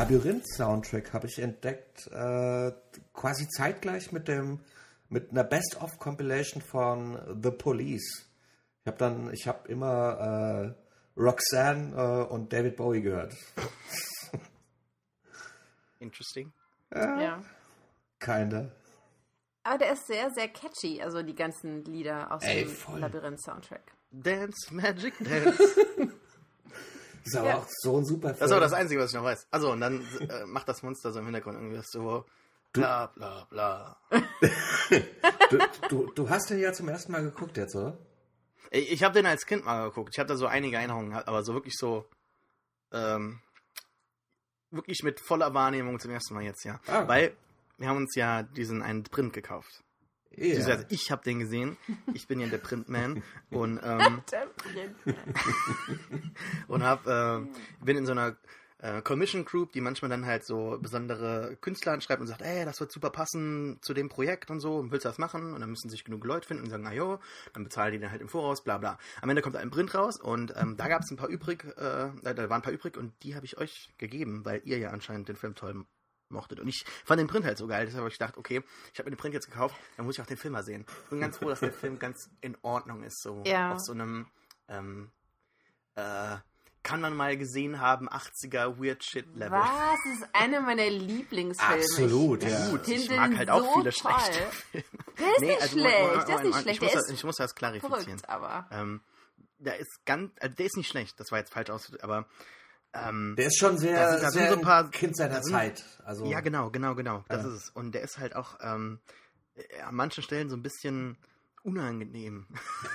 Labyrinth-Soundtrack habe ich entdeckt, äh, quasi zeitgleich mit dem mit einer Best-of-Compilation von The Police. Ich habe dann, ich habe immer äh, Roxanne äh, und David Bowie gehört. Interesting. Ja. Ja. Kinda. Aber der ist sehr, sehr catchy, also die ganzen Lieder aus Ey, dem. Labyrinth-Soundtrack. Dance, Magic Dance. Ist aber Ja. auch so ein super Das ist aber das Einzige, was ich noch weiß. Also, und dann äh, macht das Monster so im Hintergrund irgendwie so bla bla bla. du, du, du hast den ja zum ersten Mal geguckt jetzt, oder? Ich, ich habe den als Kind mal geguckt. Ich habe da so einige Erinnerungen, aber so wirklich so ähm, wirklich mit voller Wahrnehmung zum ersten Mal jetzt, ja. Ah. Weil wir haben uns ja diesen einen Print gekauft. Ja. Beziehungsweise ich habe den gesehen. Ich bin ja der Printman und ähm, und hab, äh, bin in so einer äh, Commission Group, die manchmal dann halt so besondere Künstler anschreibt und sagt, ey, das wird super passen zu dem Projekt und so, und willst du das machen? Und dann müssen sich genug Leute finden und sagen, na jo, dann bezahlen die dann halt im Voraus, bla bla. Am Ende kommt ein Print raus und ähm, da gab es ein paar übrig, äh, da da waren ein paar übrig und die habe ich euch gegeben, weil ihr ja anscheinend den Film toll mochtet. Und ich fand den Print halt so geil, deshalb habe ich gedacht, okay, ich habe mir den Print jetzt gekauft, dann muss ich auch den Film mal sehen. Ich bin ganz froh, dass der Film ganz in Ordnung ist, so Ja. auf so einem ähm, äh, kann man mal gesehen haben, 80er Weird Shit Level. Was? Das ist einer meiner Lieblingsfilme. Absolut, ich, ja. Gut, ich mag halt auch so viele toll. schlechte Filme. Der ist Nee, nicht also, schlecht, der ist nicht schlecht. Ich muss, Der das, ist ich muss das klarifizieren. verrückt, aber... Ähm, der ist ganz, also der ist nicht schlecht, das war jetzt falsch ausgedrückt, aber ähm, Der ist schon sehr, Da sind- da sind sehr so ein paar- Kind seiner sind- Zeit. Also, ja genau, genau, genau, das Ja. ist es. Und der ist halt auch ähm, äh, an manchen Stellen so ein bisschen unangenehm.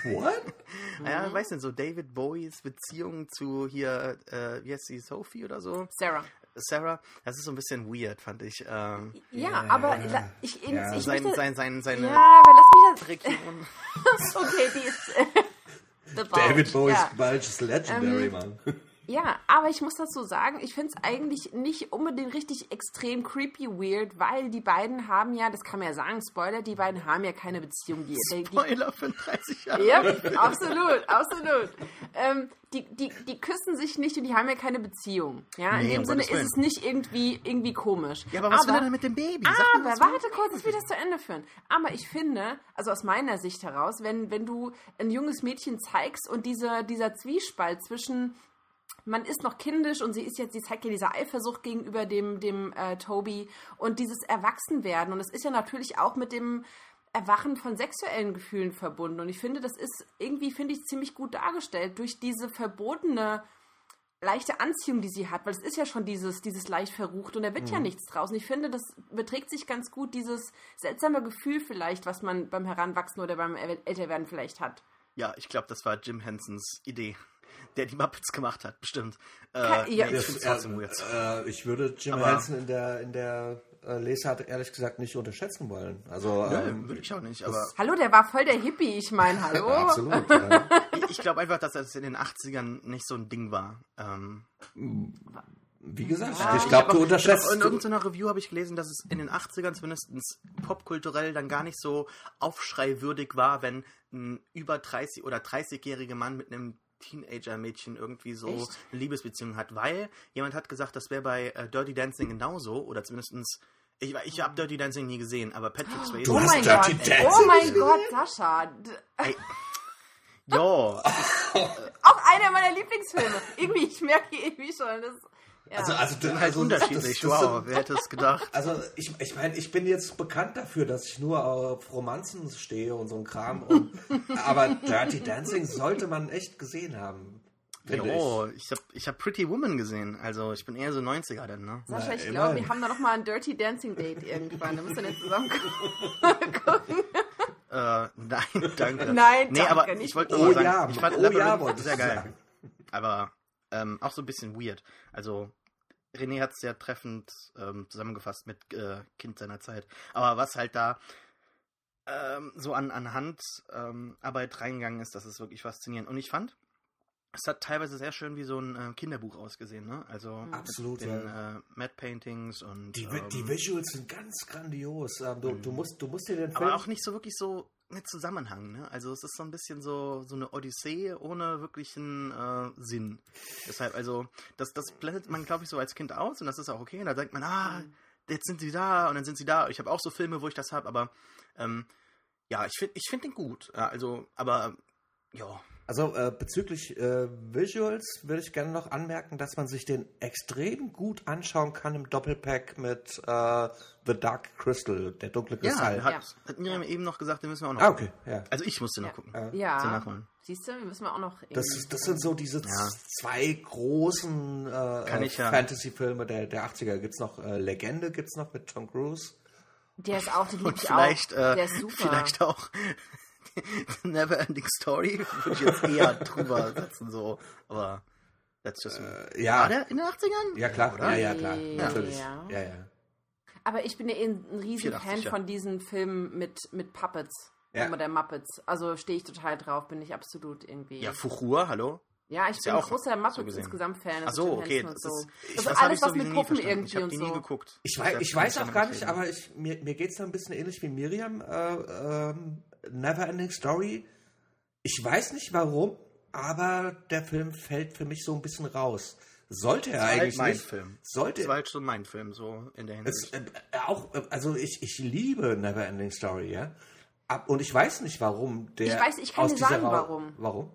What? Ja, weiß nicht, so David Bowies Beziehung zu hier, äh, wie heißt sie, Sophie oder so? Sarah. Sarah, das ist so ein bisschen weird, fand ich. Ähm, Ja, Ja, aber ja. la- ich, ich, Ja. ich sein, möchte... sein, sein, seine ja, aber lass mich Region. das... okay, die ist... The Vault. David Bowies Ja. Bulge ist legendary, Ähm, Mann. Ja, aber ich muss dazu sagen, ich finde es eigentlich nicht unbedingt richtig extrem creepy weird, weil die beiden haben ja, das kann man ja sagen, Spoiler, die beiden haben ja keine Beziehung. Die, die, Spoiler für 30 Jahre. ja, absolut, absolut. Ähm, die, die, die küssen sich nicht und die haben ja keine Beziehung. Ja, in Nee, dem Sinne ist es nicht irgendwie, irgendwie komisch. Ja, aber was will er denn mit dem Baby? Sag Aber warte kurz, ich will das zu Ende führen. Aber ich finde, also aus meiner Sicht heraus, wenn, wenn du ein junges Mädchen zeigst und dieser, dieser Zwiespalt zwischen man ist noch kindisch und sie ist jetzt, sie zeigt ja diese Eifersucht gegenüber dem, dem äh, Toby und dieses Erwachsenwerden. Und es ist ja natürlich auch mit dem Erwachen von sexuellen Gefühlen verbunden. Und ich finde, das ist irgendwie, finde ich, ziemlich gut dargestellt durch diese verbotene leichte Anziehung, die sie hat, weil es ist ja schon dieses, dieses leicht verrucht und da wird ja nichts draus. Und ich finde, das beträgt sich ganz gut, dieses seltsame Gefühl vielleicht, was man beim Heranwachsen oder beim Älterwerden vielleicht hat. Ja, ich glaube, das war Jim Hensons Idee. Der die Muppets gemacht hat, bestimmt. Äh, ja. nee, ich Das, äh, trotzdem weird. äh, ich würde Jim Aber- Henson in der, in der äh, Lesart ehrlich gesagt nicht unterschätzen wollen. Also, Nö, ähm, würde ich auch nicht, aber Hallo, der war voll der Hippie, ich meine, hallo. absolut. ja. ich, ich glaube einfach, dass das in den 80ern nicht so ein Ding war. Ähm, Wie gesagt, Ja, ich glaube, du unterschätzt. In irgendeiner Review habe ich gelesen, dass es in den 80ern zumindest popkulturell dann gar nicht so aufschreiwürdig war, wenn ein über 30 oder 30-jähriger Mann mit einem Teenager-Mädchen irgendwie so Echt? eine Liebesbeziehung hat, weil jemand hat gesagt, das wäre bei äh, Dirty Dancing genauso oder zumindestens ich, ich habe Dirty Dancing nie gesehen, aber Patrick Swayze. Du oh mein Dirty Gott, Dancing oh mein? Gott, Sascha. Ey, jo, auch einer meiner Lieblingsfilme. Irgendwie, ich merke irgendwie schon, das... Ja. Also, also, halt also, unterschiedlich. das- das wow, wer hätte es gedacht? Also ich, ich meine, ich bin jetzt bekannt dafür, dass ich nur auf Romanzen stehe und so ein Kram. Und, aber Dirty Dancing sollte man echt gesehen haben. finde Jo, ich habe ich hab Pretty Woman gesehen. Also ich bin eher so 90er dann, ne? Sascha, ich glaube, wir haben da noch mal ein Dirty Dancing Date irgendwann. Da müssen wir nicht zusammen gucken. Äh, nein, danke. Nein, nee, danke, aber nicht ich wollte Oh nur mal sagen, ja, ich fand oh ja, sehr ich geil. sagen. Aber ähm, auch so ein bisschen weird. Also René hat es ja treffend ähm, zusammengefasst mit äh, Kind seiner Zeit. Aber was halt da ähm, so an, an Handarbeit ähm, reingegangen ist, das ist wirklich faszinierend. Und ich fand, es hat teilweise sehr schön wie so ein äh, Kinderbuch ausgesehen, ne? Also Absolut, mit den ja. äh, Matte Paintings und Die, ähm, die Visuals sind ganz grandios. Ähm, Du, du, musst, du musst dir den Film... aber auch nicht so wirklich so Zusammenhang, ne? Also es ist so ein bisschen so, so eine Odyssee ohne wirklichen äh, Sinn. Deshalb, also, das, das blendet man, glaube ich, so als Kind aus und das ist auch okay. Und da denkt man, ah, jetzt sind sie da und dann sind sie da. Ich habe auch so Filme, wo ich das habe, aber ähm, ja, ich finde ich find den gut. Ja, also, aber ja. Also äh, bezüglich äh, Visuals würde ich gerne noch anmerken, dass man sich den extrem gut anschauen kann im Doppelpack mit äh, The Dark Crystal, der dunkle Ja, Kristall. hat, Ja. hat Miriam eben noch gesagt, den müssen wir auch noch ah, okay, ja. Also ich musste noch Ja. gucken. Ja. Siehst du, müssen wir auch noch. Das, irgendwie das sind so diese Ja. zwei großen äh, ja- Fantasy-Filme der, der 80er. Gibt's noch äh, Legende, gibt's noch mit Tom Cruise. Der ist auch, den lieb Und ich vielleicht, auch. äh, Der ist super. vielleicht auch Neverending Story würde ich jetzt eher drüber setzen, so. Aber that's just me. Äh, ja. War der in den 80ern? Ja, klar. Oder? Ja, ja, klar. Ja. Natürlich. Ja. Ja, ja. Aber ich bin ja eh ein riesen 84, Fan ja. von diesen Filmen mit, mit Puppets. Ja. Immer der Muppets. Also stehe ich total drauf, bin ich absolut irgendwie. Ja, Fuchur, hallo? Ja, ich Ist bin ja auch großer so Muppets gesehen. insgesamt Fan. Ach also so, okay. Das ist, so. ich, Also das habe alles, was mit Puppen irgendwie Ich habe und die nie so. geguckt. Ich weiß, ich weiß auch gar nicht, aber ich, mir, mir geht es da ein bisschen ähnlich wie Miriam. Äh, ähm, Neverending Story. Ich weiß nicht warum, aber der Film fällt für mich so ein bisschen raus. Sollte er halt eigentlich mein nicht. Film. Sollte Das war halt schon mein Film, so in der es, Hinsicht. äh, auch, äh, also ich, ich liebe Neverending Story, ja. Ab, und ich weiß nicht, warum der. Ich weiß, ich kann aus dir dieser sagen, Ra- warum. Warum?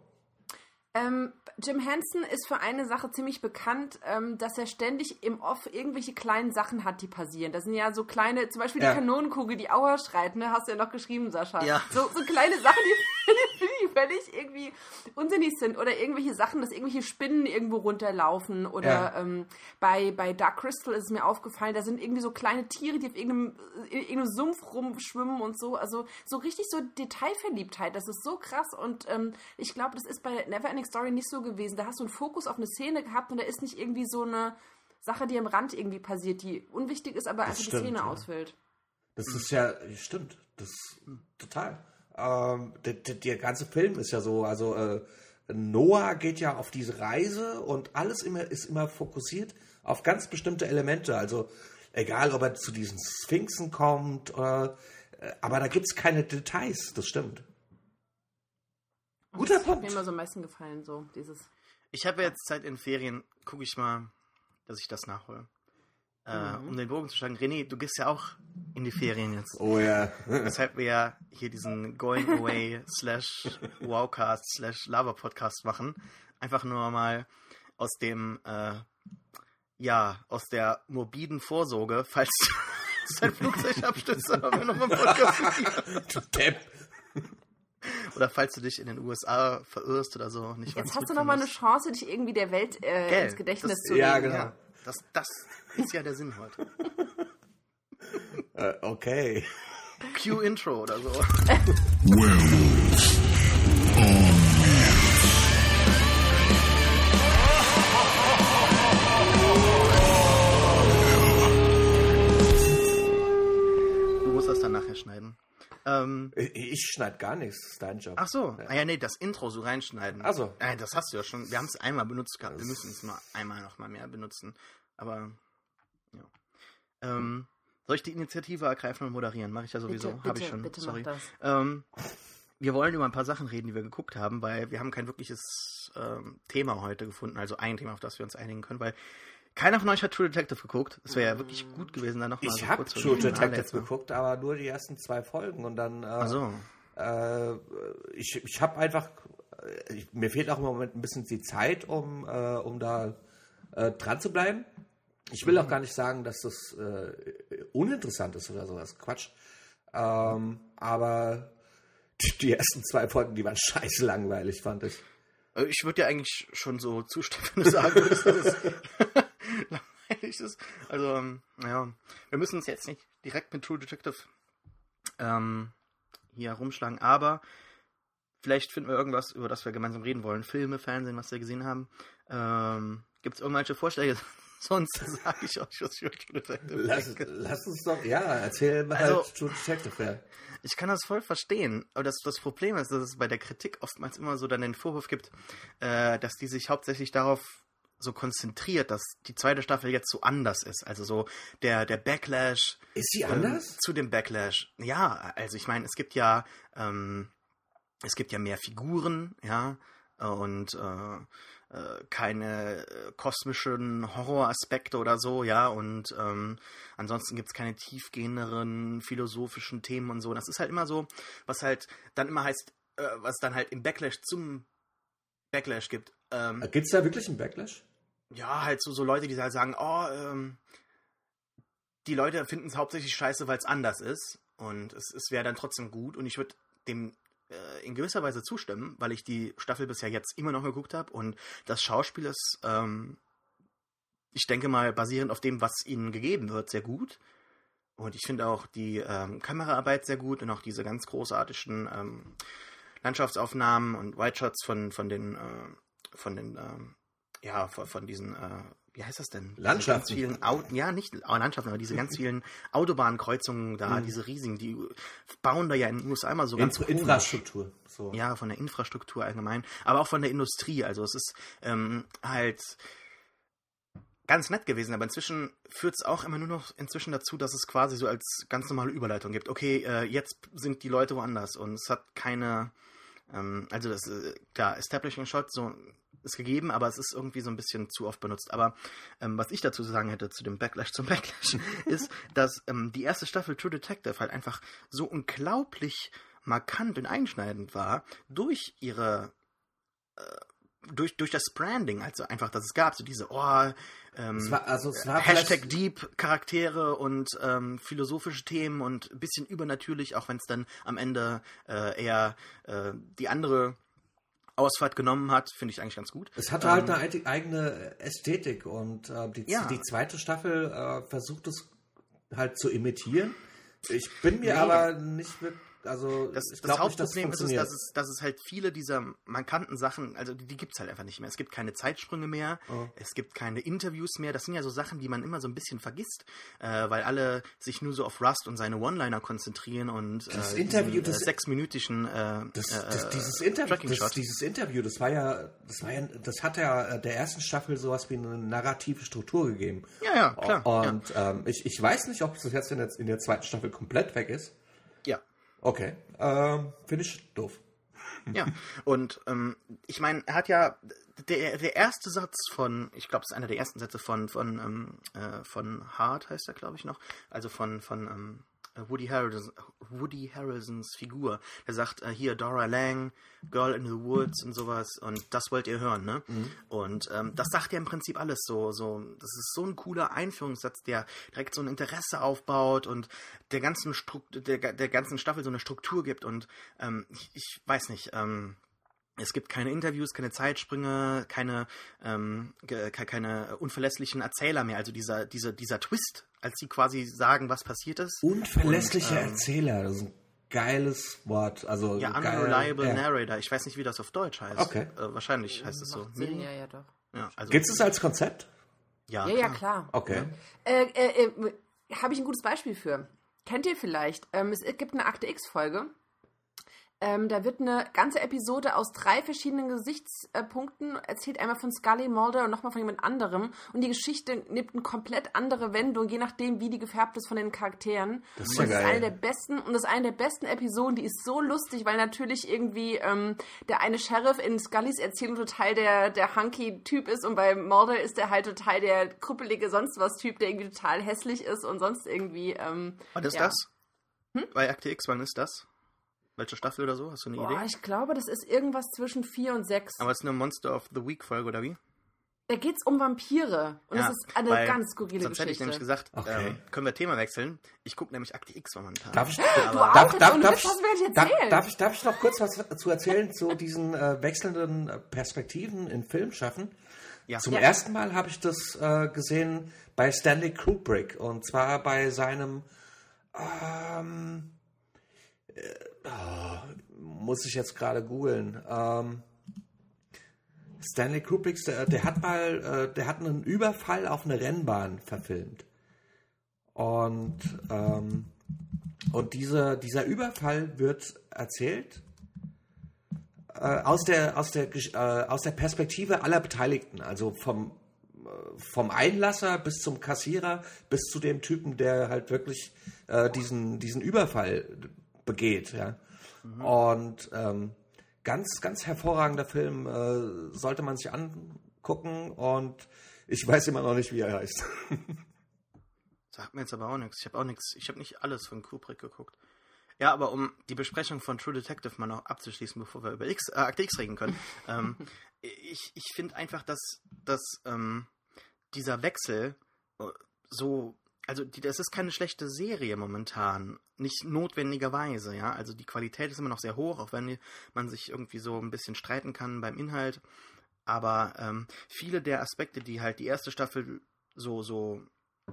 Ähm, Jim Henson ist für eine Sache ziemlich bekannt, ähm, dass er ständig im Off irgendwelche kleinen Sachen hat, die passieren. Das sind ja so kleine, zum Beispiel Ja. die Kanonenkugel, die Auer schreit, ne? Hast du ja noch geschrieben, Sascha. Ja. So, so kleine Sachen, die, die völlig irgendwie unsinnig sind. Oder irgendwelche Sachen, dass irgendwelche Spinnen irgendwo runterlaufen. Oder Ja. ähm, bei, bei Dark Crystal ist es mir aufgefallen, da sind irgendwie so kleine Tiere, die auf irgendeinem, in irgendeinem Sumpf rumschwimmen und so. Also so richtig so Detailverliebtheit. Das ist so krass. Und ähm, ich glaube, das ist bei Neverending Story nicht so gewesen. Da hast du einen Fokus auf eine Szene gehabt und da ist nicht irgendwie so eine Sache, die am Rand irgendwie passiert, die unwichtig ist, aber einfach die stimmt, Szene ja. ausfüllt. Das ist ja, stimmt, das total. Ähm, der, der, der ganze Film ist ja so, also äh, Noah geht ja auf diese Reise und alles immer ist immer fokussiert auf ganz bestimmte Elemente. Also egal, ob er zu diesen Sphinxen kommt, oder, äh, aber da gibt es keine Details, das stimmt. Guter das hat Punkt. mir immer so am meisten gefallen, so dieses. Ich habe jetzt Zeit in Ferien, gucke ich mal, dass ich das nachhole. Äh, Mhm. Um den Bogen zu schlagen, René, du gehst ja auch in die Ferien jetzt. Oh ja. Weshalb wir ja hier diesen Going Away slash Wowcast slash Lava Podcast machen. Einfach nur mal aus dem, äh, ja, aus der morbiden Vorsorge, falls dein Flugzeug abstürzt, aber wir nochmal einen Podcast du Depp. Oder falls du dich in den USA verirrst oder so. Nicht Jetzt hast du noch mal eine. Chance, dich irgendwie der Welt äh, Gell, ins Gedächtnis das- zu ja, legen. genau. Ja, das, das ist ja der Sinn heute. Äh, okay. Q-Intro oder so. Werewolves Du Ähm, Ich schneide gar nichts, das ist dein Job. ach so, ah ja, nee, das Intro so reinschneiden. Ach so. Nein, das hast du ja schon. Wir haben es einmal benutzt gehabt. Wir müssen es nur einmal noch mal mehr benutzen. Aber, ja. Ähm, soll ich die Initiative ergreifen und moderieren? Mache ich ja sowieso. Bitte, Habe ich schon. bitte Sorry. mach das. Ähm, wir wollen über ein paar Sachen reden, die wir geguckt haben, weil wir haben kein wirkliches ähm, Thema heute gefunden, also ein Thema, auf das wir uns einigen können, weil keiner von euch hat True Detective geguckt. Es wäre ja wirklich gut gewesen, da nochmal Ich so habe kurz True zu Detective letzten Mal. geguckt, aber nur die ersten zwei Folgen und dann. Äh, Ach so. Äh, ich ich habe einfach, äh, ich, mir fehlt auch im Moment ein bisschen die Zeit, um, äh, um da äh, dran zu bleiben. Ich will auch gar nicht sagen, dass das äh, uninteressant ist oder sowas. Quatsch. Ähm, aber die, die ersten zwei Folgen, die waren scheiße langweilig, fand ich. Ich würde dir eigentlich schon so zustimmen, wenn du sagen würdest, dass es langweilig ist. Also, ähm, naja, wir müssen uns jetzt nicht direkt mit True Detective ähm, hier rumschlagen, aber vielleicht finden wir irgendwas, über das wir gemeinsam reden wollen. Filme, Fernsehen, was wir gesehen haben. Ähm, Gibt es irgendwelche Vorschläge? Sonst sage ich euch, was ich über True Detective Lass, lass uns doch, ja, erzähl mal Also- halt True Detective. Ja. Ich kann das voll verstehen, aber das, das Problem ist, dass es bei der Kritik oftmals immer so dann den Vorwurf gibt, äh, dass die sich hauptsächlich darauf so konzentriert, dass die zweite Staffel jetzt so anders ist. Also so der, der Backlash. Ist sie ähm, anders? zu dem Backlash. Ja, also ich meine, es gibt ja, ähm, es gibt ja mehr Figuren, ja, und äh, äh, keine äh, kosmischen Horroraspekte oder so, ja, und ähm, ansonsten gibt es keine tiefgehenderen philosophischen Themen und so. Das ist halt immer so, was halt dann immer heißt, äh, was dann halt im Backlash zum Backlash gibt. Ähm, Gibt es da wirklich einen Backlash? Ja, halt so, so Leute, die halt sagen, oh, ähm, die Leute finden es hauptsächlich scheiße, weil es anders ist. Und es, es wäre dann trotzdem gut. Und ich würde dem äh, in gewisser Weise zustimmen, weil ich die Staffel bisher jetzt immer noch geguckt habe. Und das Schauspiel ist, ähm, ich denke mal, basierend auf dem, was ihnen gegeben wird, sehr gut. Und ich finde auch die ähm, Kameraarbeit sehr gut und auch diese ganz großartigen ähm, Landschaftsaufnahmen und White Shots von, von den, äh, von den, ähm, ja, von, von diesen, äh, wie heißt das denn? Landschaften. Vielen Au ja, nicht Landschaften, aber diese ganz vielen Autobahnkreuzungen da, diese riesigen, die bauen da ja in den USA immer so ganz komisch. Infrastruktur. So. Ja, von der Infrastruktur allgemein, aber auch von der Industrie. Also es ist ähm, halt ganz nett gewesen, aber inzwischen führt es auch immer nur noch inzwischen dazu, dass es quasi so als ganz normale Überleitung gibt. Okay, äh, jetzt sind die Leute woanders und es hat keine, ähm, also das, äh, klar, Establishing Shot so ist gegeben, aber es ist irgendwie so ein bisschen zu oft benutzt. Aber ähm, was ich dazu zu sagen hätte zu dem Backlash zum Backlash, ist, dass ähm, die erste Staffel True Detective halt einfach so unglaublich markant und einschneidend war durch ihre äh, durch, durch das Branding, also einfach, dass es gab, so diese, oh, ähm, war, also Hashtag Deep Charaktere und ähm, philosophische Themen und ein bisschen übernatürlich, auch wenn es dann am Ende äh, eher äh, die andere Ausfahrt genommen hat, finde ich eigentlich ganz gut. Es hatte halt eine eig- eigene Ästhetik und äh, die, Ja. die zweite Staffel äh, versucht es halt zu imitieren. Ich bin mir Nee. aber nicht wirklich, also Das, das es Hauptproblem ist, es, funktioniert. dass, es, dass es halt viele dieser markanten Sachen, also die, die gibt es halt einfach nicht mehr. Es gibt keine Zeitsprünge mehr, Oh. es gibt keine Interviews mehr. Das sind ja so Sachen, die man immer so ein bisschen vergisst, äh, weil alle sich nur so auf Rust und seine One-Liner konzentrieren und Das äh, Interview, diesen, das- äh, sechsminütischen äh, Das, äh, das, dieses, äh, Interview, das, dieses Interview, das war ja, das war ja, das hat ja äh, der ersten Staffel sowas wie eine narrative Struktur gegeben. Ja, ja, klar. Und ähm, ich, ich weiß nicht, ob es jetzt in der, in der zweiten Staffel komplett weg ist. Okay, ähm, finde ich doof. Ja, und ähm, ich meine, er hat ja der, der erste Satz von, ich glaube, es ist einer der ersten Sätze von von ähm, äh, von Hart heißt er, glaube ich noch, also von von ähm, Woody Harrelson, Woody Harrelsons Figur. Der sagt äh, hier Dora Lang, Girl in the Woods und sowas und das wollt ihr hören, ne? Und ähm, das sagt ja im Prinzip alles so, so. Das ist so ein cooler Einführungssatz, der direkt so ein Interesse aufbaut und der ganzen Strukt der, der ganzen Staffel so eine Struktur gibt und ähm, ich, ich weiß nicht. Ähm, es gibt keine Interviews, keine Zeitsprünge, keine, ähm, keine unverlässlichen Erzähler mehr. Also dieser, dieser, dieser Twist, als sie quasi sagen, was passiert ist. Unverlässlicher Und, ähm, Erzähler, das ist ein geiles Wort. Also Ja, geil, Unreliable ja. Narrator. Ich weiß nicht, wie das auf Deutsch heißt. Okay. Äh, wahrscheinlich heißt es so. Sinn, ja, ja, doch. Ja, also, Gibt es als Konzept? ja, Ja, ja, klar. Okay. Äh, äh, äh, Habe ich ein gutes Beispiel für. Kennt ihr vielleicht? Ähm, es gibt eine Akte X-Folge. Ähm, da wird eine ganze Episode aus drei verschiedenen Gesichtspunkten erzählt. Einmal von Scully, Mulder und nochmal von jemand anderem. Und die Geschichte nimmt eine komplett andere Wendung, je nachdem, wie die gefärbt ist von den Charakteren. Das ist und ja das ist geil. eine der besten und das ist eine der besten Episoden. Die ist so lustig, weil natürlich irgendwie ähm, der eine Sheriff in Scullys Erzählung total der der hunky Typ ist und bei Mulder ist der halt total der krüppelige sonst was Typ, der irgendwie total hässlich ist und sonst irgendwie. Ähm, Wann ist ja. das? Bei Akte X, wann ist das? Welche Staffel oder so? Hast du eine Boah, Idee? ich glaube, das ist irgendwas zwischen vier und sechs. Aber es ist eine Monster of the Week Folge, oder wie? Da geht's um Vampire und Ja, das ist eine weil ganz skurrile Sonst hätte ich Geschichte. nämlich gesagt, Okay. ähm, können wir Thema wechseln? Ich gucke nämlich Akte X momentan. Darf ich, du darf, auch? darf, Jetzt darf, darf, nicht darf, ich, darf ich noch kurz was zu erzählen zu diesen äh, wechselnden äh, Perspektiven in Filmschaffen? Ja. Zum Ja. ersten Mal habe ich das äh, gesehen bei Stanley Kubrick und zwar bei seinem ähm, äh, oh, muss ich jetzt gerade googeln. Ähm, Stanley Kubrick, der, der hat mal, äh, der hat einen Überfall auf eine Rennbahn verfilmt. Und, ähm, und dieser, dieser Überfall wird erzählt äh, aus, der, aus, der, äh, aus der Perspektive aller Beteiligten, also vom vom Einlasser bis zum Kassierer bis zu dem Typen, der halt wirklich äh, diesen, diesen Überfall begeht. Ja. Und ähm, ganz, ganz hervorragender Film, äh, sollte man sich angucken und ich weiß immer noch nicht, wie er heißt. Sagt mir jetzt aber auch nichts. Ich habe auch nichts. Ich habe nicht alles von Kubrick geguckt. Ja, aber um die Besprechung von True Detective mal noch abzuschließen, bevor wir über X, äh, Akte X reden können. ähm, ich ich finde einfach, dass, dass ähm, dieser Wechsel äh, so, also die, das ist keine schlechte Serie momentan. Nicht notwendigerweise, ja. Also die Qualität ist immer noch sehr hoch, auch wenn man sich irgendwie so ein bisschen streiten kann beim Inhalt. Aber ähm, viele der Aspekte, die halt die erste Staffel so, so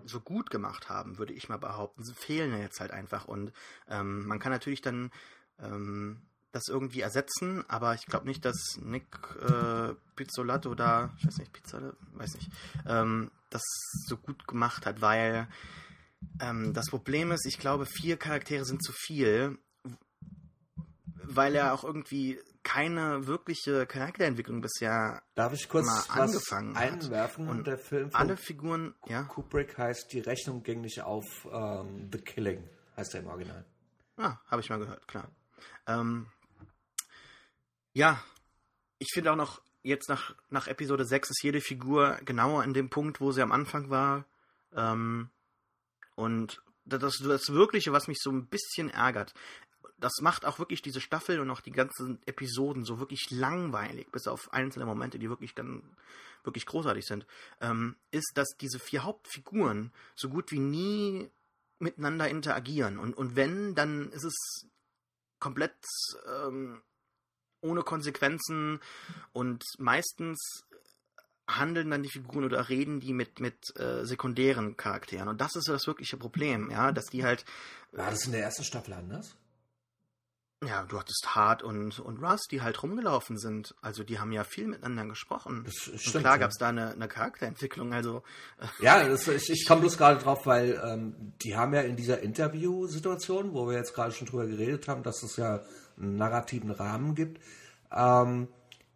so gut gemacht haben, würde ich mal behaupten, fehlen jetzt halt einfach. Und ähm, man kann natürlich dann ähm, das irgendwie ersetzen, aber ich glaube nicht, dass Nick äh, Pizzolato da, ich weiß nicht, Pizza, weiß nicht, ähm, das so gut gemacht hat, weil ähm, das Problem ist, ich glaube, vier Charaktere sind zu viel, weil er auch irgendwie keine wirkliche Charakterentwicklung bisher Darf ich kurz mal angefangen hat. einwerfen? Und der Film alle Figuren, ja. Kubrick heißt Die Rechnung ging nicht auf ähm, The Killing, heißt er im Original. Ah, habe ich mal gehört, klar. Ähm, ja, ich finde auch noch, jetzt nach, nach Episode 6 ist jede Figur genauer in dem Punkt, wo sie am Anfang war. Ähm, und das, das, Wirkliche, was mich so ein bisschen ärgert, das macht auch wirklich diese Staffel und auch die ganzen Episoden so wirklich langweilig, bis auf einzelne Momente, die wirklich dann wirklich großartig sind, ähm, ist, dass diese vier Hauptfiguren so gut wie nie miteinander interagieren. Und, und wenn, dann ist es komplett ähm, ohne Konsequenzen und meistens handeln dann die Figuren oder reden die mit, mit äh, sekundären Charakteren. Und das ist das wirkliche Problem, ja, dass die halt War das in der ersten Staffel anders? Ja, du hattest Hart und, und Russ, die halt rumgelaufen sind. Also die haben ja viel miteinander gesprochen. Das und stimmt, klar ja. gab es da eine, eine Charakterentwicklung. Also Ja, das, ich, ich komme bloß gerade drauf, weil ähm, die haben ja in dieser Interview-Situation, wo wir jetzt gerade schon drüber geredet haben, dass es ja einen narrativen Rahmen gibt, ähm,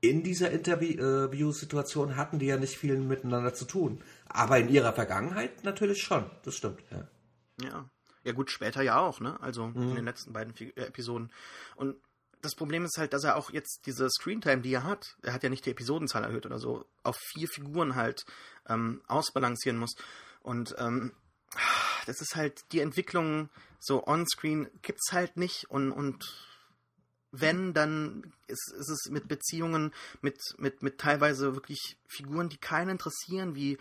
in dieser Interview-Situation hatten die ja nicht viel miteinander zu tun. Aber in ihrer Vergangenheit natürlich schon, das stimmt. Ja. ja. Ja gut, später ja auch, ne? Also in den letzten beiden äh, Episoden. Und das Problem ist halt, dass er auch jetzt diese Screentime, die er hat, er hat ja nicht die Episodenzahl erhöht oder so, auf vier Figuren halt ähm, ausbalancieren muss. Und ähm, das ist halt die Entwicklung so on-screen gibt's halt nicht und, und wenn, dann ist, ist es mit Beziehungen, mit, mit, mit teilweise wirklich Figuren, die keinen interessieren, wie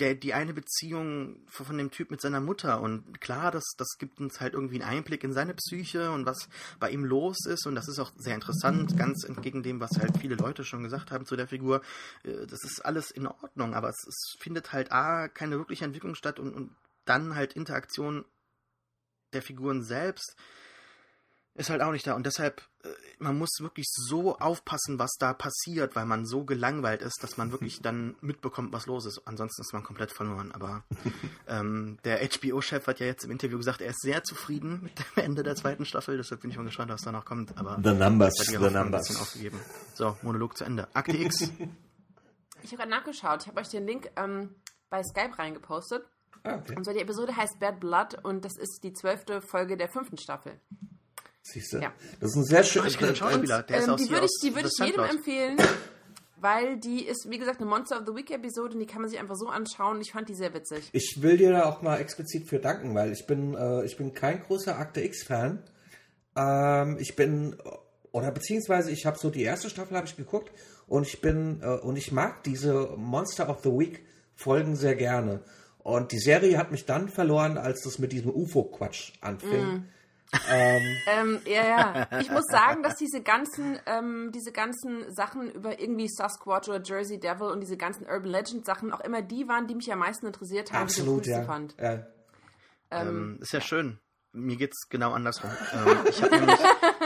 der, die eine Beziehung von dem Typ mit seiner Mutter. Und klar, das, das gibt uns halt irgendwie einen Einblick in seine Psyche und was bei ihm los ist. Und das ist auch sehr interessant, ganz entgegen dem, was halt viele Leute schon gesagt haben zu der Figur. Äh, Das ist alles in Ordnung, aber es, es findet halt A, keine wirkliche Entwicklung statt und, und dann halt Interaktion der Figuren selbst ist halt auch nicht da. Und deshalb, äh, man muss wirklich so aufpassen, was da passiert, weil man so gelangweilt ist, dass man wirklich dann mitbekommt, was los ist. Ansonsten ist man komplett verloren. Aber ähm, der HBO-Chef hat ja jetzt im Interview gesagt, er ist sehr zufrieden mit dem Ende der zweiten Staffel. Deshalb bin ich mal gespannt, was da noch kommt. Aber The numbers, the ein numbers. bisschen aufgegeben. So, Monolog zu Ende. Akte X. Ich habe gerade nachgeschaut. Ich habe euch den Link ähm, bei Skype reingepostet. Ah, okay. Und zwar die Episode heißt Bad Blood und das ist die zwölfte Folge der fünften Staffel. Siehst du? Ja. Das ist ein sehr schön. Ich kenne den Schauspieler. Der ist ähm, aus die würde ich, die würde The ich jedem empfehlen, weil die ist, wie gesagt, eine Monster of the Week Episode und die kann man sich einfach so anschauen. Ich fand die sehr witzig. Ich will dir da auch mal explizit für danken, weil ich bin, äh, ich bin kein großer Akte X-Fan. Ähm, ich bin, oder beziehungsweise ich habe so die erste Staffel habe ich geguckt und ich bin, äh, und ich mag diese Monster of the Week Folgen sehr gerne. Und die Serie hat mich dann verloren, als das mit diesem UFO-Quatsch anfing. Ähm, Ähm, ja, ja. Ich muss sagen, dass diese ganzen, ähm, diese ganzen Sachen über irgendwie Sasquatch oder Jersey Devil und diese ganzen Urban Legend Sachen auch immer die waren, die mich am meisten interessiert haben, absolut, die ich am ja. fand. ja. Ähm, ist ja schön. Mir geht's genau andersrum. ähm, ich habe nämlich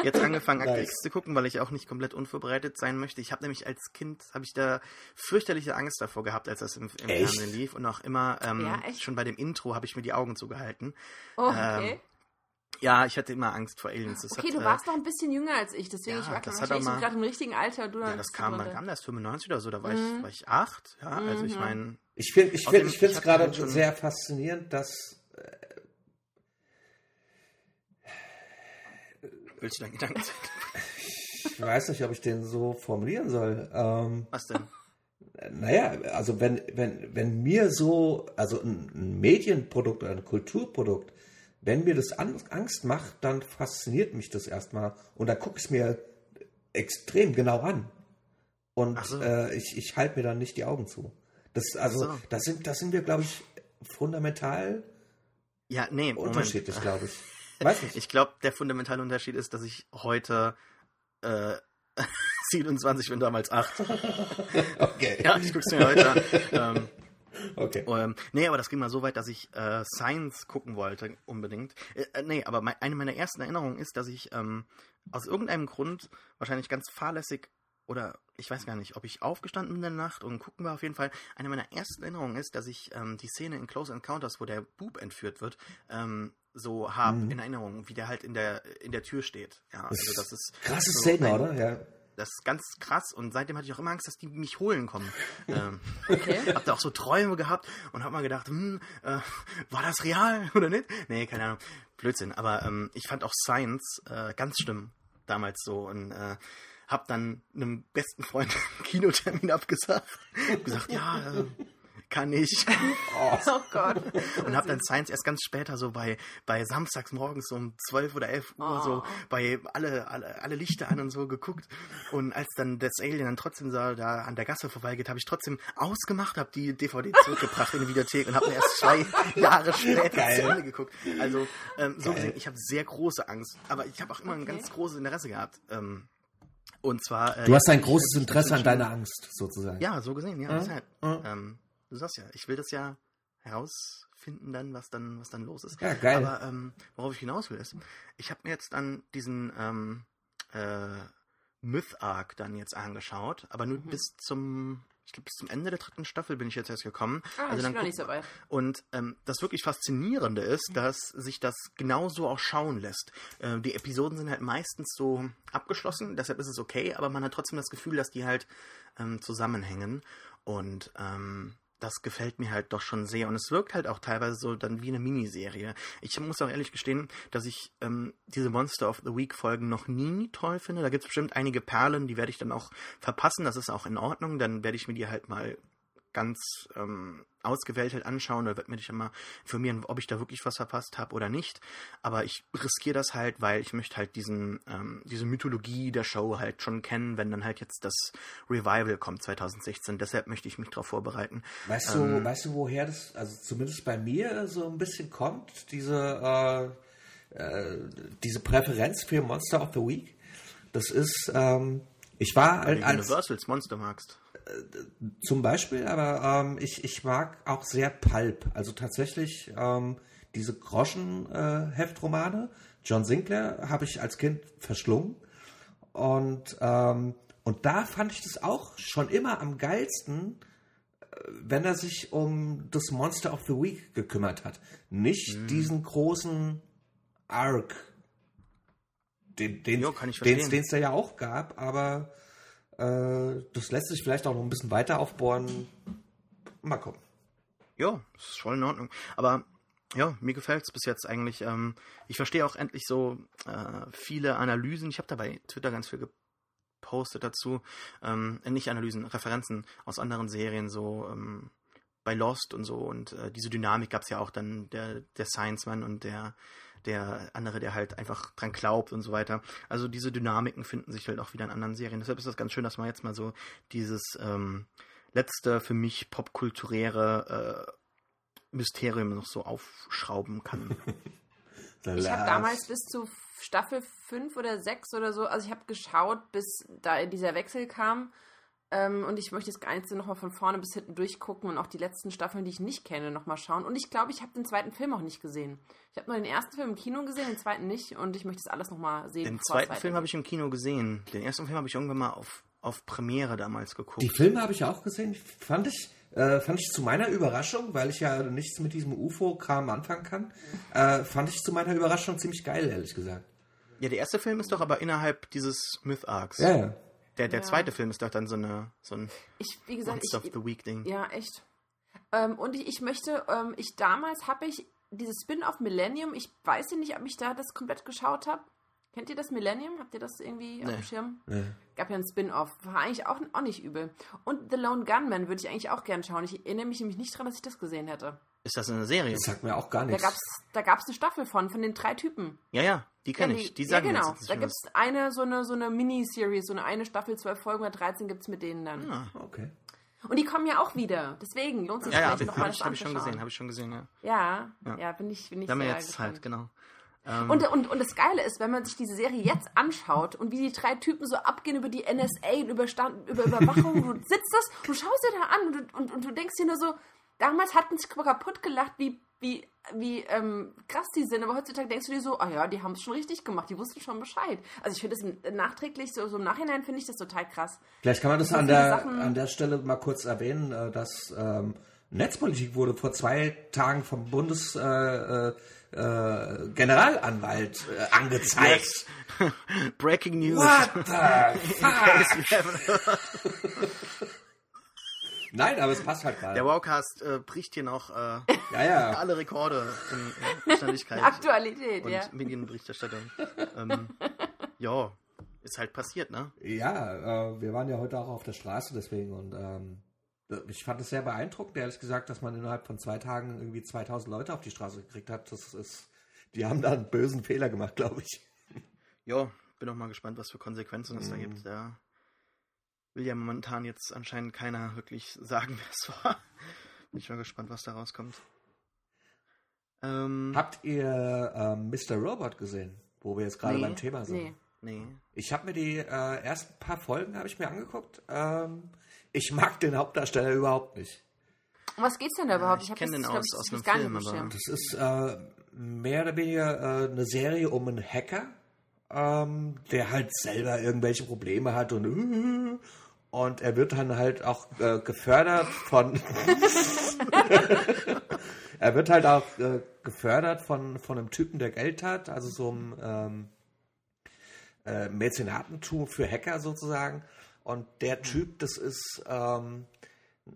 jetzt angefangen, Akte Nice. X zu gucken, weil ich auch nicht komplett unvorbereitet sein möchte. Ich habe nämlich als Kind, habe ich da fürchterliche Angst davor gehabt, als das im, im? Fernsehen lief. Und auch immer, ähm, Ja, echt? schon bei dem Intro habe ich mir die Augen zugehalten. Oh, okay. Ja, ich hatte immer Angst vor Aliens. Das Okay, hat, du äh, warst noch ein bisschen jünger als ich, deswegen ja, ich war gerade im richtigen Alter. Du Ja, das kam, drunter. kam das? 95 oder so? Da war, Mhm. ich, war ich acht. Ja, also ich meine, Ich finde ich Außerdem, find, ich ich gerade schon- sehr faszinierend, dass willst du deinen Gedanken ich weiß nicht, ob ich den so formulieren soll. Ähm, Was denn? naja, also wenn, wenn, wenn mir so, also ein, ein Medienprodukt oder ein Kulturprodukt, wenn mir das an, Angst macht, dann fasziniert mich das erstmal und dann gucke ich es mir extrem genau an. Und so. äh, ich, ich halte mir dann nicht die Augen zu. Das, also, so. das sind, das sind wir, glaube ich, fundamental Ja, nee, unterschiedlich, glaube ich. Weiß nicht. Ich glaube, der fundamentale Unterschied ist, dass ich heute äh, 27 bin, damals 8. Okay. Ja, ich guck's mir heute an. Ähm, Okay. Ähm, nee, aber das ging mal so weit, dass ich äh, Science gucken wollte, unbedingt. Äh, äh, nee, aber mei- eine meiner ersten Erinnerungen ist, dass ich ähm, aus irgendeinem Grund, wahrscheinlich ganz fahrlässig, oder ich weiß gar nicht, ob ich aufgestanden bin in der Nacht und gucken war auf jeden Fall. Eine meiner ersten Erinnerungen ist, dass ich ähm, die Szene in Close Encounters, wo der Bub entführt wird, ähm, so hab Mhm. in Erinnerung, wie der halt in der, in der Tür steht. Ja, also das ist Krasse so Szene, oder? Ja. Das ist ganz krass und seitdem hatte ich auch immer Angst, dass die mich holen kommen. ähm, Okay. hab da auch so Träume gehabt und hab mal gedacht, hm, äh, war das real oder nicht? Nee, keine Ahnung. Blödsinn. Aber ähm, ich fand auch Science äh, ganz schlimm damals so und äh, hab dann einem besten Freund einen Kinotermin abgesagt. Gesagt, ja, äh, kann ich. Oh Gott. Und habe dann Science erst ganz später so bei, bei samstags morgens so um 12 oder 11 Uhr so Oh. bei alle, alle, alle Lichter an und so geguckt. Und als dann das Alien dann trotzdem so da an der Gasse vorbeigeht, habe ich trotzdem ausgemacht, habe die DVD zurückgebracht in die Videothek und habe mir erst zwei Jahre später Geil. zu Ende geguckt. Also ähm, so gesehen, ich habe sehr große Angst. Aber ich habe auch immer ein Okay. ganz großes Interesse gehabt. Ähm, und zwar... äh, Du hast ein großes Interesse an deiner Angst, sozusagen. ja, so gesehen, ja. Mhm. deshalb. Mhm. Ähm, du sagst ja, ich will das ja herausfinden dann, was dann, was dann los ist. Ja, geil. Aber ähm, worauf ich hinaus will ist, ich habe mir jetzt dann diesen ähm, äh, Myth Arc dann jetzt angeschaut, aber nur Mhm. bis zum, ich glaube bis zum Ende der dritten Staffel bin ich jetzt erst gekommen. Ah, also ich dann bin noch nicht so weit. und ähm, das wirklich Faszinierende ist, dass sich das genauso auch schauen lässt. Äh, die Episoden sind halt meistens so abgeschlossen, deshalb ist es okay, aber man hat trotzdem das Gefühl, dass die halt ähm, zusammenhängen. Und ähm, das gefällt mir halt doch schon sehr. Und es wirkt halt auch teilweise so dann wie eine Miniserie. Ich muss auch ehrlich gestehen, dass ich ähm, diese Monster of the Week Folgen noch nie toll finde. Da gibt es bestimmt einige Perlen, die werde ich dann auch verpassen. Das ist auch in Ordnung. Dann werde ich mir die halt mal ganz ähm, ausgewählt anschauen oder werde mir dich mal informieren, ob ich da wirklich was verpasst habe oder nicht. Aber ich riskiere das halt, weil ich möchte halt diesen, ähm, diese Mythologie der Show halt schon kennen, wenn dann halt jetzt das Revival kommt 2016. Deshalb möchte ich mich darauf vorbereiten. Weißt du, Ähm. weißt du, woher das, also zumindest bei mir so ein bisschen kommt, diese, äh, äh, diese Präferenz für Monster of the Week? Das ist, ähm, ich war Weil du als, Universals Monster magst. zum Beispiel, aber ähm, ich, ich mag auch sehr Pulp. Also tatsächlich ähm, diese Groschen-Heftromane. John Sinclair habe ich als Kind verschlungen. Und, ähm, und da fand ich das auch schon immer am geilsten, äh, wenn er sich um das Monster of the Week gekümmert hat. Nicht Mhm. diesen großen Arc, den den es da ja auch gab, aber äh, das lässt sich vielleicht auch noch ein bisschen weiter aufbohren. Mal gucken. Ja, das ist voll in Ordnung. Aber ja, mir gefällt es bis jetzt eigentlich. Ähm, ich verstehe auch endlich so äh, viele Analysen. Ich habe da bei Twitter ganz viel gepostet dazu. Ähm, äh, nicht Analysen, Referenzen aus anderen Serien, so ähm, bei Lost und so. Und äh, diese Dynamik gab es ja auch dann, der, der Science-Man und der, der andere, der halt einfach dran glaubt und so weiter. Also diese Dynamiken finden sich halt auch wieder in anderen Serien. Deshalb ist das ganz schön, dass man jetzt mal so dieses ähm, letzte für mich popkulturäre äh, Mysterium noch so aufschrauben kann. Ich habe damals bis zu Staffel 5 oder 6 oder so, also ich habe geschaut, bis da dieser Wechsel kam. Ähm, und ich möchte das Ganze nochmal von vorne bis hinten durchgucken und auch die letzten Staffeln, die ich nicht kenne, nochmal schauen. Und ich glaube, ich habe den zweiten Film auch nicht gesehen. Ich habe nur den ersten Film im Kino gesehen, den zweiten nicht. Und ich möchte das alles nochmal sehen. Den zweiten Film habe ich im Kino gesehen. Den ersten Film habe ich irgendwann mal auf, auf Premiere damals geguckt. Die Filme habe ich auch gesehen. Fand ich, äh, fand ich zu meiner Überraschung, weil ich ja nichts mit diesem UFO-Kram anfangen kann, äh, fand ich zu meiner Überraschung ziemlich geil, ehrlich gesagt. Ja, der erste Film ist doch aber innerhalb dieses Myth-Arcs. Ja, ja. Der, der Ja. zweite Film ist doch dann so, eine, so ein Ich, wie gesagt, Monster of ich, the Week-Ding. Ja, echt. Ähm, und ich, ich möchte, ähm, ich damals habe ich dieses Spin-off Millennium, ich weiß ja nicht, ob ich da das komplett geschaut habe. Kennt ihr das Millennium? Habt ihr das irgendwie auf Nee. dem Schirm? Nee. Gab ja ein Spin-off. War eigentlich auch, auch nicht übel. Und The Lone Gunman würde ich eigentlich auch gern schauen. Ich erinnere mich nämlich nicht dran, dass ich das gesehen hätte. Ist das eine Serie? Das sagt mir auch gar Da nichts. gab's, da gab's eine Staffel von, von den drei Typen. Ja, ja, die kenne ja, ich. Die sagen ja, genau. jetzt Da gibt es eine, so eine, so eine Miniserie, so eine, eine Staffel, zwölf Folgen oder 13 gibt es mit denen dann. Ah. Okay. Und die kommen ja auch wieder. Deswegen lohnt sich Ja, ja, vielleicht habe noch hab mal ich, das hab ich schon gesehen, habe ich schon gesehen, ja. Ja, Ja. ja, bin ich, bin ich Da haben wir sehr jetzt gespannt. Zeit, genau. Ähm, Und, und, und das Geile ist, wenn man sich diese Serie jetzt anschaut und wie die drei Typen so abgehen über die NSA und über, Stand, über Überwachung, du sitzt das, du schaust dir da an und, du- und, und du denkst dir nur so, damals hat man sich kaputt gelacht, wie, wie, wie ähm, krass die sind, aber heutzutage denkst du dir so, ah ja, die haben es schon richtig gemacht, die wussten schon Bescheid. Also ich finde das nachträglich, so, so im Nachhinein finde ich das total krass. Vielleicht kann man das So an der, Sachen- an der Stelle mal kurz erwähnen, äh, dass ähm, Netzpolitik wurde vor zwei Tagen vom Bundesgeneralanwalt äh, äh, Generalanwalt, äh, angezeigt. Breaking News. What the fuck? Nein, aber es passt halt Der gerade. Wowcast äh, bricht hier noch äh, Ja, ja. alle Rekorde in äh, Schnelligkeit Aktualität, und ja. Medienberichterstattung. ähm, ja, ist halt passiert, ne? Ja, äh, wir waren ja heute auch auf der Straße deswegen und ähm, ich fand es sehr beeindruckend, ehrlich gesagt, dass man innerhalb von zwei Tagen irgendwie 2000 Leute auf die Straße gekriegt hat. Das ist, die haben da einen bösen Fehler gemacht, glaube ich. Ja, bin auch mal gespannt, was für Konsequenzen es da Mhm. gibt. Da will ja momentan jetzt anscheinend keiner wirklich sagen, wer es war. Bin ich mal gespannt, was da rauskommt. Ähm, Habt ihr ähm, Mr. Robot gesehen, wo wir jetzt gerade Nee. beim Thema sind? Nee. nee. Ich habe mir die äh, ersten paar Folgen habe ich mir angeguckt. Ähm, ich mag den Hauptdarsteller überhaupt nicht. Um was geht's denn da überhaupt? ich hab kenn das, den aus- ich, aus einem ich gar Film, nicht aber-. Das ist äh, mehr oder weniger äh, eine Serie um einen Hacker, ähm, der halt selber irgendwelche Probleme hat und und er wird dann halt auch äh, gefördert von er wird halt auch äh, gefördert von von einem Typen, der Geld hat, also so einem ähm, äh, Mäzenatentum für Hacker sozusagen. Und der Typ, das ist, ähm,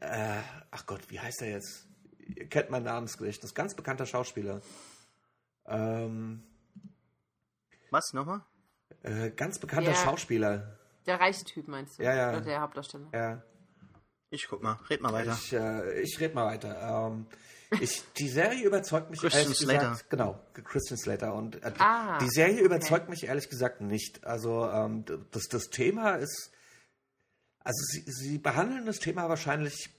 äh, ach Gott, wie heißt er jetzt? Ihr kennt mein Namensgericht, das ist ein ganz bekannter Schauspieler. Ähm, Was, nochmal? äh, ganz bekannter Ja. Schauspieler. Der reiche Typ meinst du? Ja, ja. Oder der Hauptdarsteller. Ja, Ich guck mal, red mal weiter. ich, äh, ich rede mal weiter. Ähm, ich, die Serie überzeugt mich Christian ehrlich Slater. gesagt, genau, Christian Slater. Und äh, Ah, die Serie okay. überzeugt mich ehrlich gesagt nicht. Also ähm, das, das Thema ist, also sie, sie behandeln das Thema wahrscheinlich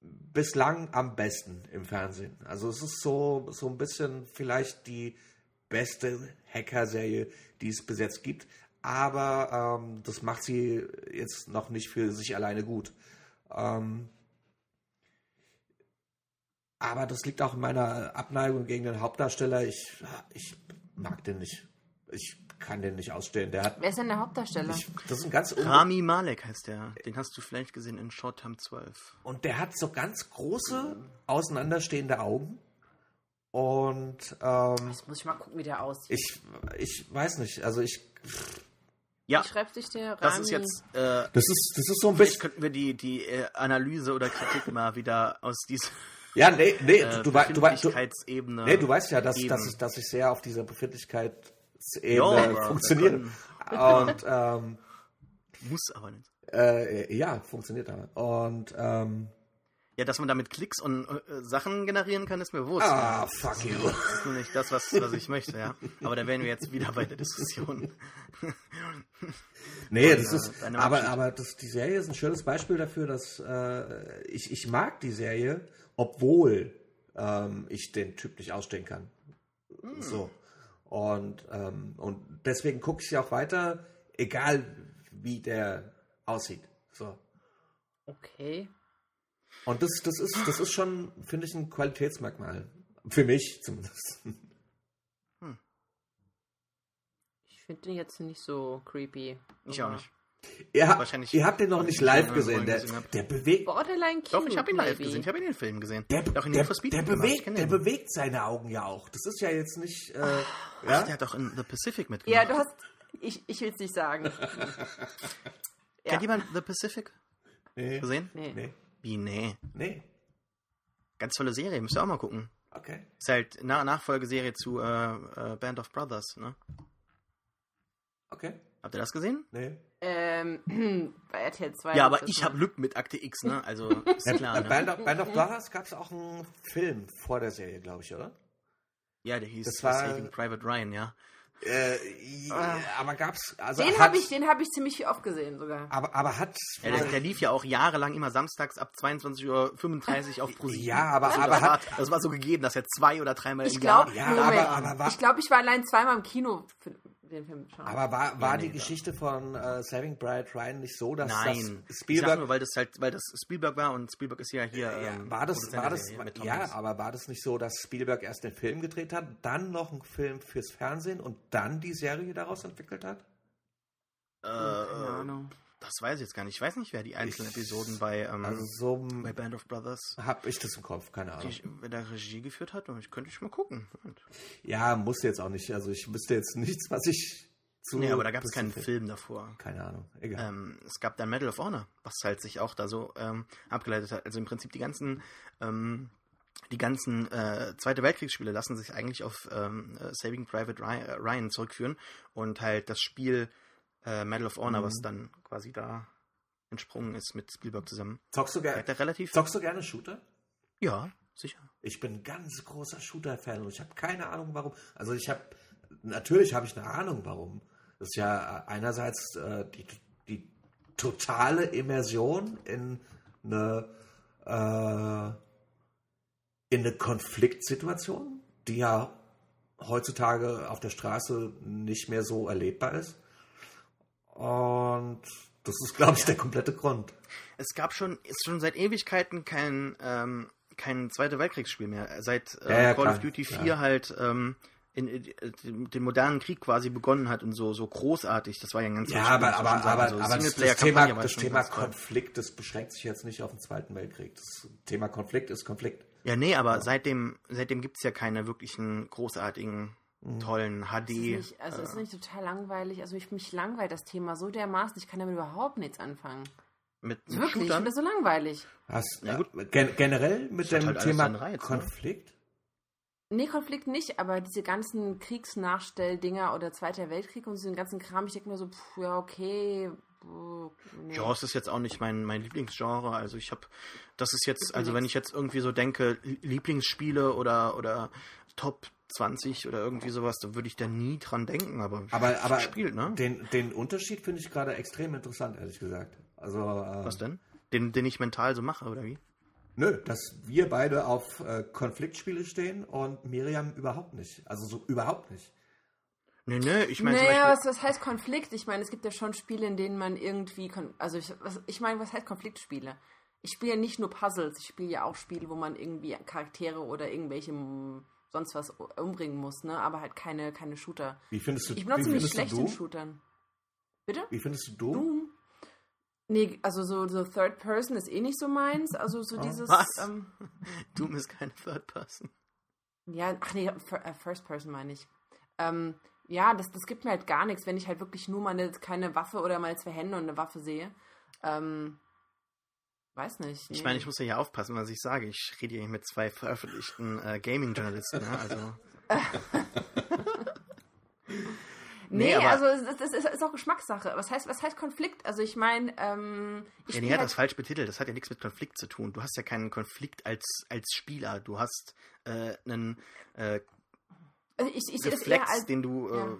bislang am besten im Fernsehen. Also es ist so, so ein bisschen vielleicht die beste Hacker-Serie, die es bis jetzt gibt. Aber ähm, das macht sie jetzt noch nicht für sich alleine gut. Ähm, aber das liegt auch in meiner Abneigung gegen den Hauptdarsteller. Ich, ich mag den nicht. Ich kann den nicht ausstehen. Der hat. Wer ist denn der Hauptdarsteller? Ich, das ist ein ganz Rami Malek heißt der. Den hast du vielleicht gesehen in Short Time 12. und der hat so ganz große auseinanderstehende Augen. Und ähm, Jetzt muss ich mal gucken, wie der aussieht. ich, ich weiß nicht. Also ich, Ja, Wie schreibt sich der? das ist jetzt. Äh, das ist, das ist so ein vielleicht bisschen. könnten wir die, die äh, Analyse oder Kritik mal wieder aus dieser Ja, nee, nee, äh, du, wei- du, du, Befindlichkeitsebene. nee, du weißt ja, dass, dass, ich, dass ich sehr auf dieser Befindlichkeitsebene aber funktioniere. Und ähm, Muss aber nicht. äh, ja, funktioniert aber. Und ähm, Ja, dass man damit Klicks und äh, Sachen generieren kann, ist mir bewusst. ah, fuck you. Das ist nur nicht das, was, was ich möchte, ja. Aber da wären wir jetzt wieder bei der Diskussion. Nee, Und, das äh, ist, aber, aber das, die Serie ist ein schönes Beispiel dafür, dass äh, ich, ich mag die Serie, obwohl ähm, ich den Typ nicht ausstehen kann. Hm. So. Und, ähm, und deswegen gucke ich sie auch weiter, egal wie der aussieht. So. Okay. Und das, das ist, das ist schon, finde ich, ein Qualitätsmerkmal. Für mich zumindest. Ich finde den jetzt nicht so creepy. Ich auch nicht. Ihr, habt- Wahrscheinlich- ihr habt den noch nicht Ja, live ja, gesehen. Der, gesehen der bewegt, Borderline Cute, Doch, ich habe ihn live maybe. gesehen. Ich habe ihn in den Filmen gesehen. der, Doch in der, der, bewegt, der bewegt seine Augen ja auch. Das ist ja jetzt nicht. Äh, Ach, ja? der hat doch in The Pacific Ja, mitgemacht. du hast. Ich, ich will es nicht sagen. ja. Kennt jemand The Pacific Nee. gesehen? Nee. Nee. Wie, nee. Nee. Ganz tolle Serie, müsst ihr auch mal gucken. Okay. Ist halt eine Nachfolgeserie zu äh, äh, Band of Brothers, ne? Okay. Habt ihr das gesehen? Nee. Ähm, bei RTL 2. Ja, aber ich habe Glück mit Akte X, ne? Also, ist klar, Bei ne? Band of, Band of Brothers gab es auch einen Film vor der Serie, glaube ich, oder? Ja, der hieß Das war- Saving Private Ryan, ja. Äh, ja, aber gab's. Also Den habe ich, den hab ich ziemlich oft gesehen sogar. Aber, aber hat. ja der, der lief ja auch jahrelang immer samstags ab 22.35 Uhr auf ProSieben. Ja, aber, das, aber war, hat. das war so gegeben, dass er zwei oder dreimal Ich im glaube, Jahr... Ja, aber- aber war- ich glaube, ich war allein zweimal im Kino für den Film schauen. Aber war, war Ja, die nee, Geschichte von äh, Saving Private Ryan nicht so, dass Nein, das ich sag Spielberg. nur, weil das halt, weil das Spielberg war und Spielberg ist ja hier. ja, ähm, war das, war das, Tom ja, aber war das nicht so, dass Spielberg erst den Film gedreht hat, dann noch einen Film fürs Fernsehen und dann die Serie daraus entwickelt hat? Äh, Keine Ahnung. Das weiß ich jetzt gar nicht. Ich weiß nicht, wer die einzelnen Ich- Episoden bei, ähm, Also so bei Band of Brothers habe ich das im Kopf, keine Ahnung. die, wer da Regie geführt hat. Ich könnte ich mal gucken. Und, Ja, muss jetzt auch nicht. Also ich wüsste jetzt nichts, was ich zu. nee, aber da gab es keinen Film davor. Keine Ahnung. Egal. Ähm, es gab dann Medal of Honor, was halt sich auch da so ähm, abgeleitet hat. Also im Prinzip die ganzen, ähm, die ganzen äh, Zweite Weltkriegsspiele lassen sich eigentlich auf ähm, äh, Saving Private Ryan, äh, Ryan zurückführen und halt das Spiel äh, Medal of Honor, Mhm. was dann quasi da entsprungen ist mit Spielberg zusammen. zockst du, ger relativ. zockst du gerne Shooter? Ja, sicher. Ich bin ein ganz großer Shooter-Fan und ich habe keine Ahnung warum. Also ich habe, natürlich habe ich eine Ahnung warum. Das ist ja äh, einerseits äh, die, die totale Immersion in eine, äh, in eine Konfliktsituation, die ja heutzutage auf der Straße nicht mehr so erlebbar ist. Und das ist, glaube ich, der komplette Grund. Es gab schon, ist schon seit Ewigkeiten kein, ähm, kein Zweite Weltkriegsspiel mehr. Seit äh, Ja, ja, Call klar, of Duty 4 klar. halt ähm, in, in, in den modernen Krieg quasi begonnen hat und so, so großartig. Das war ja ein ganz Ja, aber, aber, sagen. aber, So aber das, Thema, das Thema. Konflikt, das beschränkt sich jetzt nicht auf den Zweiten Weltkrieg. Das Thema Konflikt ist Konflikt. Ja, nee, aber seitdem, seitdem gibt es ja keine wirklichen großartigen. Tollen HD. Ist es nicht, also ist äh, nicht total langweilig? Also ich mich langweilt das Thema so dermaßen, ich kann damit überhaupt nichts anfangen. mit, mit Wirklich, ich Shootern. finde das so langweilig. Hast, Ja, gut. äh, gen generell mit hat dem halt Thema Reiz, ne? Konflikt? Nee, Konflikt nicht, aber diese ganzen Kriegsnachstelldinger oder Zweiter Weltkrieg und diesen ganzen Kram, ich denke mir so, pff, ja, okay. puh, Nee. Ja, es ist jetzt auch nicht mein, mein Lieblingsgenre. Also ich habe, das ist jetzt, Ist also wenn ich jetzt irgendwie so denke, Lie- Lieblingsspiele oder, oder Top 20 oder irgendwie sowas, da würde ich da nie dran denken, aber, Aber, aber gespielt, ne? den, den Unterschied finde ich gerade extrem interessant, ehrlich gesagt. Also, äh, Was denn? Den, den ich mental so mache, oder wie? nö, dass wir beide auf äh, Konfliktspiele stehen und Miriam überhaupt nicht. Also so überhaupt nicht. Nee, nee, ich meine naja, was, was heißt Konflikt? Ich meine, es gibt ja schon Spiele, in denen man irgendwie, kon also ich, was, ich meine, was heißt Konfliktspiele? Ich spiele ja nicht nur Puzzles, ich spiele ja auch Spiele, wo man irgendwie Charaktere oder irgendwelche sonst was umbringen muss, ne? Aber halt keine, keine Shooter. Wie findest du, Ich wie bin auch ziemlich findest schlecht in? Shootern. Bitte? Wie findest du Doom? Doom? Nee, also so, so Third Person ist eh nicht so meins. Also so Oh. dieses. Was? Ähm, Doom ist keine Third Person. ja, ach nee, äh, First Person meine ich. Ähm, ja, das, das gibt mir halt gar nichts, wenn ich halt wirklich nur meine keine Waffe oder meine zwei Hände und eine Waffe sehe. Ähm, weiß nicht. Ich nee. meine, ich muss ja hier aufpassen, was ich sage. Ich rede hier mit zwei veröffentlichten äh, Gaming-Journalisten, ne? Also, Nee, Nee, also es, es, es ist, auch Geschmackssache. Was heißt, was heißt Konflikt? Also ich meine, ähm, ich ja, die hat halt, das falsch betitelt. Das hat ja nichts mit Konflikt zu tun. Du hast ja keinen Konflikt als, als Spieler. Du hast äh, einen äh, also ich, ich das Reflex, als den du ja. äh,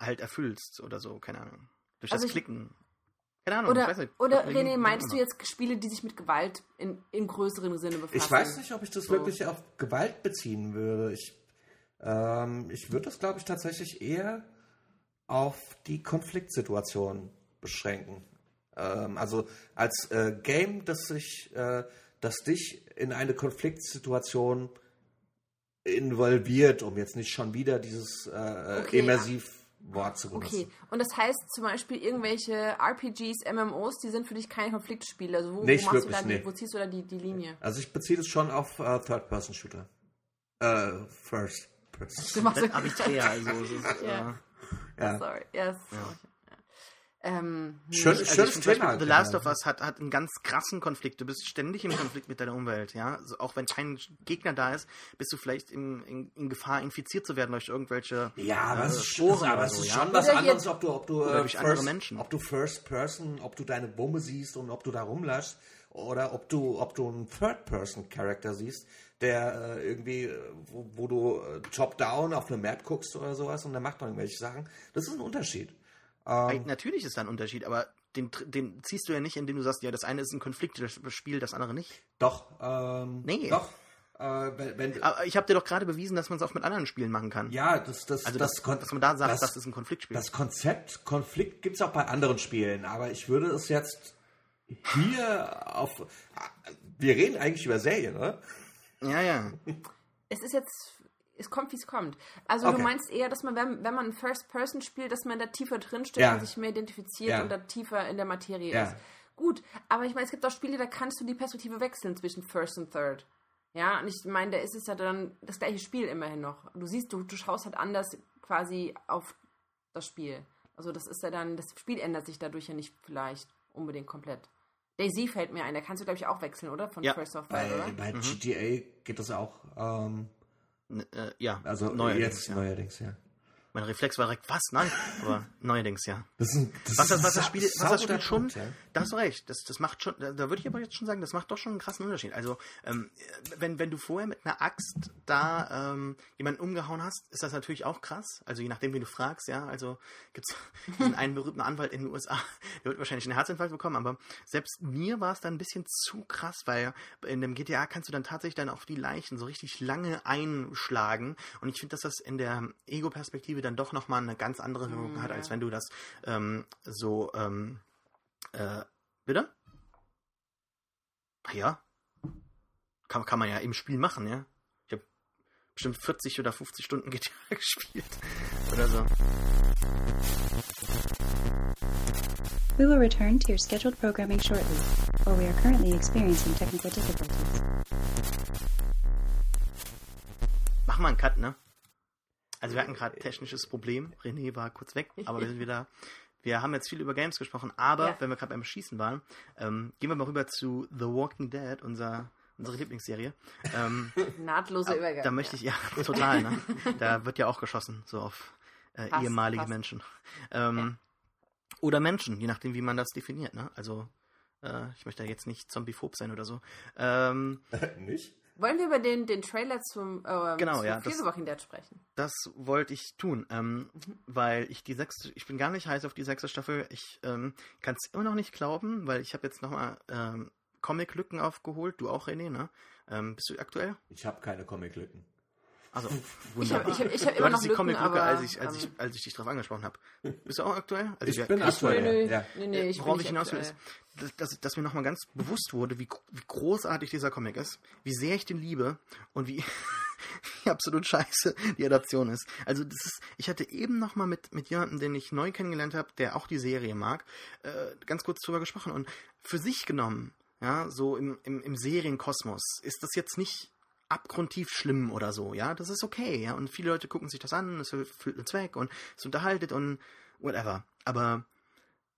halt erfüllst oder so. Keine Ahnung. Durch Also das ich- Klicken. Keine Ahnung. Oder, ich weiß nicht. oder René, meinst du jetzt Spiele, die sich mit Gewalt in, in größerem Sinne befassen? Ich weiß nicht, ob ich das So. wirklich auf Gewalt beziehen würde. Ich, ähm, ich würde das, glaube ich, tatsächlich eher auf die Konfliktsituation beschränken. Ähm, also als äh, Game, das sich, äh, das dich in eine Konfliktsituation involviert, um jetzt nicht schon wieder dieses äh, Okay, immersiv Wort zu benutzen. Okay, und das heißt zum Beispiel irgendwelche RPGs, MMOs, die sind für dich keine Konfliktspiele. Also wo, Nicht wo, machst du wirklich, da die, nee. wo ziehst du da die, die Linie? Also ich beziehe das schon auf äh, Third-Person-Shooter. Äh, First Person. Du machst Komplett arbiträr, also es ist, Ja. Ja. Sorry, yes. Ähm, Schön, Also schönes zum Beispiel Thema. The Last of Us hat, hat einen ganz krassen Konflikt. Du bist ständig im Konflikt mit deiner Umwelt, ja. Also auch wenn kein Gegner da ist, bist du vielleicht in, in, in Gefahr, infiziert zu werden durch irgendwelche Ja, aber äh, es ist, schon, Sporen aber es so, ist ja. schon was Oder anderes, jetzt- ob du, ob du, äh, andere first, Menschen. ob du First Person, ob du deine Wumme siehst und ob du da rumlaschst oder ob du, ob du einen Third Person Charakter siehst, der äh, irgendwie, äh, wo, wo du äh, top down auf eine Map guckst oder sowas und der macht irgendwelche Sachen. Das ist ein Unterschied. Ey, Natürlich ist da ein Unterschied, aber den, den ziehst du ja nicht, indem du sagst, ja, das eine ist ein Konflikt, das Spiel, das andere nicht. Doch, ähm, Nee. doch. Äh, wenn, wenn, Aber ich habe dir doch gerade bewiesen, dass man es auch mit anderen Spielen machen kann. ja, das, das, also, das, dass, kon- dass man da sagt, das, das, ist ein Konfliktspiel. Das Konzept Konflikt gibt es auch bei anderen Spielen, aber ich würde es jetzt hier auf. Wir reden eigentlich über Serien, ne? ja, ja. es ist jetzt, es kommt, wie es kommt. Also Okay. du meinst eher, dass man, wenn, wenn man First Person spielt, dass man da tiefer drinsteckt Ja. und sich mehr identifiziert Ja. und da tiefer in der Materie Ja. ist. Gut, aber ich meine, es gibt auch Spiele, da kannst du die Perspektive wechseln zwischen First und Third. Ja, und ich meine, da ist es ja dann das gleiche Spiel immerhin noch. Du siehst, du, du schaust halt anders quasi auf das Spiel. Also das ist ja dann, das Spiel ändert sich dadurch ja nicht vielleicht unbedingt komplett. Daisy fällt mir ein, da kannst du, glaube ich, auch wechseln, oder? Von Ja. First Bei, Third, oder? bei GTA geht das auch. Ähm, Äh, ja, also neuerdings, jetzt ja. neuerdings, ja. Mein Reflex war direkt, was? Nein, aber neuerdings, ja. Das ist ein, das Was das, was das Spiel, was das Spiel schon, Punkt, ja. da hast du recht, das, das macht schon, da, da würde ich aber jetzt schon sagen, das macht doch schon einen krassen Unterschied. Also, ähm, wenn, wenn du vorher mit einer Axt da ähm, jemanden umgehauen hast, ist das natürlich auch krass. Also je nachdem, wie du fragst, ja. Also gibt es einen berühmten Anwalt in den USA, der wird wahrscheinlich einen Herzinfarkt bekommen, aber selbst mir war es dann ein bisschen zu krass, weil in dem GTA kannst du dann tatsächlich dann auf die Leichen so richtig lange einschlagen. Und ich finde, dass das in der Ego-Perspektive dann doch nochmal eine ganz andere Wirkung hat, als wenn du das ähm, so, ähm, äh, bitte? Ach ja. Kann, kann man ja im Spiel machen, ja. Ich habe bestimmt 40 oder 50 Stunden GTA gespielt. Oder so. We will return to your scheduled programming shortly, for we are currently experiencing technical difficulties. Machen wir einen Cut, ne? Also wir hatten gerade technisches Problem. René war kurz weg, aber wir sind wieder. Wir haben jetzt viel über Games gesprochen, aber Ja. wenn wir gerade beim Schießen waren, ähm, gehen wir mal rüber zu The Walking Dead, unser, unsere Lieblingsserie. Ähm, Nahtloser Übergang. da möchte ich, ja, total, ne? Da wird ja auch geschossen, so auf äh, Passt, ehemalige passt. Menschen. Ähm, Oder Menschen, je nachdem, wie man das definiert, ne? Also, äh, ich möchte da jetzt nicht zombiephob sein oder so. Ähm, Nicht? Wollen wir über den, den Trailer zum ähm, Genau, zu ja, Walking Dead sprechen? Das wollte ich tun, ähm, weil ich die sechste, ich bin gar nicht heiß auf die sechste Staffel. Ich ähm, kann es immer noch nicht glauben, weil ich habe jetzt nochmal ähm, Comic-Lücken aufgeholt. Du auch, René, ne? Ähm, bist du aktuell? Ich habe keine Comic-Lücken. Also, Ich habe wunderbar. ich hab, ich hab du immer noch hattest die Comic-Lücke, aber, als ich, als, ähm, ich, als ich dich drauf angesprochen habe. Bist du auch aktuell? Also, Ich wir- bin aktuell. Nö, ja. nee, nee, ich Worauf nicht ich hinaus will, ist, dass, dass, dass mir nochmal ganz bewusst wurde, wie, wie großartig dieser Comic ist, wie sehr ich den liebe und wie, wie absolut scheiße die Adaption ist. Also das ist, ich hatte eben nochmal mit, mit jemandem, den ich neu kennengelernt habe, der auch die Serie mag, äh, ganz kurz drüber gesprochen und für sich genommen, ja, so im, im, im Serienkosmos, ist das jetzt nicht abgrundtief schlimm oder so, ja, das ist okay, ja, und viele Leute gucken sich das an, es erfüllt einen Zweck und es unterhaltet und whatever, aber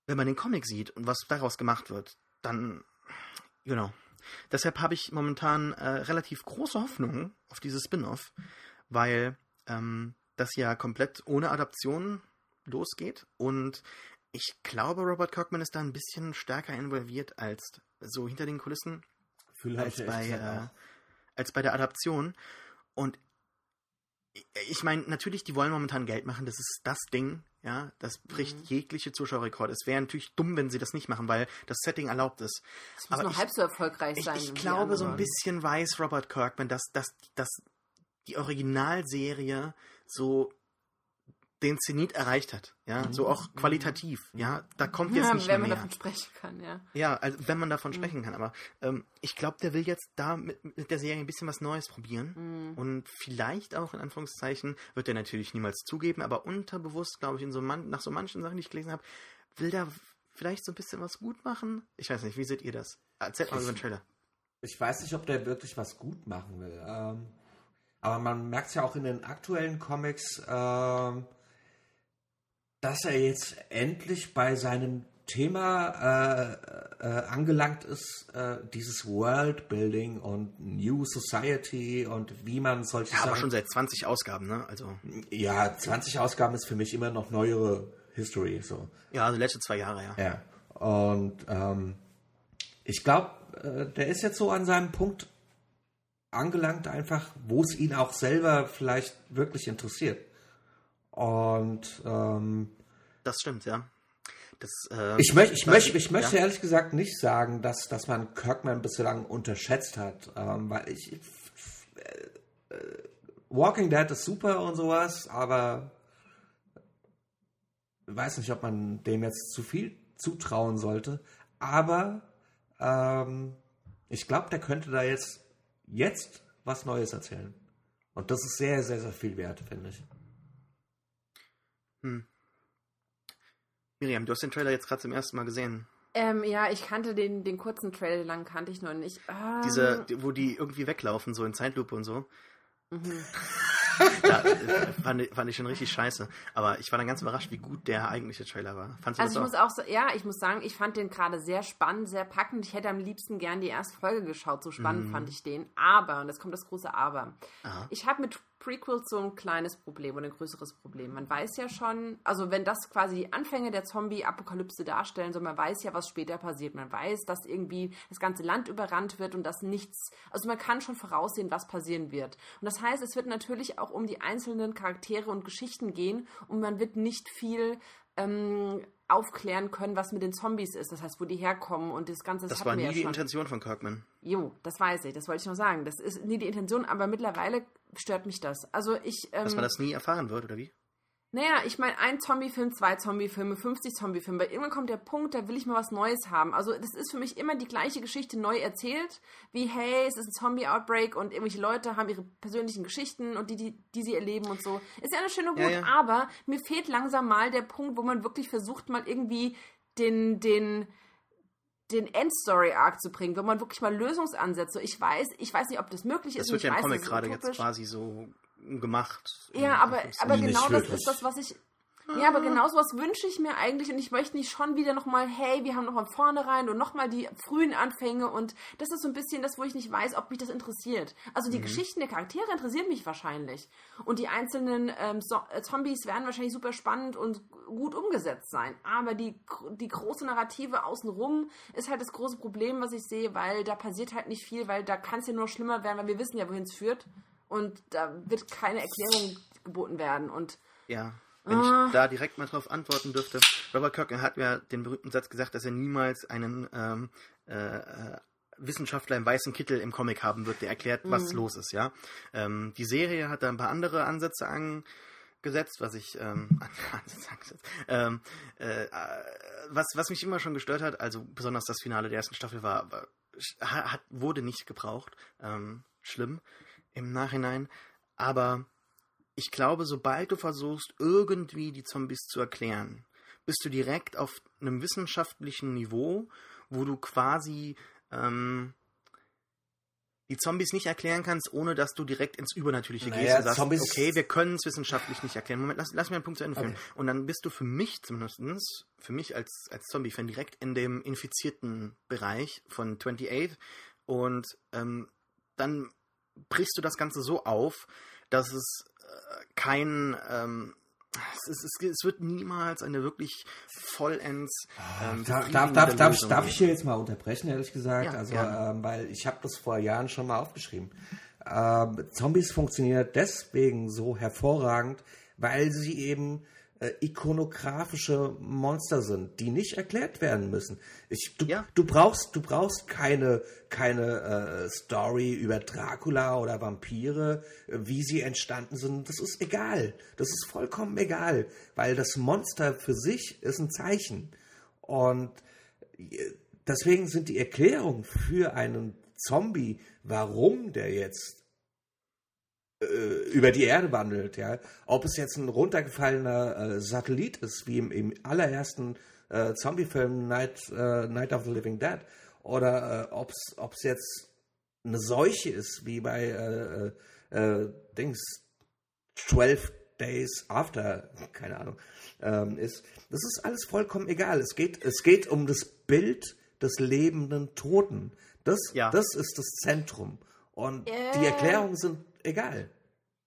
wenn man den Comic sieht und was daraus gemacht wird, dann, genau. Deshalb habe ich momentan äh, relativ große Hoffnung auf dieses Spin-off, weil ähm, das ja komplett ohne Adaption losgeht und ich glaube, Robert Kirkman ist da ein bisschen stärker involviert als so hinter den Kulissen Gefühl hab als bei, äh. Als bei der Adaption. Und ich- ich meine, natürlich, die wollen momentan Geld machen, das ist das Ding, ja, das bricht Mhm. jegliche Zuschauerrekorde. Es wäre natürlich dumm, wenn sie das nicht machen, weil das Setting erlaubt es. Es muss Aber nur ich- halb so erfolgreich Ich, sein. ich die glaube, so ein bisschen weiß Robert Kirkman, dass, dass, dass die Originalserie so den Zenit erreicht hat. Ja, so auch qualitativ. Ja, da kommt jetzt Ja, nicht wenn mehr. man davon sprechen kann, ja. Ja, also wenn man davon sprechen kann, aber ähm, ich glaube, der will jetzt da mit, mit der Serie ein bisschen was Neues probieren. Und vielleicht auch in Anführungszeichen, wird er natürlich niemals zugeben, aber unterbewusst, glaube ich, in so man, nach so manchen Sachen, die ich gelesen habe, will der vielleicht so ein bisschen was gut machen. Ich weiß nicht, wie seht ihr das? Erzählt mal über den Trailer. Ich weiß nicht, ob der wirklich was gut machen will. Ähm, aber man merkt es ja auch in den aktuellen Comics, ähm, dass er jetzt endlich bei seinem Thema äh, äh, angelangt ist, äh, dieses Worldbuilding und New Society und wie man solche Ja, aber Sachen... schon seit 20 Ausgaben, ne? Also, ja, 20 Ausgaben ist für mich immer noch neuere History. So. ja, also letzte zwei Jahre, ja. Ja. Und ähm, ich glaube, äh, der ist jetzt so an seinem Punkt angelangt, einfach, wo es ihn auch selber vielleicht wirklich interessiert. Und ähm, Das stimmt, ja. Das, äh, ich, möcht, ich, möcht, ich möchte ja. ehrlich gesagt nicht sagen, dass, dass man Kirkman bislang unterschätzt hat, ähm, weil ich. Äh, äh, Walking Dead ist super und sowas, aber weiß nicht, ob man dem jetzt zu viel zutrauen sollte. Aber ähm, ich glaube, der könnte da jetzt, jetzt was Neues erzählen. Und das ist sehr, sehr, sehr viel wert, finde ich. Miriam, du hast den Trailer jetzt gerade zum ersten Mal gesehen. Ähm, ja, ich kannte den, den kurzen Trailer, den langen kannte ich noch nicht. Ähm, Diese, die- wo die irgendwie weglaufen, so in Zeitlupe und so. Mhm. ja, äh, fand, ich- fand ich schon richtig scheiße. Aber ich war dann ganz überrascht, wie gut der eigentliche Trailer war. Fandst du Also ich das muss auch? auch so, ja, ich muss sagen, ich fand den gerade sehr spannend, sehr packend. Ich hätte am liebsten gern die erste Folge geschaut, so spannend fand ich den. Aber, und jetzt kommt das große Aber, Aha. ich habe mit Prequels so ein kleines Problem oder ein größeres Problem. Man weiß ja schon, also wenn das quasi die Anfänge der Zombie-Apokalypse darstellen, so man weiß ja, was später passiert. Man weiß, dass irgendwie das ganze Land überrannt wird und dass nichts, also man kann schon voraussehen, was passieren wird. Und das heißt, es wird natürlich auch um die einzelnen Charaktere und Geschichten gehen und man wird nicht viel ähm, aufklären können, was mit den Zombies ist. Das heißt, wo die herkommen und das Ganze. Das war nie ja die schon. Intention von Kirkman. Jo, das weiß ich, das wollte ich noch sagen. Das ist nie die Intention, aber mittlerweile stört mich das. Also ich. Ähm, Dass man das nie erfahren wird, oder wie? Naja, ich meine, ein Zombiefilm, zwei Zombiefilme, 50 Zombiefilme. Weil irgendwann kommt der Punkt, da will ich mal was Neues haben. Also das ist für mich immer die gleiche Geschichte neu erzählt. Wie, hey, es ist ein Zombie-Outbreak und irgendwelche Leute haben ihre persönlichen Geschichten und die, die, die sie erleben und so. Ist ja eine schöne gut, Ja, ja. aber mir fehlt langsam mal der Punkt, wo man wirklich versucht, mal irgendwie den, den, den Endstory-Arc zu bringen, wenn man wirklich mal Lösungsansätze. Ich weiß, ich weiß nicht, ob das möglich Das ist. wird und ja ich im Comic das gerade jetzt quasi so gemacht. Ja, aber, aber genau das ist das, was ich. Ja, aber genau sowas wünsche ich mir eigentlich und ich möchte nicht schon wieder nochmal, hey, wir haben nochmal vorne rein und nochmal die frühen Anfänge und das ist so ein bisschen das, wo ich nicht weiß, ob mich das interessiert. Also die Geschichten der Charaktere interessieren mich wahrscheinlich und die einzelnen ähm, so äh, Zombies werden wahrscheinlich super spannend und gut umgesetzt sein, aber die, die große Narrative außenrum ist halt das große Problem, was ich sehe, weil da passiert halt nicht viel, weil da kann es ja nur schlimmer werden, weil wir wissen ja, wohin es führt und da wird keine Erklärung geboten werden und Ja. Wenn Ah. ich da direkt mal drauf antworten dürfte. Robert Kirkman hat ja den berühmten Satz gesagt, dass er niemals einen ähm, äh, äh, Wissenschaftler im weißen Kittel im Comic haben wird, der erklärt, Mhm. was los ist, ja. Ähm, die Serie hat da ein paar andere Ansätze angesetzt, was ich ähm, Ansätze angesetzt, ähm, äh, äh, was, was mich immer schon gestört hat, also besonders das Finale der ersten Staffel war, war hat, wurde nicht gebraucht. Ähm, schlimm im Nachhinein. Aber ich glaube, sobald du versuchst, irgendwie die Zombies zu erklären, bist du direkt auf einem wissenschaftlichen Niveau, wo du quasi ähm, die Zombies nicht erklären kannst, ohne dass du direkt ins Übernatürliche Naja, gehst und sagst, Zombies- okay, wir können es wissenschaftlich nicht erklären. Moment, lass, lass mir einen Punkt zu Ende führen. Und dann bist du für mich zumindest, für mich als, als Zombie-Fan, direkt in dem infizierten Bereich von 28 und ähm, dann brichst du das Ganze so auf, dass es äh, kein ähm, es, ist, es, es wird niemals eine wirklich vollends ähm, Da, befriedigende darf, darf, darf, darf geben. ich hier jetzt mal unterbrechen, ehrlich gesagt? Ja, also, ähm, weil ich habe das vor Jahren schon mal aufgeschrieben. Ähm, Zombies funktionieren deswegen so hervorragend, weil sie eben äh, ikonografische Monster sind, die nicht erklärt werden müssen. Ich, du, Ja. du brauchst, du brauchst keine, keine äh, Story über Dracula oder Vampire, äh, wie sie entstanden sind. Das ist egal. Das ist vollkommen egal, weil das Monster für sich ist ein Zeichen. Und äh, deswegen sind die Erklärungen für einen Zombie, warum der jetzt über die Erde wandelt, ja. Ob es jetzt ein runtergefallener äh, Satellit ist, wie im, im allerersten äh, Zombie-Film Night, äh, Night of the Living Dead, oder äh, ob es jetzt eine Seuche ist, wie bei äh, äh, äh, Dings 12 Days After, keine Ahnung, ähm, ist. Das ist alles vollkommen egal. Es geht, es geht um das Bild des lebenden Toten. Das, Ja. das ist das Zentrum. Und Äh. die Erklärungen sind egal.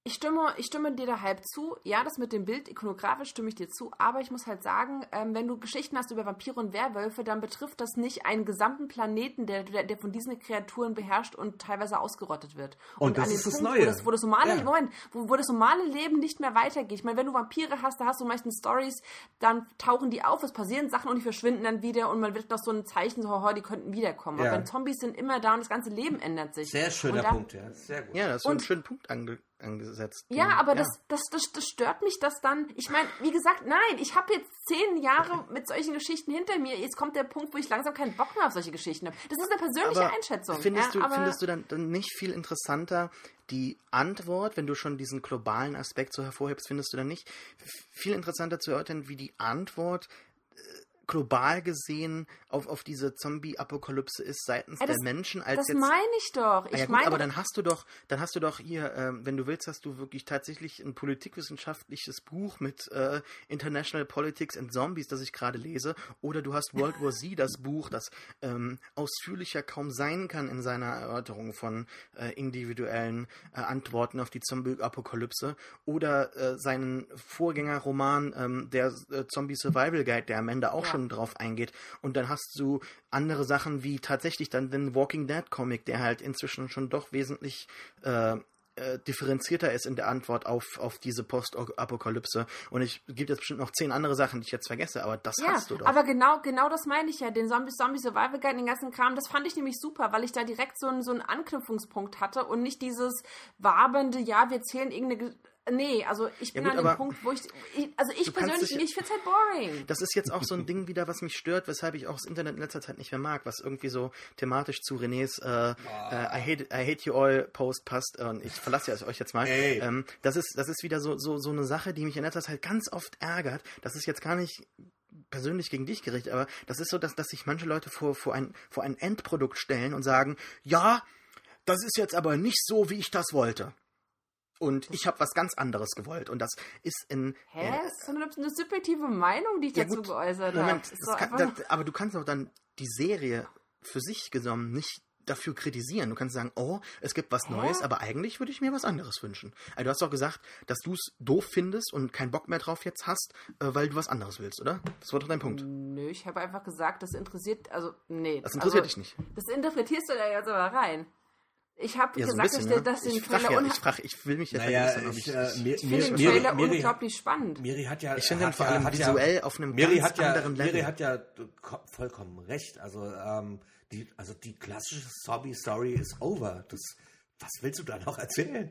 Ich stimme, ich stimme dir da halb zu. Ja, das mit dem Bild, ikonografisch stimme ich dir zu. Aber ich muss halt sagen, ähm, wenn du Geschichten hast über Vampire und Werwölfe, dann betrifft das nicht einen gesamten Planeten, der, der, der von diesen Kreaturen beherrscht und teilweise ausgerottet wird. Und das an den ist das Punkt, Neue. Wo das, wo das normale, Ja. Moment, wo, wo das normale Leben nicht mehr weitergeht. Ich meine, wenn du Vampire hast, da hast du meistens Stories, dann tauchen die auf, es passieren Sachen und die verschwinden dann wieder und man wird noch so ein Zeichen, so, haha, die könnten wiederkommen. Ja. Aber wenn Zombies sind immer da und das ganze Leben ändert sich. Sehr schöner und da, Punkt, ja. Sehr gut. Ja, das ist so ein Und- schöner Punkt ange angesetzt. Ja, aber Das, das, das, das stört mich, dass dann, ich meine, wie gesagt, nein, ich habe jetzt zehn Jahre mit solchen Geschichten hinter mir. Jetzt kommt der Punkt, wo ich langsam keinen Bock mehr auf solche Geschichten habe. Das ist eine persönliche Aber Einschätzung. Findest, ja, du, findest du dann, dann nicht viel interessanter die Antwort, wenn du schon diesen globalen Aspekt so hervorhebst, findest du dann nicht viel interessanter zu erörtern, wie die Antwort global gesehen auf, auf diese Zombie-Apokalypse ist seitens Ja, das- der Menschen als das jetzt meine ich doch. Ah Ich ja, gut, meine, aber dann hast du doch, dann hast du doch hier, ähm, wenn du willst, hast du wirklich tatsächlich ein politikwissenschaftliches Buch mit äh, International Politics and Zombies, das ich gerade lese, oder du hast World War Z, das Buch, das ähm, ausführlicher kaum sein kann in seiner Erörterung von äh, individuellen äh, Antworten auf die Zombie-Apokalypse, oder äh, seinen Vorgängerroman, ähm, der äh, Zombie Survival Guide, der am Ende auch Ja. schon drauf eingeht, und dann hast du andere Sachen wie tatsächlich dann den Walking Dead Comic, der halt inzwischen schon doch wesentlich äh, äh, differenzierter ist in der Antwort auf, auf diese Post-Apokalypse. Und ich gibt jetzt bestimmt noch zehn andere Sachen, die ich jetzt vergesse, aber das ja, hast du doch. aber genau, genau das meine ich ja. Den Zombie, Zombie Survival Guide, den ganzen Kram, das fand ich nämlich super, weil ich da direkt so einen, so einen Anknüpfungspunkt hatte und nicht dieses wabernde, ja, wir zählen irgendeine. Nee, also ich bin gut, an dem Punkt, wo ich, ich also ich persönlich, dich- ich finde es halt boring. Das ist jetzt auch so ein Ding wieder, was mich stört, weshalb ich auch das Internet in letzter Zeit nicht mehr mag, was irgendwie so thematisch zu Renés äh, äh, I, hate, I Hate You All Post passt. äh, Und ich verlasse ja euch jetzt mal. Ähm, das, ist, das ist wieder so, so, so eine Sache, die mich in letzter Zeit ganz oft ärgert. Das ist jetzt gar nicht persönlich gegen dich gerichtet, aber das ist so, dass, dass sich manche Leute vor, vor, ein, vor ein Endprodukt stellen und sagen, ja, das ist jetzt aber nicht so, wie ich das wollte. Und ich habe was ganz anderes gewollt. Und das ist in. Hä? in- Das ist eine, eine subjektive Meinung, die ich Ja, dazu gut, geäußert habe. Aber du kannst doch dann die Serie für sich genommen nicht dafür kritisieren. Du kannst sagen, oh, es gibt was Neues, aber eigentlich würde ich mir was anderes wünschen. Also du hast doch gesagt, dass du es doof findest und keinen Bock mehr drauf jetzt hast, äh, weil du was anderes willst, oder? Das war doch dein Punkt. Nö, ich habe einfach gesagt, das interessiert, also, nee. Das interessiert also, dich nicht. Das interpretierst du da jetzt aber rein. Ich habe Ja, so gesagt, bisschen, dass, ne? der- dass den Ich frage Trailer ja, ich, frag, ich will mich jetzt Naja, ob ich, ich, äh, mir, ich finde den Trailer Miri, unglaublich spannend. Miri hat ja. ich finde den vor ja, allem hat visuell ja, auf einem Miri ganz hat ja, anderen Level. Miri hat ja ko- vollkommen recht. Also, ähm, die, also die klassische Zombie-Story ist over. Das, was willst du da noch erzählen?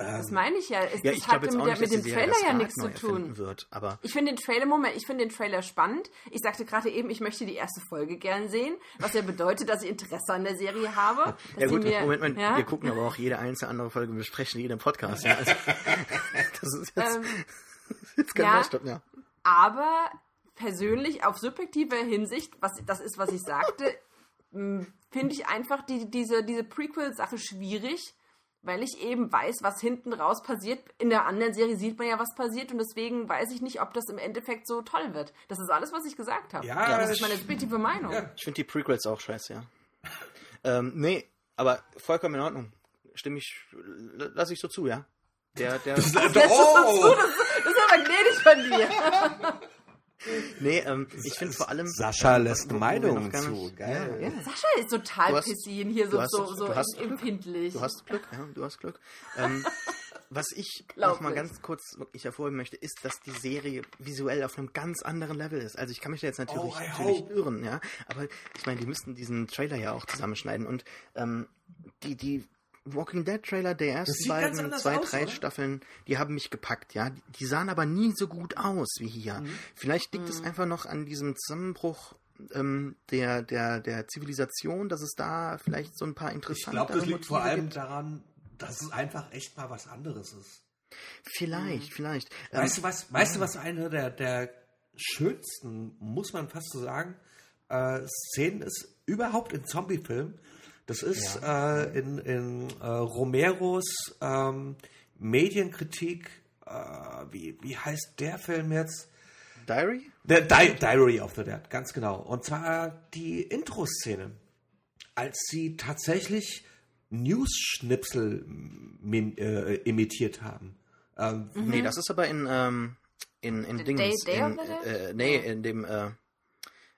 Das meine ich ja. Es, ja, das ich hat glaube jetzt mit, der, nicht, mit dem Trailer ja nichts zu tun. wird, aber Ich finde den Trailer, Moment, ich finde den Trailer spannend. Ich sagte gerade eben, ich möchte die erste Folge gern sehen, was ja bedeutet, dass ich Interesse an der Serie habe. Ja gut, mir, Moment, Moment, ja? wir gucken aber auch jede einzelne andere Folge, wir besprechen jeden Podcast. Ja. Also, das ist jetzt, Ähm, jetzt kein ja. Maßstab, ja. Aber persönlich, auf subjektive Hinsicht, was das ist, was ich sagte, finde ich einfach die, diese, diese Prequel-Sache schwierig, weil ich eben weiß, was hinten raus passiert. In der anderen Serie sieht man ja, was passiert und deswegen weiß ich nicht, ob das im Endeffekt so toll wird. Das ist alles, was ich gesagt habe. Ja, das ist meine subjektive Meinung. Ja. Ich finde die Prequels auch scheiße, ja. ähm, nee, aber vollkommen in Ordnung. Stimme ich, lasse ich so zu, ja. Der, der, Das, ist so zu, das, das ist aber gnädig von dir. nee, ähm, ich finde vor allem. Sascha ähm, lässt Meinungen zu. Geil. Ja, ja. Sascha ist total hast- pissy und hier so, hast- so, so du hast- empfindlich. Du hast Glück, ja, du hast Glück. Ähm, Was ich Glaub noch mal ganz kurz wirklich hervorheben möchte, ist, dass die Serie visuell auf einem ganz anderen Level ist. Also ich kann mich da jetzt natürlich, Oh, I natürlich irren, ja. Aber ich meine, die müssten diesen Trailer ja auch zusammenschneiden. Und ähm, die, die Walking Dead Trailer der ersten beiden, zwei, aus, drei oder? Staffeln, die haben mich gepackt, ja. Die, die sahen aber nie so gut aus wie hier. Mhm. Vielleicht liegt es einfach noch an diesem Zusammenbruch ähm, der, der, der Zivilisation, dass es da vielleicht so ein paar Ich interessante glaube, das liegt vor Motive allem gibt. daran, dass es einfach echt mal was anderes ist. Vielleicht, vielleicht. Ähm, Weißt du was, weißt du was eine der, der schönsten, muss man fast so sagen, äh, Szenen ist überhaupt in Zombie-Filmen? Das ist äh, in, in äh, Romeros ähm, Medienkritik, äh, wie, wie heißt der Film jetzt? Diary? The Di Diary of the Dead, ganz genau. Und zwar die Intro-Szene, als sie tatsächlich News-Schnipsel äh, imitiert haben. Ähm, Nee, das ist aber in, ähm, in, in The Dings. Day- Day in, of the Dead? Äh, nee, in dem, äh,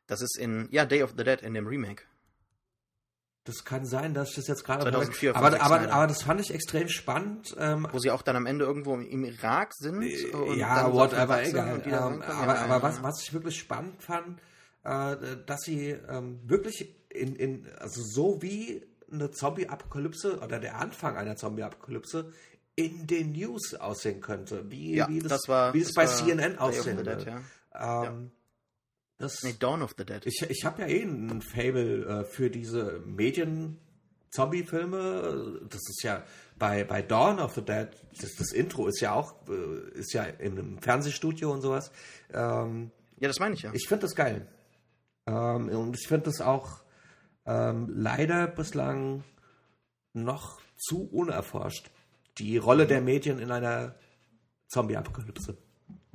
das ist in, ja, Day of the Dead, in dem Remake. Das kann sein, dass ich das jetzt gerade. 2004 von aber, aber, aber das fand ich extrem spannend. Ähm, Wo sie auch dann am Ende irgendwo im Irak sind. und ja, whatever, egal. Ähm, aber Ja, aber was, ja. was ich wirklich spannend fand, äh, dass sie ähm, wirklich in, in, also so wie eine Zombie-Apokalypse oder der Anfang einer Zombie-Apokalypse in den News aussehen könnte. Wie, Ja, wie das, das war- wie das, das bei CNN aussehen würde. ja. Ähm, das, Nee, Dawn of the Dead. ich ich habe ja eh ein Fable äh, für diese Medien-Zombie-Filme. Das ist ja bei, bei Dawn of the Dead, das, das Intro ist ja auch äh, ist ja in einem Fernsehstudio und sowas. Ähm, ja, das meine ich ja. ich finde das geil. Ähm, und ich finde das auch ähm, leider bislang noch zu unerforscht. Die Rolle der Medien in einer Zombie-Apokalypse.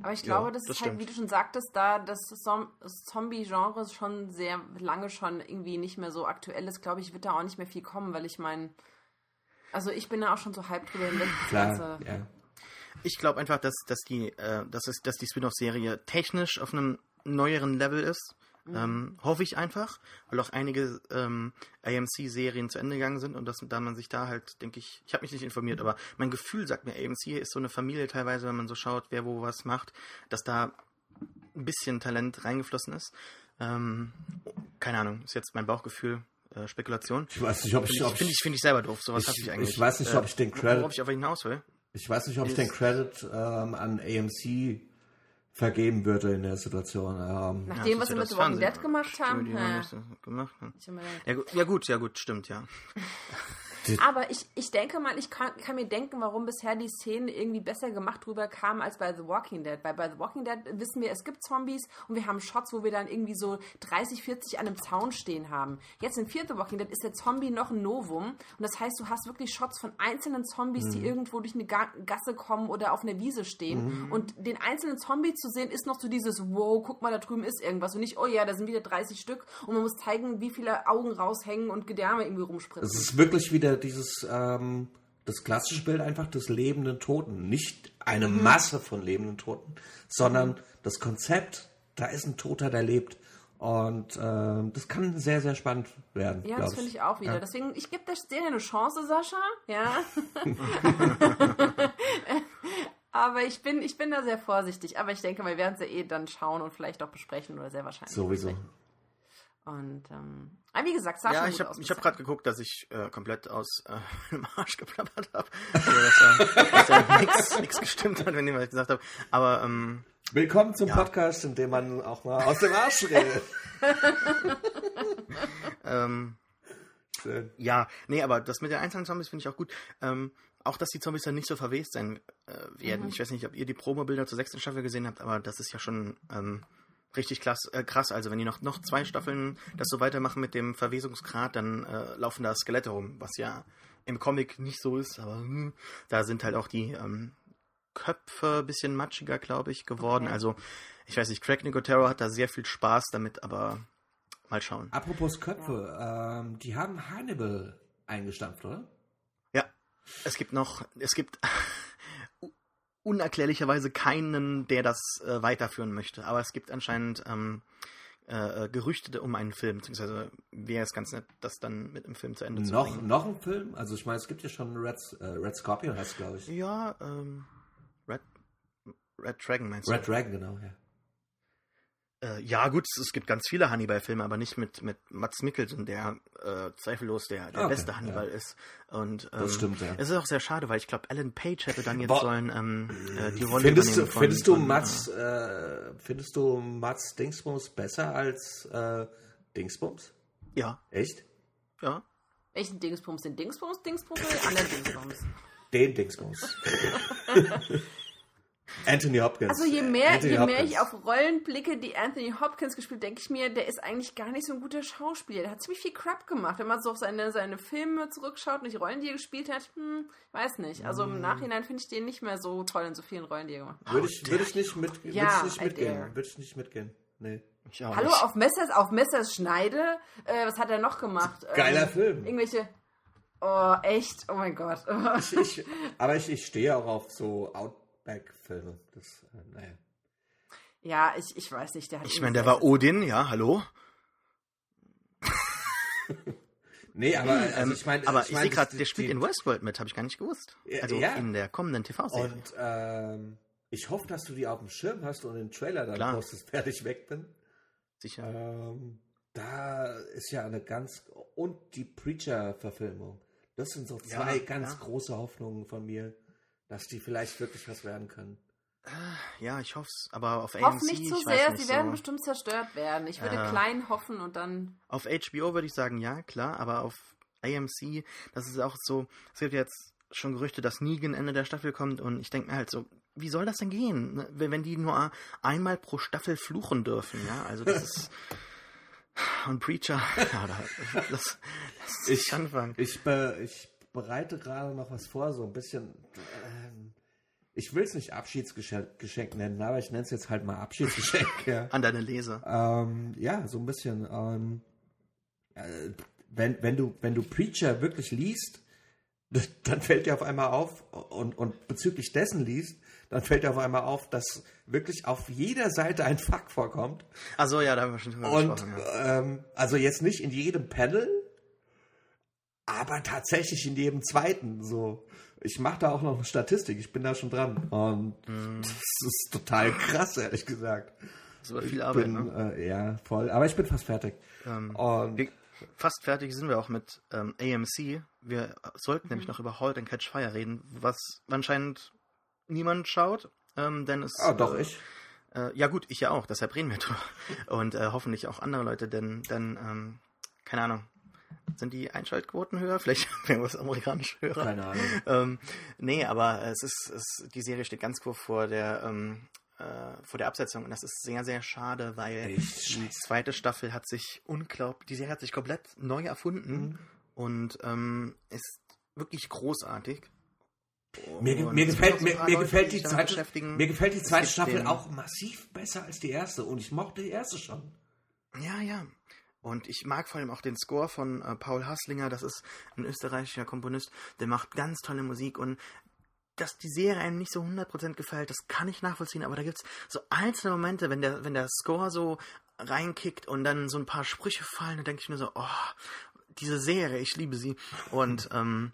Aber ich glaube, das, das ist halt, stimmt. wie du schon sagtest, da das Zom- das Zombie-Genre schon sehr lange schon irgendwie nicht mehr so aktuell ist, glaube ich, wird da auch nicht mehr viel kommen, weil ich meine, also ich bin da auch schon so halb drüber hinweg. das Klar, Ganze- ja. Ich glaube einfach, dass, dass die, äh, dass es, dass die Spin-off-Serie technisch auf einem neueren Level ist. Ähm, hoffe ich einfach, weil auch einige ähm, AMC-Serien zu Ende gegangen sind und dass da man sich da halt, denke ich, ich habe mich nicht informiert, aber mein Gefühl sagt mir, AMC ist so eine Familie teilweise, wenn man so schaut, wer wo was macht, dass da ein bisschen Talent reingeflossen ist. Ähm, keine Ahnung, ist jetzt mein Bauchgefühl, äh, Spekulation. Ich weiß nicht, ob ich, Finde ob ich, find ich, find ich selber doof, sowas hasse ich eigentlich. ich weiß nicht, ob ich den Credit- Worauf ich aber hinaus will. Ich weiß nicht, ob ich den Credit ähm, an AMC vergeben würde in der Situation. Ähm, Nachdem, das was sie ja mit Walking. Dead gemacht haben. ja. gemacht. haben. Ja, ja gut, ja gut, stimmt, ja. Aber ich, ich denke mal, ich kann, kann mir denken, warum bisher die Szenen irgendwie besser gemacht drüber kamen als bei The Walking Dead. Weil bei The Walking Dead wissen wir, es gibt Zombies und wir haben Shots, wo wir dann irgendwie so 30, 40 an einem Zaun stehen haben. Jetzt in Fear the Walking Dead ist der Zombie noch ein Novum. Und das heißt, du hast wirklich Shots von einzelnen Zombies, Mhm. die irgendwo durch eine Ga Gasse kommen oder auf einer Wiese stehen. Mhm. Und den einzelnen Zombie zu sehen, ist noch so dieses, wow, guck mal, da drüben ist irgendwas. Und nicht, oh ja, da sind wieder 30 Stück. Und man muss zeigen, wie viele Augen raushängen und Gedärme irgendwie rumspritzen. es ist wirklich wieder dieses ähm, das klassische Bild einfach des lebenden Toten. Nicht eine Mhm. Masse von lebenden Toten, sondern das Konzept, da ist ein Toter, der lebt. Und ähm, das kann sehr, sehr spannend werden. Ja, das finde ich auch wieder. Ja. Deswegen, ich gebe der Szene eine Chance, Sascha. Ja. Aber ich bin, ich bin da sehr vorsichtig. Aber ich denke, wir werden es ja eh dann schauen und vielleicht auch besprechen oder sehr wahrscheinlich. Sowieso. besprechen. Und ähm, aber wie gesagt, sah Ja, schon ich habe ich hab gerade geguckt, dass ich äh, komplett aus äh, dem Arsch geplappert habe. Also, dass da, nix, nix gestimmt hat, wenn jemand was gesagt habe. Aber ähm, Willkommen zum Ja. Podcast, in dem man auch mal aus dem Arsch redet. ähm, Schön. ja, nee, aber das mit den einzelnen Zombies finde ich auch gut. Ähm, auch, dass die Zombies dann nicht so verwest sein äh, werden. Mhm. Ich weiß nicht, ob ihr die Promobilder zur sechsten Staffel gesehen habt, aber das ist ja schon ähm, richtig klass, äh, krass. Also wenn die noch, noch zwei Staffeln das so weitermachen mit dem Verwesungsgrad, dann äh, laufen da Skelette rum, was ja im Comic nicht so ist, aber hm, da sind halt auch die ähm, Köpfe ein bisschen matschiger, glaube ich, geworden. Okay. Also ich weiß nicht, Craig Nicotero hat da sehr viel Spaß damit, aber mal schauen. Apropos Köpfe, ähm, die haben Hannibal eingestampft, oder? Ja, es gibt noch, es gibt unerklärlicherweise keinen, der das äh, weiterführen möchte. Aber es gibt anscheinend ähm, äh, äh, Gerüchte um einen Film, beziehungsweise wäre es ganz nett, das dann mit dem Film zu Ende zu Noch, bringen. noch ein Film? Also ich meine, es gibt ja schon Red, äh, Red Scorpion, heißt glaube ich. Ja, ähm, Red, Red Dragon meinst Red Dragon, genau, ja. Du? Äh, ja, gut, es, gibt ganz viele Hannibal-Filme, aber nicht mit, mit Mats Mikkelsen, der äh, zweifellos der, der Okay, beste Hannibal ja. ist. Und, ähm, Das stimmt, ja. Es ist auch sehr schade, weil ich glaube, Alan Page hätte dann jetzt Boah. sollen ähm, äh, die Rolle Findest du, übernehmen von- findest du von, Mats, äh, findest du Mats Dingsbums besser als äh, Dingsbums? Äh, ja, Echt? ja. Welchen Dingsbums? Den Dingsbums, Dingsbums oder den anderen Dingsbums? Den Dingsbums. Anthony Hopkins. Also je mehr, Anthony je mehr ich auf Rollen blicke, die Anthony Hopkins gespielt, denke ich mir, der ist eigentlich gar nicht so ein guter Schauspieler. Der hat ziemlich viel Crap gemacht. Wenn man so auf seine, seine Filme zurückschaut und die Rollen, die er gespielt hat, hm, weiß nicht. Also im Nachhinein finde ich den nicht mehr so toll in so vielen Rollen, die er gemacht hat. Würde ich, würde ich nicht, mit, Ja, würde ich nicht mitgehen. Würde ich nicht mitgehen. Nee. Ich auch Hallo, nicht. auf Messers, auf Messers Schneide? Äh, was hat er noch gemacht? Geiler ähm, Film. Irgendwelche. Oh, echt? Oh mein Gott. Ich, ich, aber ich, ich stehe auch auf so Outback-Filme. Das, äh, naja. ja, ich, ich weiß nicht. Der hat Ich irgendwie meine, der war Odin, ja, hallo. Nee, aber also Ähm, ich meine, aber ich, mein, sehe gerade, der spielt die- in Westworld mit, habe ich gar nicht gewusst. Ja, Also ja. in der kommenden TV-Serie. Und ähm, ich hoffe, dass du die auf dem Schirm hast und den Trailer dann Klar. postest, während ich weg bin. Sicher. Ähm, da ist ja eine ganz. Und die Preacher-Verfilmung. Das sind so zwei Ja, ganz ja. große Hoffnungen von mir, dass die vielleicht wirklich was werden können. Ja, ich hoffe es. Aber auf Hoff AMC, nicht zu sehr, nicht sie werden so. bestimmt zerstört werden. Ich würde Ja. klein hoffen und dann. Auf HBO würde ich sagen, ja, klar, aber auf AMC, das ist auch so, es gibt jetzt schon Gerüchte, dass Negan Ende der Staffel kommt und ich denke mir halt so, wie soll das denn gehen, ne? wenn die nur einmal pro Staffel fluchen dürfen, ja, also das ist und Preacher, ja, da, das, das ist Ich- Anfang. Ich, be, ich bereite gerade noch was vor, so ein bisschen. Ich will es nicht Abschiedsgeschenk Geschenk nennen, aber ich nenne es jetzt halt mal Abschiedsgeschenk. ja. An deine Leser. Ähm, ja, so ein bisschen. Ähm, äh, wenn, wenn, du, wenn du Preacher wirklich liest, dann fällt dir auf einmal auf, und, und bezüglich dessen liest, dann fällt dir auf einmal auf, dass wirklich auf jeder Seite ein Fuck vorkommt. Also ja, da haben wir schon drüber Und gesprochen. Ja. ähm, also jetzt nicht in jedem Panel, aber tatsächlich in jedem zweiten. So, ich mache da auch noch eine Statistik. Ich bin da schon dran. Und Mhm. das ist total krass, ehrlich gesagt. Das war viel Arbeit, bin, ne? äh, ja, voll. Aber ich bin fast fertig. Ähm, wir, fast fertig sind wir auch mit ähm, AMC. Wir sollten nämlich noch über Halt and Catch Fire reden, was anscheinend niemand schaut. Ähm, denn es, ah, doch äh, ich. Äh, ja gut, ich ja auch, deshalb reden wir drüber. Und äh, hoffentlich auch andere Leute, denn, denn ähm, keine Ahnung, sind die Einschaltquoten höher? Vielleicht irgendwas amerikanisch höher. Keine Ahnung. Ähm, nee, aber es ist, es, die Serie steht ganz kurz vor der, ähm, äh, vor der Absetzung und das ist sehr, sehr schade, weil Echt die zweite Staffel hat sich unglaublich, die Serie hat sich komplett neu erfunden Mhm. und ähm, ist wirklich großartig. Mir, mir es gefällt, mir, mir gefällt die zweite, mir gefällt die Es zweite Staffel auch massiv besser als die erste und ich mochte die erste schon. Ja, ja. Und ich mag vor allem auch den Score von äh, Paul Hasslinger. Das ist ein österreichischer Komponist. Der macht ganz tolle Musik. Und dass die Serie einem nicht so 100% gefällt, das kann ich nachvollziehen. Aber da gibt es so einzelne Momente, wenn der, wenn der Score so reinkickt und dann so ein paar Sprüche fallen, dann denke ich mir so, oh, diese Serie, ich liebe sie. Und ähm,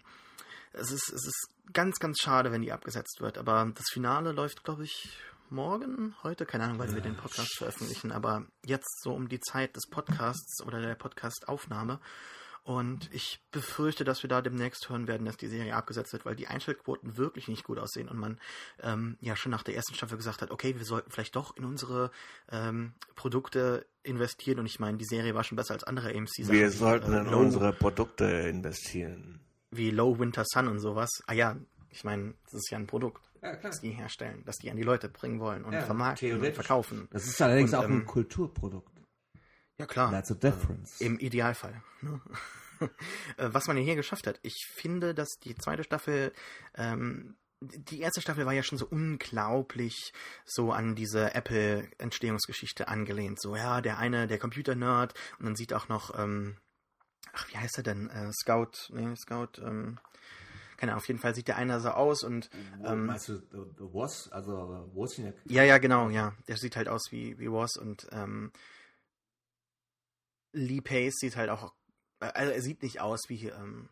es, ist, es ist ganz, ganz schade, wenn die abgesetzt wird. Aber das Finale läuft, glaube ich, morgen, heute, keine Ahnung, wann wir den Podcast veröffentlichen, aber jetzt so um die Zeit des Podcasts oder der Podcast-Aufnahme. Und ich befürchte, dass wir da demnächst hören werden, dass die Serie abgesetzt wird, weil die Einschaltquoten wirklich nicht gut aussehen und man ähm, ja schon nach der ersten Staffel gesagt hat, okay, wir sollten vielleicht doch in unsere ähm, Produkte investieren. Und ich meine, die Serie war schon besser als andere AMC-Sachen. Wir sollten äh, in Low- unsere Produkte investieren. Wie Low Winter Sun und sowas. Ah ja, ich meine, das ist ja ein Produkt, Ja, klar. das die herstellen, das die an die Leute bringen wollen und Ja, vermarkten und verkaufen. Das ist allerdings Und, auch ein ähm, Kulturprodukt. Ja, klar. That's a difference. Im Idealfall. ne? Äh, Was man ja hier geschafft hat. Ich finde, dass die zweite Staffel, ähm, die erste Staffel war ja schon so unglaublich so an diese Apple-Entstehungsgeschichte angelehnt. So, ja, der eine, der Computer-Nerd und dann sieht auch noch, ähm, ach, wie heißt er denn? Äh, Scout, nee, Scout, ähm, keine Ahnung, auf jeden Fall sieht der eine so aus und ähm, Meinst du The, the Was? Also Wozniak? ja, ja, genau, ja. Der sieht halt aus wie, wie Woz und ähm, Lee Pace sieht halt auch, äh, also er sieht nicht aus wie, ähm,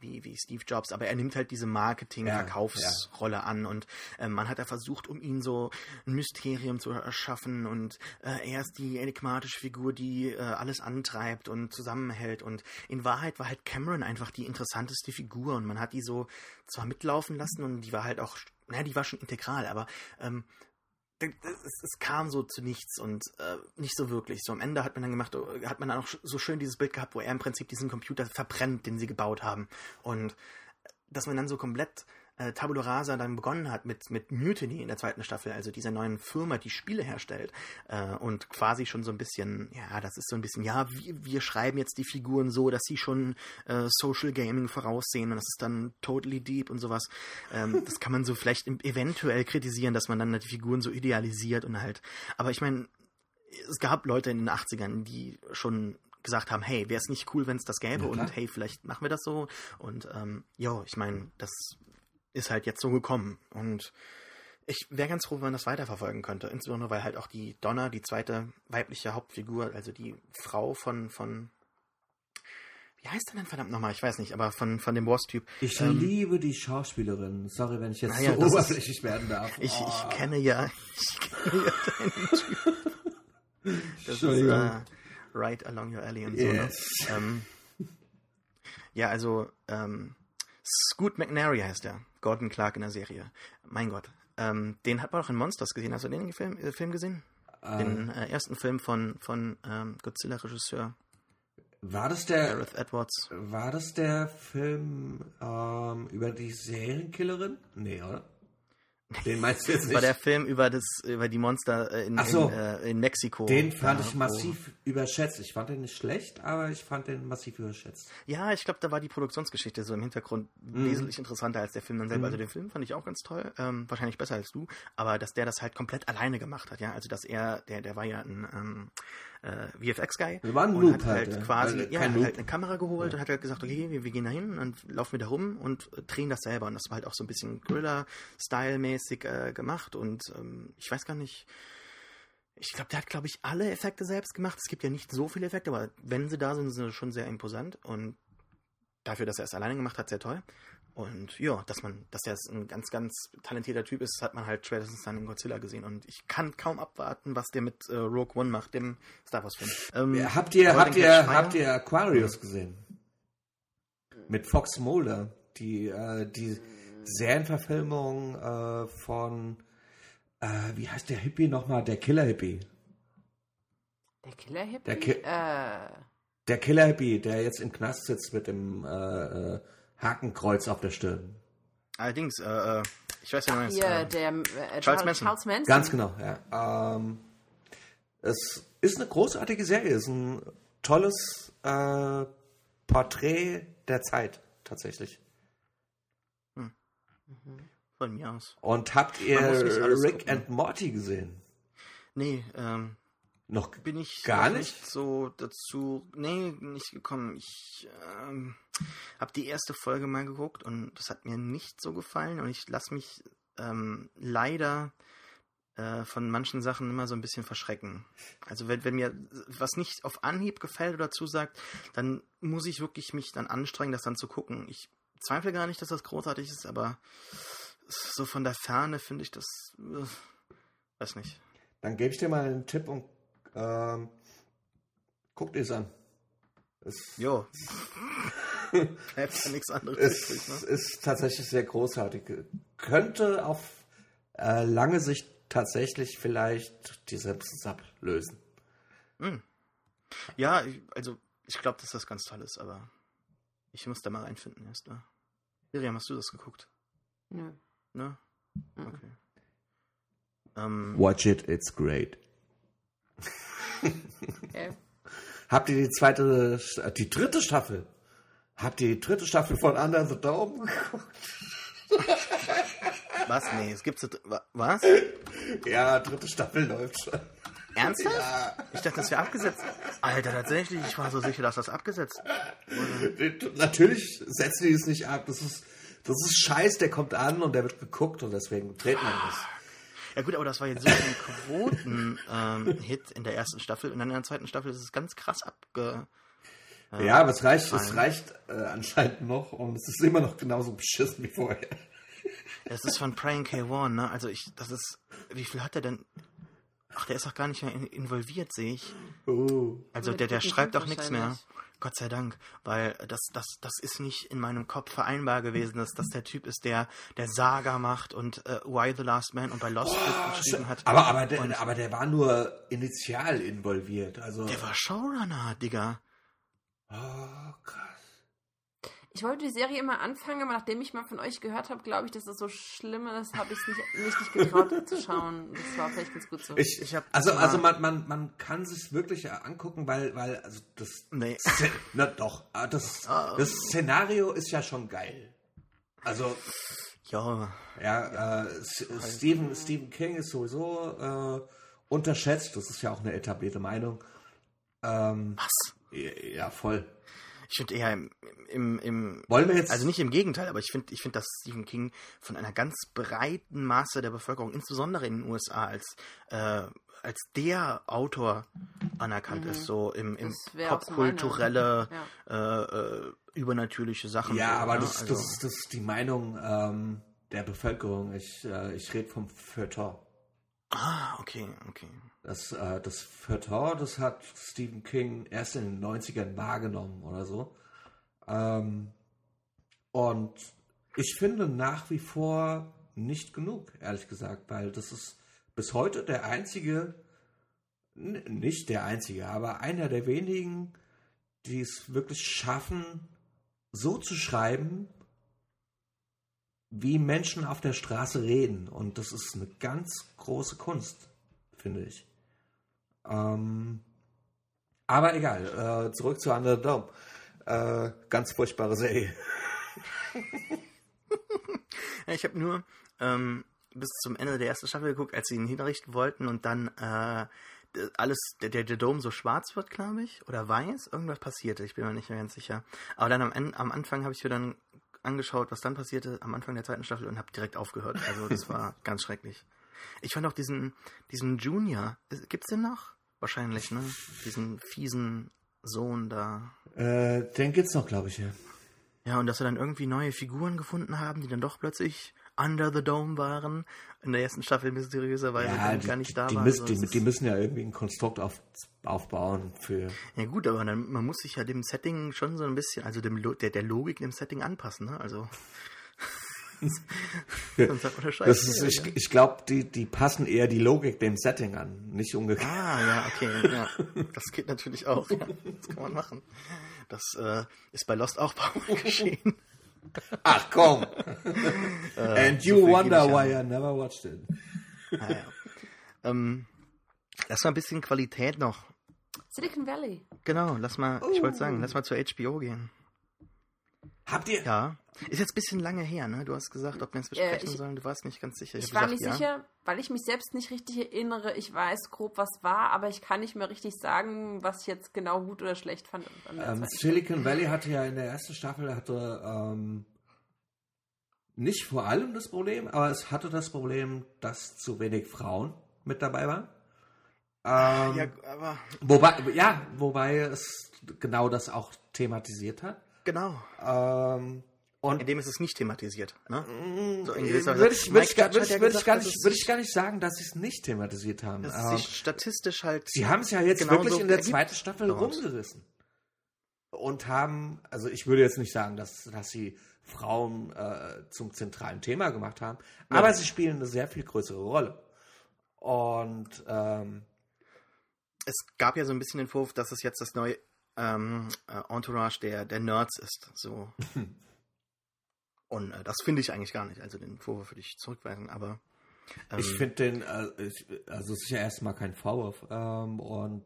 wie, wie Steve Jobs, aber er nimmt halt diese Marketing-Verkaufsrolle an und äh, man hat da versucht, um ihn so ein Mysterium zu erschaffen und äh, er ist die enigmatische Figur, die äh, alles antreibt und zusammenhält und in Wahrheit war halt Cameron einfach die interessanteste Figur und man hat die so zwar mitlaufen lassen und die war halt auch, naja, die war schon integral, aber ähm, es, es, kam so zu nichts und äh, nicht so wirklich. So am Ende hat man dann gemacht, äh, hat man dann auch so schön dieses Bild gehabt, wo er im Prinzip diesen Computer verbrennt, den sie gebaut haben. Und äh, dass man dann so komplett äh, Tabula Rasa dann begonnen hat mit, mit Mutiny in der zweiten Staffel, also dieser neuen Firma, die Spiele herstellt äh, und quasi schon so ein bisschen, ja, das ist so ein bisschen, ja, wir, wir schreiben jetzt die Figuren so, dass sie schon äh, Social Gaming voraussehen und das ist dann totally deep und sowas. Ähm, das kann man so vielleicht eventuell kritisieren, dass man dann die Figuren so idealisiert und halt, aber ich meine, es gab Leute in den 80ern, die schon gesagt haben, hey, wäre es nicht cool, wenn es das gäbe Ja, und hey, vielleicht machen wir das so und ähm, ja, ich meine, das ist halt jetzt so gekommen. Und ich wäre ganz froh, wenn man das weiterverfolgen könnte. Insbesondere, weil halt auch die Donna, die zweite weibliche Hauptfigur, also die Frau von, von wie heißt er denn verdammt nochmal? Ich weiß nicht, aber von, von dem Boss-Typ. Ich Ähm, liebe die Schauspielerin. Sorry, wenn ich jetzt Naja, so das ist- oberflächlich werden darf. Ich, Oh. ich kenne ja, ich kenne ja deinen Typ. Das ist äh, Right Along Your Alley und so. Yes. Ne? Ähm, ja, also ähm, Scoot McNary heißt er. Gordon Clark in der Serie. Mein Gott. Ähm, den hat man auch in Monsters gesehen. Hast du den Film, äh, Film gesehen? Den äh, ersten Film von, von ähm, Godzilla-Regisseur War das der, Gareth Edwards. war das der Film ähm, über die Serienkillerin? Nee, oder? Den meinst du jetzt nicht? War der Film über das über die Monster äh, in, so. in, äh, in Mexiko. den fand Ja, ich massiv überschätzt. Ich fand den nicht schlecht, aber ich fand den massiv überschätzt. Ja, ich glaube, da war die Produktionsgeschichte so im Hintergrund Mhm. wesentlich interessanter als der Film dann selber. Also den Film fand ich auch ganz toll, ähm, wahrscheinlich besser als du, aber dass der das halt komplett alleine gemacht hat, ja. Also dass er, der, der war ja ein ähm, äh, VFX-Guy Das war ein und Noob hat halt, halt ja. quasi, Also ja, hat halt eine Kamera geholt und hat halt gesagt, okay, wir, wir gehen da hin und laufen wir da rum und äh, drehen das selber. Und das war halt auch so ein bisschen Thriller-Style-mäßig äh, gemacht und ähm, ich weiß gar nicht, ich glaube, der hat, glaube ich, alle Effekte selbst gemacht. Es gibt ja nicht so viele Effekte, aber wenn sie da sind, sind sie schon sehr imposant. Und dafür, dass er es alleine gemacht hat, sehr toll. Und ja, dass man, dass er ein ganz, ganz talentierter Typ ist, hat man halt spätestens dann in Godzilla gesehen. Und ich kann kaum abwarten, was der mit äh, Rogue One macht, dem Star Wars-Film. Ähm, Ja, Habt ihr, habt ihr, habt ihr Aquarius gesehen? Mit Fox Mulder, die, äh, die Serienverfilmung äh, von, äh, wie heißt der Hippie nochmal? Der Killer-Hippie. Der Killer-Hippie? Der Ki- äh, Der Killer-Hippie, der jetzt im Knast sitzt mit dem äh, Hakenkreuz auf der Stirn. allerdings, äh, äh, ich weiß ja noch nicht. hier, Äh, der äh, Charles Manson. Charles Manson. Ganz genau, ja. Ähm, es ist eine großartige Serie, es ist ein tolles äh, Porträt der Zeit, tatsächlich. von mir aus. Und habt ihr nicht Rick gucken. and Morty gesehen? Nee, ähm, Noch bin ich Gar noch nicht? so dazu, nee, nicht gekommen. Ich ähm, habe die erste Folge mal geguckt und das hat mir nicht so gefallen und ich lasse mich ähm, leider äh, von manchen Sachen immer so ein bisschen verschrecken. Also wenn, wenn mir was nicht auf Anhieb gefällt oder zusagt, dann muss ich wirklich mich dann anstrengen, das dann zu gucken. Ich zweifle gar nicht, dass das großartig ist, aber so von der Ferne finde ich das, äh, weiß nicht. Dann gebe ich dir mal einen Tipp und ähm, guck dir es an. Es, Jo. Bleibt ja nichts anderes es übrig, ne? ist tatsächlich sehr großartig. Könnte auf äh, lange Sicht tatsächlich vielleicht die Simpsons ablösen. Ja, ich- also ich glaube, dass das ganz toll ist, aber ich muss da mal reinfinden erst mal. Miriam, hast du das geguckt? Nö. Ne? Okay. Ähm, Watch it, it's great. Okay. Habt ihr die zweite, die dritte Staffel? Habt ihr die dritte Staffel von Under the Dome geguckt? was? Nee, es gibt so. wa- Was? Ja, dritte Staffel läuft schon. Ernsthaft? Ich dachte, das wäre abgesetzt. Alter, tatsächlich, ich war so sicher, dass das abgesetzt. Natürlich setzen die es nicht ab. Das ist, das ist Scheiß, der kommt an und der wird geguckt und deswegen dreht man das. Ja gut, aber das war jetzt so ein Quoten-Hit in der ersten Staffel und dann in der zweiten Staffel ist es ganz krass abge... Ja, aber es reicht, es reicht äh, anscheinend noch und es ist immer noch genauso beschissen wie vorher. Das ist von Brian K. Vaughan, ne? Also ich, das ist, wie viel hat er denn? Ach, der ist auch gar nicht mehr in, involviert, sehe ich. Oh. Also der, der schreibt auch nichts mehr. Gott sei Dank, weil das, das, das ist nicht in meinem Kopf vereinbar gewesen, dass das der Typ ist, der, der Saga macht und äh, Why the Last Man und bei Lost geschrieben hat. Aber, aber, der, aber der war nur initial involviert. Also. der war Showrunner, Digga. Oh, krass. Ich wollte die Serie immer anfangen, aber nachdem ich mal von euch gehört habe, glaube ich, dass das so schlimm ist, habe ich es nicht, nicht, nicht getraut zu schauen. Das war vielleicht ganz gut so. Ich, Ich hab also, also man, man, man kann sich wirklich angucken, weil, weil also das, Nee. Na doch, ah, das, Ah. das Szenario ist ja schon geil. Also Ja, ja, äh, S- Stephen, Stephen King ist sowieso äh, unterschätzt. Das ist ja auch eine etablierte Meinung. Ähm, was? Ja, voll. Ich finde eher im, im, im Wollen wir jetzt? Also nicht im Gegenteil, aber ich finde, ich finde, dass Stephen King von einer ganz breiten Masse der Bevölkerung, insbesondere in den USA, als, äh, als der Autor anerkannt ist, so im, im Mhm. Popkulturelle, meine, äh, äh, übernatürliche Sachen. Ja, so, aber ne? das, Also- das, das ist die Meinung ähm, der Bevölkerung. Ich, äh, ich rede vom Feuilleton. Ah, okay, okay. Das, äh, das Feuilleton, das hat Stephen King erst in den 90ern wahrgenommen oder so. Ähm, und ich finde nach wie vor nicht genug, ehrlich gesagt, weil das ist bis heute der einzige, nicht der einzige, aber einer der wenigen, die es wirklich schaffen, so zu schreiben, wie Menschen auf der Straße reden. Und das ist eine ganz große Kunst, finde ich. Ähm, aber egal, äh, zurück zu Under the Dome. Äh, ganz furchtbare Serie. Ich habe nur ähm, bis zum Ende der ersten Staffel geguckt, als sie ihn hinrichten wollten und dann äh, alles, der, der, der Dom so schwarz wird, glaube ich, oder weiß, irgendwas passierte, ich bin mir nicht mehr ganz sicher. Aber dann am, am Anfang habe ich mir dann angeschaut, was dann passierte, am Anfang der zweiten Staffel und habe direkt aufgehört. Also das war ganz schrecklich. Ich fand auch diesen, diesen Junior, ist- gibt's den noch? Wahrscheinlich, ne? Diesen fiesen Sohn da. Äh, den gibt's noch, glaube ich, ja. Ja, und dass sie dann irgendwie neue Figuren gefunden haben, die dann doch plötzlich Under the Dome waren. In der ersten Staffel mysteriöserweise Ja, die, gar nicht da die, waren. müssen, So, die, die müssen ja irgendwie ein Konstrukt auf, aufbauen für. ja gut, aber dann, man muss sich ja dem Setting schon so ein bisschen, also dem, der, der Logik dem Setting anpassen, ne? Also. Sonst hat man eine Das ist, Scheiße, ich ich glaube, die, die passen eher die Logik dem Setting an, nicht umgekehrt. Ah, ja, okay, ja. Das geht natürlich auch. Ja. Das kann man machen. Das äh, ist bei Lost auch Mal geschehen. Ach komm! And you so wonder why an. I never watched it. Ah, ja. ähm, lass mal ein bisschen Qualität noch. Silicon Valley. Genau, lass mal, ich wollte sagen, lass mal zur HBO gehen. Habt ihr? Ja. Ist jetzt ein bisschen lange her, ne? Du hast gesagt, ob wir es besprechen ich- sollen. Du warst nicht ganz sicher. Ich hab war gesagt, nicht sicher, weil ich mich selbst nicht richtig erinnere. Ich weiß grob, was war, aber ich kann nicht mehr richtig sagen, was ich jetzt genau gut oder schlecht fand. Ähm, Silicon Valley hatte ja in der ersten Staffel hatte ähm, nicht vor allem das Problem, aber es hatte das Problem, dass zu wenig Frauen mit dabei waren. Ähm, Ja, aber wobei, ja, wobei es genau das auch thematisiert hat. Genau. Ähm, und In dem ist es nicht thematisiert. Ne? So in äh, gewisser würde ich, würde ich, Mike gar- Judge würde hat ich, ja würde ich, gesagt, gar dass nicht, es würde ich sich- gar nicht sagen, dass sie es nicht thematisiert haben. dass Ähm, sich statistisch halt. Sie haben es ja jetzt wirklich in der zweiten Staffel daraus. rumgerissen. Und haben, also ich würde jetzt nicht sagen, dass, dass sie Frauen äh, zum zentralen Thema gemacht haben, aber sie spielen eine sehr viel größere Rolle. Und ähm, Es gab ja so ein bisschen den Vorwurf, dass es jetzt das neue ähm, äh, Entourage der, der Nerds ist. So. Und äh, das finde ich eigentlich gar nicht. Also den Vorwurf würde ich zurückweisen, aber. Ähm, ich finde den, äh, ich, also es ist ja erstmal kein Vorwurf. Ähm, und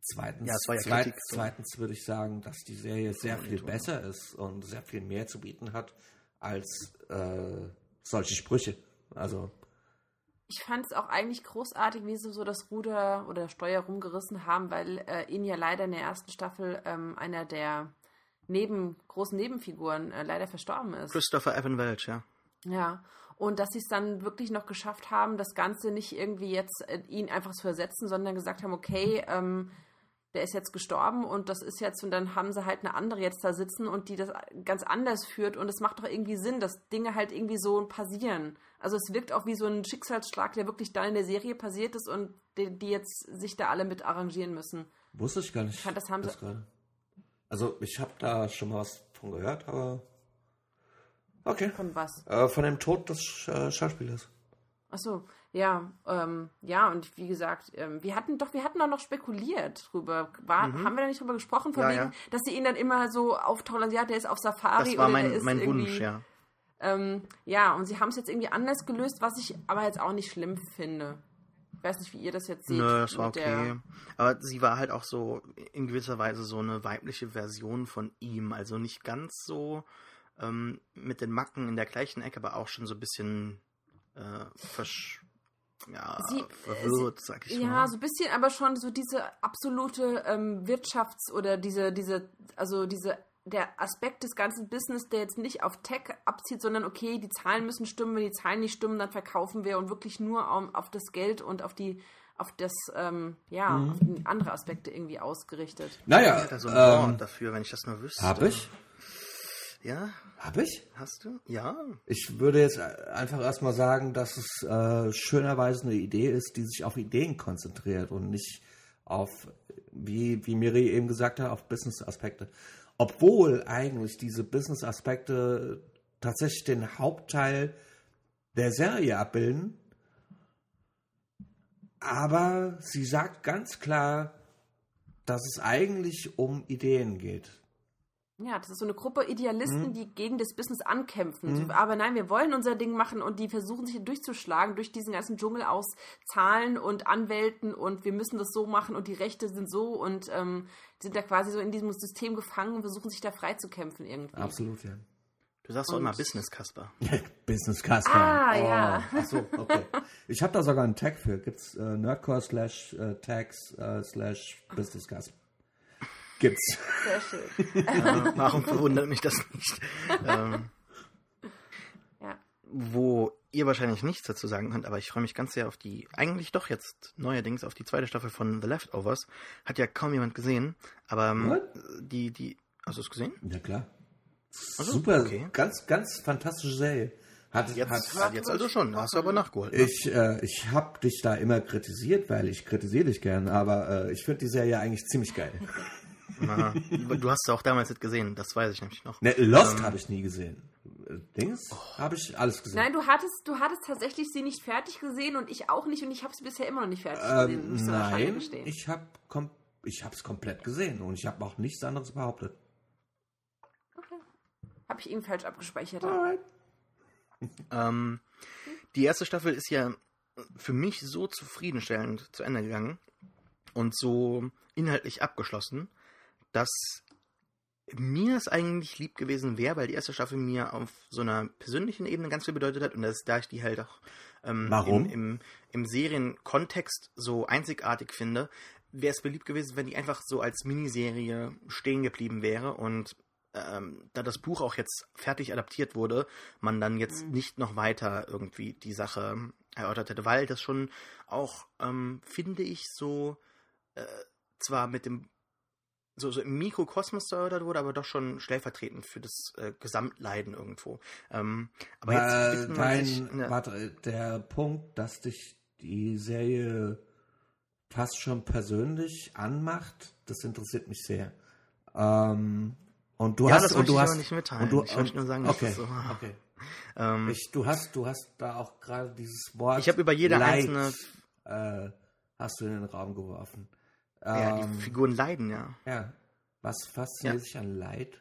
zweitens, Ja, ja zweit, Kritik, so. zweitens würde ich sagen, dass die Serie sehr viel besser ist und sehr viel mehr zu bieten hat als äh, solche Sprüche. Also Ich fand es auch eigentlich großartig, wie sie so das Ruder oder das Steuer rumgerissen haben, weil äh, ihnen ja leider in der ersten Staffel ähm, einer der neben, großen Nebenfiguren äh, leider verstorben ist. Christopher Evan Welch, ja. Ja, und dass sie es dann wirklich noch geschafft haben, das Ganze nicht irgendwie jetzt äh, ihn einfach zu ersetzen, sondern gesagt haben, okay, ähm, der ist jetzt gestorben und das ist jetzt, und dann haben sie halt eine andere jetzt da sitzen und die das ganz anders führt und es macht doch irgendwie Sinn, dass Dinge halt irgendwie so passieren. Also es wirkt auch wie so ein Schicksalsschlag, der wirklich da in der Serie passiert ist und die, die jetzt sich da alle mit arrangieren müssen. Wusste ich gar nicht. Ich fand, das haben sie- gerade. Also, ich habe da schon mal was von gehört, aber. Okay. Von was? Äh, von dem Tod des Sch äh, Schauspielers. Ach so, ja, ähm, ja, und wie gesagt, ähm, wir hatten doch, wir hatten auch noch spekuliert drüber. War, Haben wir da nicht drüber gesprochen, von Ja, wegen, ja. dass sie ihn dann immer so auftauchen, ja, der ist auf Safari Das war oder der mein, ist mein Wunsch, ja. Ähm, ja, und sie haben es jetzt irgendwie anders gelöst, was ich aber jetzt auch nicht schlimm finde. Ich weiß nicht, wie ihr das jetzt seht. Nö, das war okay. Aber sie war halt auch so in gewisser Weise so eine weibliche Version von ihm. Also nicht ganz so ähm, mit den Macken in der gleichen Ecke, aber auch schon so ein bisschen äh, versch ja, Sie- verwirrt, sag ich Ja, mal. so ein bisschen, aber schon so diese absolute ähm, Wirtschafts- oder diese, diese, also diese, der Aspekt des ganzen Business, der jetzt nicht auf Tech abzieht, sondern okay, die Zahlen müssen stimmen, wenn die Zahlen nicht stimmen, dann verkaufen wir und wirklich nur auf, auf das Geld und auf die, auf das, ähm, ja, Mhm. auf andere Aspekte irgendwie ausgerichtet. Naja, Ich hätte so ein ähm, Wort dafür, wenn ich das nur wüsste. habe ich? Ja, Habe ich? hast du? Ja. Ich würde jetzt einfach erstmal sagen, dass es äh, schönerweise eine Idee ist, die sich auf Ideen konzentriert und nicht auf, wie, wie Miri eben gesagt hat, auf Business-Aspekte. Obwohl eigentlich diese Business-Aspekte tatsächlich den Hauptteil der Serie abbilden. Aber sie sagt ganz klar, dass es eigentlich um Ideen geht. Ja, das ist so eine Gruppe Idealisten, Mhm. die gegen das Business ankämpfen. So, aber nein, wir wollen unser Ding machen und die versuchen sich durchzuschlagen durch diesen ganzen Dschungel aus Zahlen und Anwälten und wir müssen das so machen und die Rechte sind so und ähm, sind da quasi so in diesem System gefangen und versuchen sich da frei zu kämpfen irgendwie. Absolut, ja. Du sagst doch immer Business, Kasper. Business Casper. Ah, ja. Ach so, okay. Ich habe da sogar einen Tag für. Gibt's äh, Nerdcore slash äh, Tags äh, slash Business Casper. Gibt's. Sehr schön. äh, warum verwundert mich das nicht? ähm, Ja. wo ihr wahrscheinlich nichts dazu sagen könnt, aber ich freue mich ganz sehr auf die, eigentlich doch jetzt neuerdings auf die zweite Staffel von The Leftovers. Hat ja kaum jemand gesehen, aber ähm, What? die, die, hast du es gesehen? Ja, klar. so, Super, okay. ganz, ganz fantastische Serie. Hat, Jetzt, hat, jetzt also schon, hast du aber nachgeholt. ne? ich äh, ich habe dich da immer kritisiert, weil ich kritisiere dich gern, aber äh, ich finde die Serie eigentlich ziemlich geil. Aha. Du hast es auch damals nicht gesehen, das weiß ich nämlich noch. Ne, Lost habe ich nie gesehen. Äh, Dings habe ich alles gesehen. Nein, du hattest, du hattest tatsächlich sie nicht fertig gesehen und ich auch nicht und ich habe sie bisher immer noch nicht fertig gesehen. ähm, wahrscheinlich nein, ich habe kom ich habe es komplett gesehen und ich habe auch nichts anderes behauptet. Habe ich eben falsch abgespeichert. Ähm, die erste Staffel ist ja für mich so zufriedenstellend zu Ende gegangen und so inhaltlich abgeschlossen, dass mir es eigentlich lieb gewesen wäre, weil die erste Staffel mir auf so einer persönlichen Ebene ganz viel bedeutet hat und das, da ich die halt auch ähm, Warum? Im, im, im Serienkontext so einzigartig finde, wäre es mir lieb gewesen, wenn die einfach so als Miniserie stehen geblieben wäre und ähm, da das Buch auch jetzt fertig adaptiert wurde, man dann jetzt nicht noch weiter irgendwie die Sache erörtert hätte, weil das schon auch, ähm, finde ich, so äh, zwar mit dem so, so im Mikrokosmos erörtert wurde, aber doch schon stellvertretend für das äh, Gesamtleiden irgendwo. Ähm, aber jetzt Äh, widmet man sich dein, einer- warte, der Punkt, dass dich die Serie fast schon persönlich anmacht, das interessiert mich sehr. Ähm, und du Ja, hast das und du ich hast nicht mitteilen. Und du, Ich möchte nur sagen, okay, das so- okay. ähm, Ich, du hast, du hast da auch gerade dieses Wort. Ich habe über jede Leid, einzelne- äh, hast du in den Raum geworfen. Ja, Ähm, die Figuren leiden, ja. ja. Was fasziniert Ja. sich an Leid?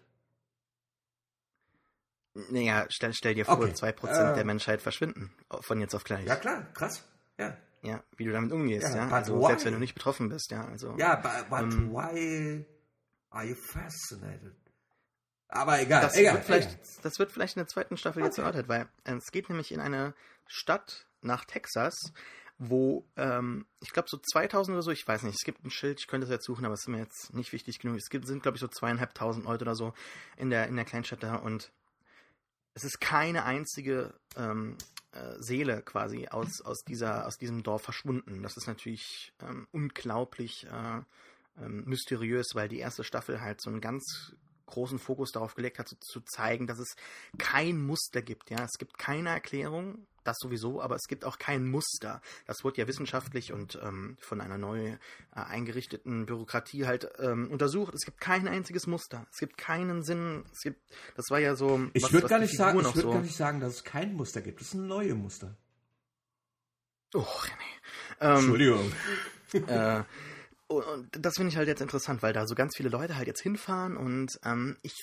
Naja, stell, stell dir vor, Okay. 2% Äh. der Menschheit verschwinden. Von jetzt auf gleich. Ja klar, krass. Ja, Ja, wie du damit umgehst, Ja, ja. Also why? selbst wenn du nicht betroffen bist, ja. Also, ja, but, but Ähm. why are you fascinated? Aber egal, das, egal. wird vielleicht, egal. das wird vielleicht in der zweiten Staffel jetzt Okay. erörtert, weil äh, es geht nämlich in eine Stadt nach Texas, wo, ähm, ich glaube, so 2000 oder so, ich weiß nicht, es gibt ein Schild, ich könnte es jetzt suchen, aber es ist mir jetzt nicht wichtig genug. Es gibt, sind, glaube ich, so zweieinhalbtausend Leute oder so in der, in der Kleinstadt da und es ist keine einzige ähm, äh, Seele quasi aus, aus, dieser, aus diesem Dorf verschwunden. Das ist natürlich ähm, unglaublich äh, ähm, mysteriös, weil die erste Staffel halt so einen ganz großen Fokus darauf gelegt hat, zu, zu zeigen, dass es kein Muster gibt. Ja, es gibt keine Erklärung, das sowieso, aber es gibt auch kein Muster. Das wurde ja wissenschaftlich und ähm, von einer neu äh, eingerichteten Bürokratie halt ähm, untersucht. Es gibt kein einziges Muster. Es gibt keinen Sinn. Es gibt, das war ja so. Ich würde gar, nicht sagen, ich würd so- gar nicht sagen, dass es kein Muster gibt. Es sind neue Muster. Oh, René. Ähm, Entschuldigung. äh, und, und das finde ich halt jetzt interessant, weil da so ganz viele Leute halt jetzt hinfahren und ähm, ich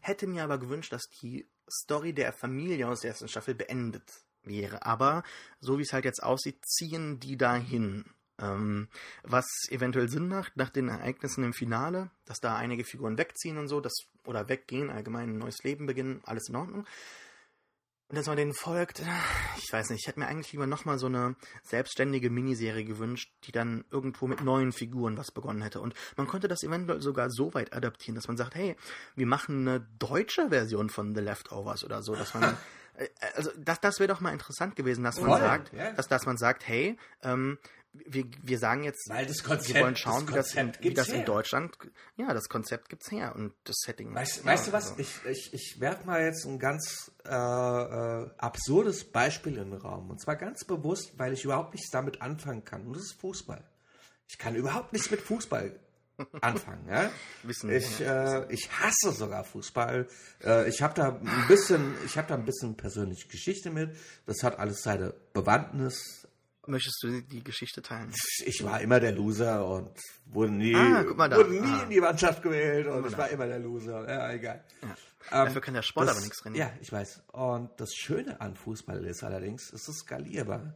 hätte mir aber gewünscht, dass die Story der Familie aus der ersten Staffel beendet wäre. Aber so wie es halt jetzt aussieht, ziehen die dahin. Ähm, was eventuell Sinn macht nach den Ereignissen im Finale, dass da einige Figuren wegziehen und so, das, oder weggehen, allgemein ein neues Leben beginnen, alles in Ordnung. Und dass man denen folgt, ich weiß nicht, ich hätte mir eigentlich lieber nochmal so eine selbstständige Miniserie gewünscht, die dann irgendwo mit neuen Figuren was begonnen hätte. Und man konnte das eventuell sogar so weit adaptieren, dass man sagt, hey, wir machen eine deutsche Version von The Leftovers oder so, dass man, äh, also das, das wäre doch mal interessant gewesen, dass man Voll, sagt, ja. dass, dass man sagt, hey, ähm, wir, wir sagen jetzt, Weil das Konzept- wir wollen schauen, das wie das, in, wie das in her. Deutschland, ja, das Konzept gibt's her und das Setting. Weißt, ja, weißt du was? also- Ich, ich, ich werfe mal jetzt ein ganz äh, äh, absurdes Beispiel in den Raum. Und zwar ganz bewusst, weil ich überhaupt nichts damit anfangen kann. Und das ist Fußball. Ich kann überhaupt nichts mit Fußball anfangen. Ja? Wissen ich, äh, ich hasse sogar Fußball. Äh, ich habe da ein bisschen, ich habe da ein bisschen persönliche Geschichte mit. Das hat alles seine Bewandtnis. Möchtest du die Geschichte teilen? Ich war immer der Loser und wurde nie, Ah, wurde nie Ah. in die Mannschaft gewählt und ich da. war immer der Loser. Ja, egal. Ähm, Dafür kann der Sport das, aber nichts René. Ja, ich weiß. Und das Schöne an Fußball ist allerdings, es ist skalierbar.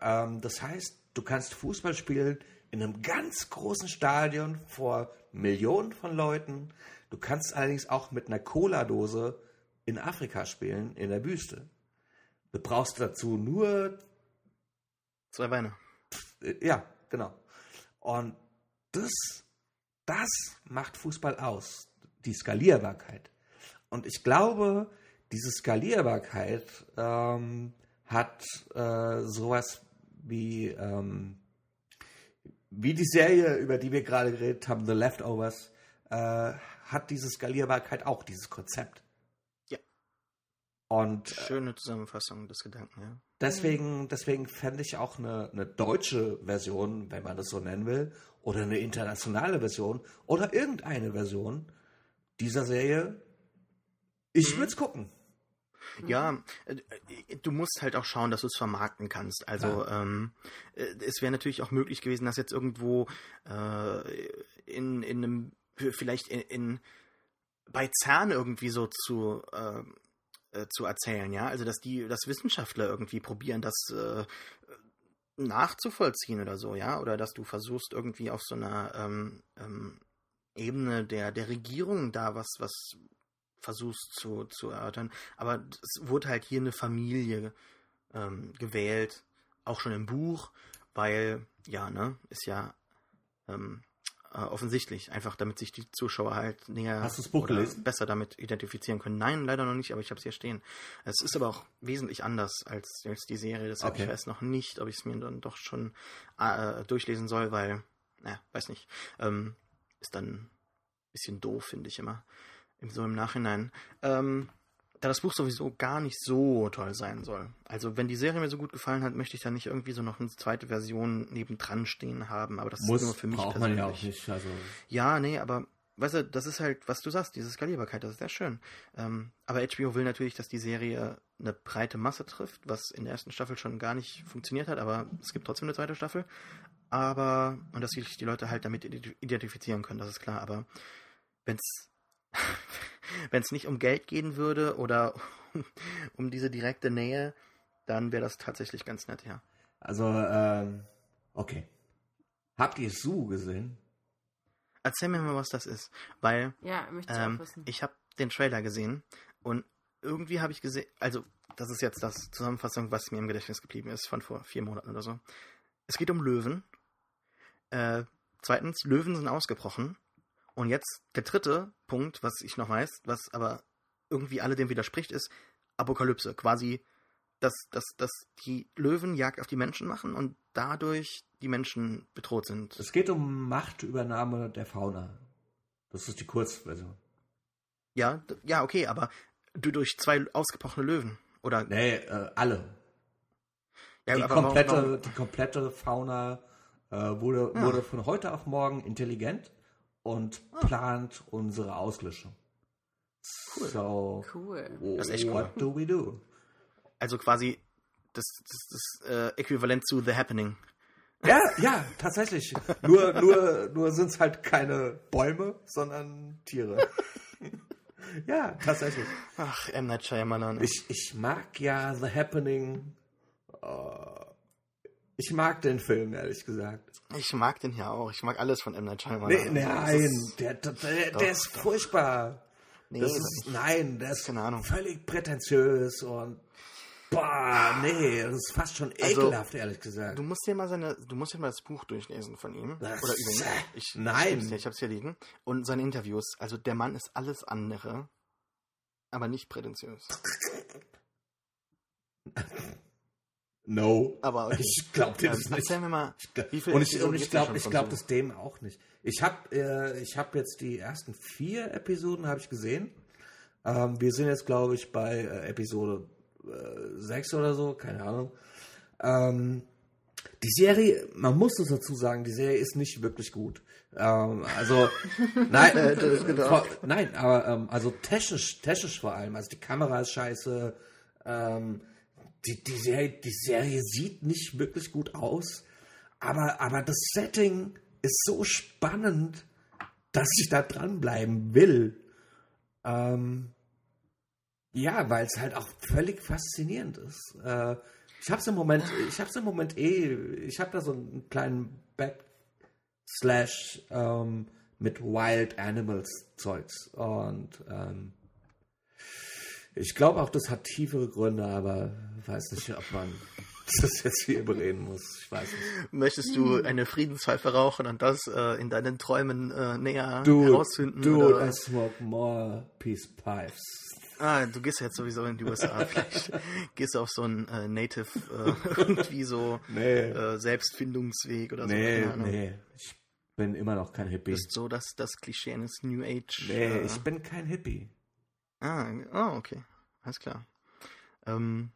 Ähm, das heißt, du kannst Fußball spielen in einem ganz großen Stadion vor Millionen von Leuten. Du kannst allerdings auch mit einer Cola-Dose in Afrika spielen, in der Wüste. Du brauchst dazu nur Zwei Beine. äh, Ja, genau. Und das, das macht Fußball aus, die Skalierbarkeit. Und ich glaube, diese Skalierbarkeit ähm, hat äh, sowas wie, ähm, wie die Serie, über die wir gerade geredet haben, The Leftovers, äh, hat diese Skalierbarkeit auch, dieses Konzept. Ja. Und Schöne Zusammenfassung des Gedanken, ja. Deswegen, deswegen fände ich auch eine, eine deutsche Version, wenn man das so nennen will, oder eine internationale Version oder irgendeine Version dieser Serie. Ich würde es gucken. Ja, äh, du musst halt auch schauen, dass du es vermarkten kannst. Also ähm, äh, es wäre natürlich auch möglich gewesen, dass jetzt irgendwo äh, in, in einem, vielleicht in, in bei CERN irgendwie so zu, äh, äh, zu erzählen, ja. Also dass die, dass Wissenschaftler irgendwie probieren, das äh, nachzuvollziehen oder so, ja, oder dass du versuchst irgendwie auf so einer ähm, ähm, Ebene der, der Regierung da was, was versuchst zu, zu erörtern. Aber es wurde halt hier eine Familie ähm, gewählt, auch schon im Buch, weil, ja, ne, ist ja ähm, äh, offensichtlich, einfach damit sich die Zuschauer halt näher Hast du das Buch gelesen? besser damit identifizieren können. Nein, leider noch nicht, aber ich habe es hier stehen. Es ist aber auch wesentlich anders als, als die Serie, deshalb Okay. ich weiß noch nicht, ob ich es mir dann doch schon äh, durchlesen soll, weil, naja, weiß nicht, ähm, ist dann ein bisschen doof, finde ich immer, im- so im Nachhinein. Ähm, da das Buch sowieso gar nicht so toll sein soll. Also wenn die Serie mir so gut gefallen hat, möchte ich da nicht irgendwie so noch eine zweite Version nebendran stehen haben, aber das ist nur für mich braucht man persönlich. ja auch nicht. Also, Ja, nee, aber weißt du, das ist halt, was du sagst, diese Skalierbarkeit, das ist sehr schön. Ähm, aber HBO will natürlich, dass die Serie eine breite Masse trifft, was in der ersten Staffel schon gar nicht funktioniert hat, aber es gibt trotzdem eine zweite Staffel. Aber, und dass sich die Leute halt damit ident- identifizieren können, das ist klar, aber wenn es wenn es nicht um Geld gehen würde oder um diese direkte Nähe, dann wäre das tatsächlich ganz nett, ja. also ähm, okay. Habt ihr Sue gesehen? Erzähl mir mal, was das ist, weil Ja, Ähm, ich habe den Trailer gesehen und irgendwie habe ich gesehen, also das ist jetzt das Zusammenfassung, was mir im Gedächtnis geblieben ist von vor vier Monaten oder so. Es geht um Löwen. Äh, zweitens, Löwen sind ausgebrochen. Und jetzt der dritte Punkt, was ich noch weiß, was aber irgendwie alledem widerspricht, ist, Apokalypse. Quasi, dass, dass, dass die Löwen Jagd auf die Menschen machen und dadurch die Menschen bedroht sind. Es geht um Machtübernahme der Fauna. Das ist die Kurzversion. Ja, ja, okay, aber du durch zwei ausgebrochene Löwen. Oder Nee, äh, alle. ja, die, aber warum- komplette, warum- die komplette Fauna äh, wurde, Ja. wurde von heute auf morgen intelligent und Ah. plant unsere Auslöschung. Cool. So, Cool. Das ist echt cool. what do we do? Also quasi das, das, das äh, Äquivalent zu The Happening. Ja, ja, tatsächlich. Nur, nur, nur sind es halt keine Bäume, sondern Tiere. ja, tatsächlich. Ach, M. Night Shyamalan. Ich, ich mag ja The Happening. äh, ich mag den Film, ehrlich gesagt. Ich mag den hier auch. Ich mag alles von M. Night Shyamalan. Nee, Also, nein, ist- der, der, der, Doch, der ist doch. furchtbar. Nee, das ist, nein, der ist Keine Ahnung. völlig prätentiös und boah, nee, das ist fast schon Also, ekelhaft, ehrlich gesagt. Du musst dir mal seine, du musst dir mal das Buch durchlesen von ihm. Das- Oder über ihn. Ich, Nein. Ich, ich hab's hier liegen. Und seine Interviews. Also der Mann ist alles andere, aber nicht prätentiös. no. Aber okay. Ich glaube dir Ähm, das nicht. erzähl mir mal, wie viel und ich, Episoden und ich glaube ich von glaub so? das dem auch nicht. Ich habe äh, ich hab jetzt die ersten vier Episoden habe ich gesehen. Ähm, wir sind jetzt, glaube ich, bei äh, Episode äh, sechs oder so, keine Ahnung. Ähm, die Serie, man muss es dazu sagen, die Serie ist nicht wirklich gut. Ähm, also, nein, vor, nein, aber ähm, also technisch, technisch vor allem. Also die Kamera ist scheiße. Ähm, die, die, Serie, die Serie sieht nicht wirklich gut aus. Aber, aber das Setting ist so spannend, dass ich da dranbleiben will. Ähm, ja, weil es halt auch völlig faszinierend ist. Äh, ich hab's im Moment, ich hab's im Moment eh, ich habe da so einen kleinen Backslash ähm, mit Wild Animals Zeugs und ähm, ich glaube auch, das hat tiefere Gründe, aber weiß nicht, ob man das jetzt hier bereden muss. Ich weiß nicht. Möchtest du eine Friedenspfeife rauchen und das äh, in deinen Träumen äh, näher Dude, herausfinden? dude, oder? I smoke more peace pipes. Ah, du gehst ja jetzt sowieso in die USA. Vielleicht gehst du auf so einen äh, Native, äh, irgendwie so Nee. äh, Selbstfindungsweg oder so. Nee, nee. Ich bin immer noch kein Hippie. Bist so das, das Klischee eines New Age. Nee, äh, ich bin kein Hippie. ah, oh, okay. Alles klar. Ähm,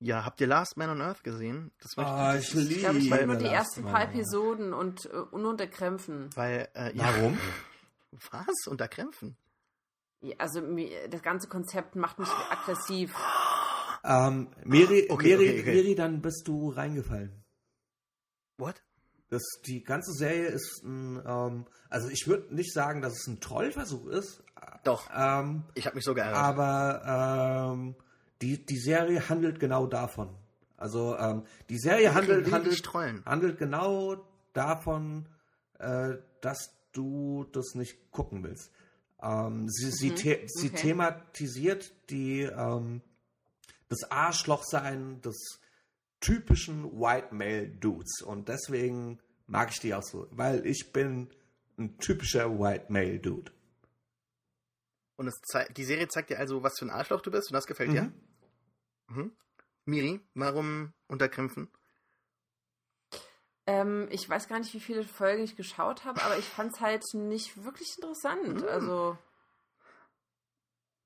ja, habt ihr Last Man on Earth gesehen? Das möchte Ah, ich Ich glaube, ich liebe habe nur die Last ersten paar. Episoden und äh, nur unter Krämpfen. Weil, äh, ja, Warum? Was? Unter Krämpfen? Ja, Also mir- das ganze Konzept macht mich aggressiv. Ähm, Miri, Okay, Miri, okay, okay. Miri, dann bist du reingefallen. What? Das, die ganze Serie ist ein, ähm, also ich würde nicht sagen, dass es ein Trollversuch ist, Doch, ähm, ich habe mich so geärgert. aber ähm, die, die Serie handelt genau davon. Also ähm, die Serie handelt, handelt, handelt genau davon, äh, dass du das nicht gucken willst. Ähm, sie, sie, the sie okay. thematisiert die ähm, das Arschlochsein des typischen White Male Dudes und deswegen mag ich die auch so, weil ich bin ein typischer White Male Dude. Und die Serie zeigt dir also, was für ein Arschloch du bist und das gefällt dir? Mhm. Miri, warum unter Krämpfen? Ähm, ich weiß gar nicht, wie viele Folgen ich geschaut habe, aber ich fand es halt nicht wirklich interessant. Also,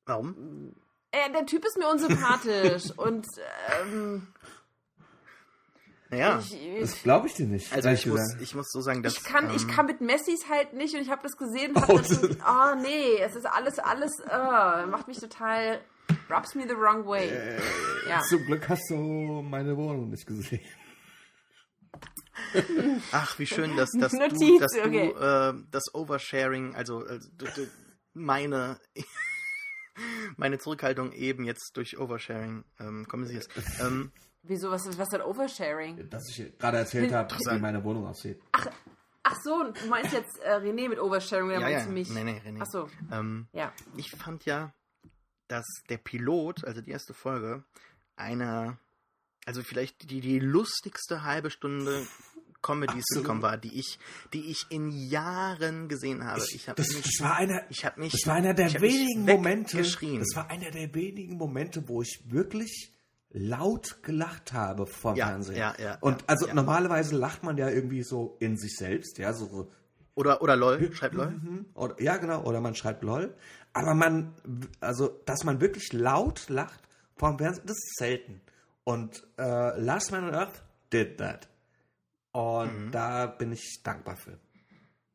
Warum? äh, der Typ ist mir unsympathisch und ähm, Naja, ich, Das glaube ich dir nicht. also ich muss, ich muss so sagen, dass... ich, kann, ich ähm, kann mit Messis halt nicht und ich habe das gesehen und hab Oh, dann schon, oh nee, es ist alles, alles, äh, macht mich total, rubs me the wrong way. Äh, ja. Zum Glück hast du meine Wohnung nicht gesehen. Ach, wie schön, dass, dass du, Notiz, dass du okay. äh, das Oversharing, also, also du, du, meine, meine Zurückhaltung eben jetzt durch Oversharing ähm, kompensierst. Ähm, Wieso, was, was ist denn Oversharing? Dass ich gerade erzählt habe, wie meine Wohnung aussieht. Ach so, du meinst jetzt äh, René mit Oversharing oder ja, meinst ja, du mich? nee, nee, René. Ach so, Ähm, ja. ich fand ja, dass der Pilot, also die erste Folge, eine, also vielleicht die, die lustigste halbe Stunde Comedy-Sitcom war, die ich, die ich in Jahren gesehen habe. Ich habe das, mich, das war einer, ich habe mich, das war einer der ich wenigen Momente, weggeschrien. das war einer der wenigen Momente, wo ich wirklich laut gelacht habe vom Ja, Fernsehen. ja, ja, Und ja, also ja. normalerweise lacht man ja irgendwie so in sich selbst, ja, so, oder oder lol, schreibt lol. Mhm. Oder, ja, genau. Oder man schreibt LOL. Aber man, also, dass man wirklich laut lacht vom Fernsehen, das ist selten. Und äh, Last Man on Earth did that. Und Mhm. da bin ich dankbar für.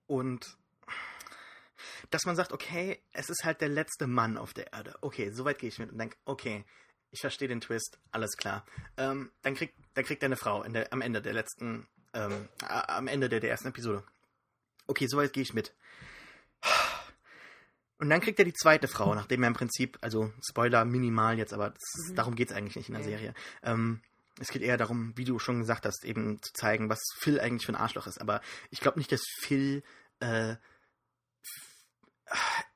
Und dass man sagt, okay, es ist halt der letzte Mann auf der Erde. Okay, soweit gehe ich mit und denke, okay, ich verstehe den Twist, alles klar. Ähm, dann kriegt dann kriegt er eine Frau der, am Ende der letzten, ähm, am Ende der, der ersten Episode. Okay, soweit gehe ich mit. Und dann kriegt er die zweite Frau, nachdem er im Prinzip, also Spoiler minimal jetzt, aber das, darum geht es eigentlich nicht in der Okay. Serie. Ähm, es geht eher darum, wie du schon gesagt hast, eben zu zeigen, was Phil eigentlich für ein Arschloch ist. Aber ich glaube nicht, dass Phil äh,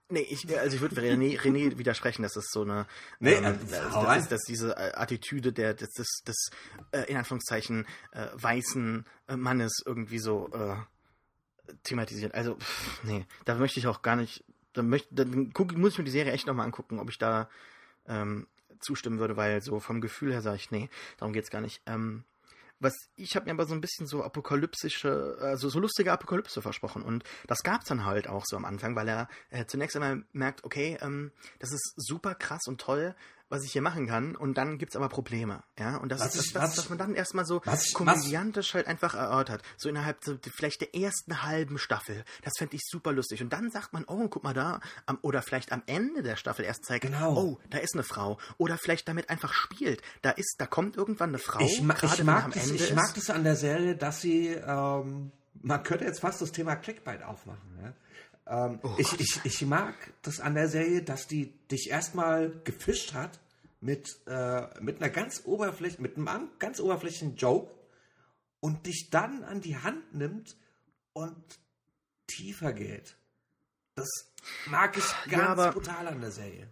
Nee, ich, also ich würde René, René widersprechen, dass das so eine, Nee, ähm, äh, dass, hau dass, rein. dass diese äh, Attitüde der, des, des, des äh, in Anführungszeichen, äh, weißen äh, Mannes irgendwie so äh, thematisiert. Also, pff, nee, da möchte ich auch gar nicht, da möchte, dann guck, muss ich mir die Serie echt nochmal angucken, ob ich da ähm, zustimmen würde, weil so vom Gefühl her sage ich, nee, darum geht's gar nicht. Ähm, was ich habe mir aber so ein bisschen so apokalypsische, also so lustige Apokalypse versprochen und das gab's dann halt auch so am Anfang, weil er äh, zunächst einmal merkt, okay, ähm, das ist super krass und toll, was ich hier machen kann. Und dann gibt's aber Probleme, ja. Und das Was ist das, was- dass man dann erstmal so was komödiantisch halt einfach erörtert, so innerhalb so vielleicht der ersten halben Staffel, das fände ich super lustig. Und dann sagt man, oh guck mal da, am, oder vielleicht am Ende der Staffel erst zeigt, Genau. oh da ist eine Frau. Oder vielleicht damit einfach spielt, da ist, da kommt irgendwann eine Frau, ich, ma gerade ich, wenn mag am das, Ende ich mag das an der Serie, dass sie, ähm, man könnte jetzt fast das Thema Clickbait aufmachen. Ja? Ähm, Oh ich, ich, ich mag das an der Serie, dass die dich erstmal gefischt hat mit, äh, mit einer ganz oberflächlichen, mit einem an- ganz oberflächlichen Joke und dich dann an die Hand nimmt und tiefer geht. Das mag ich Ja, ganz aber- brutal an der Serie.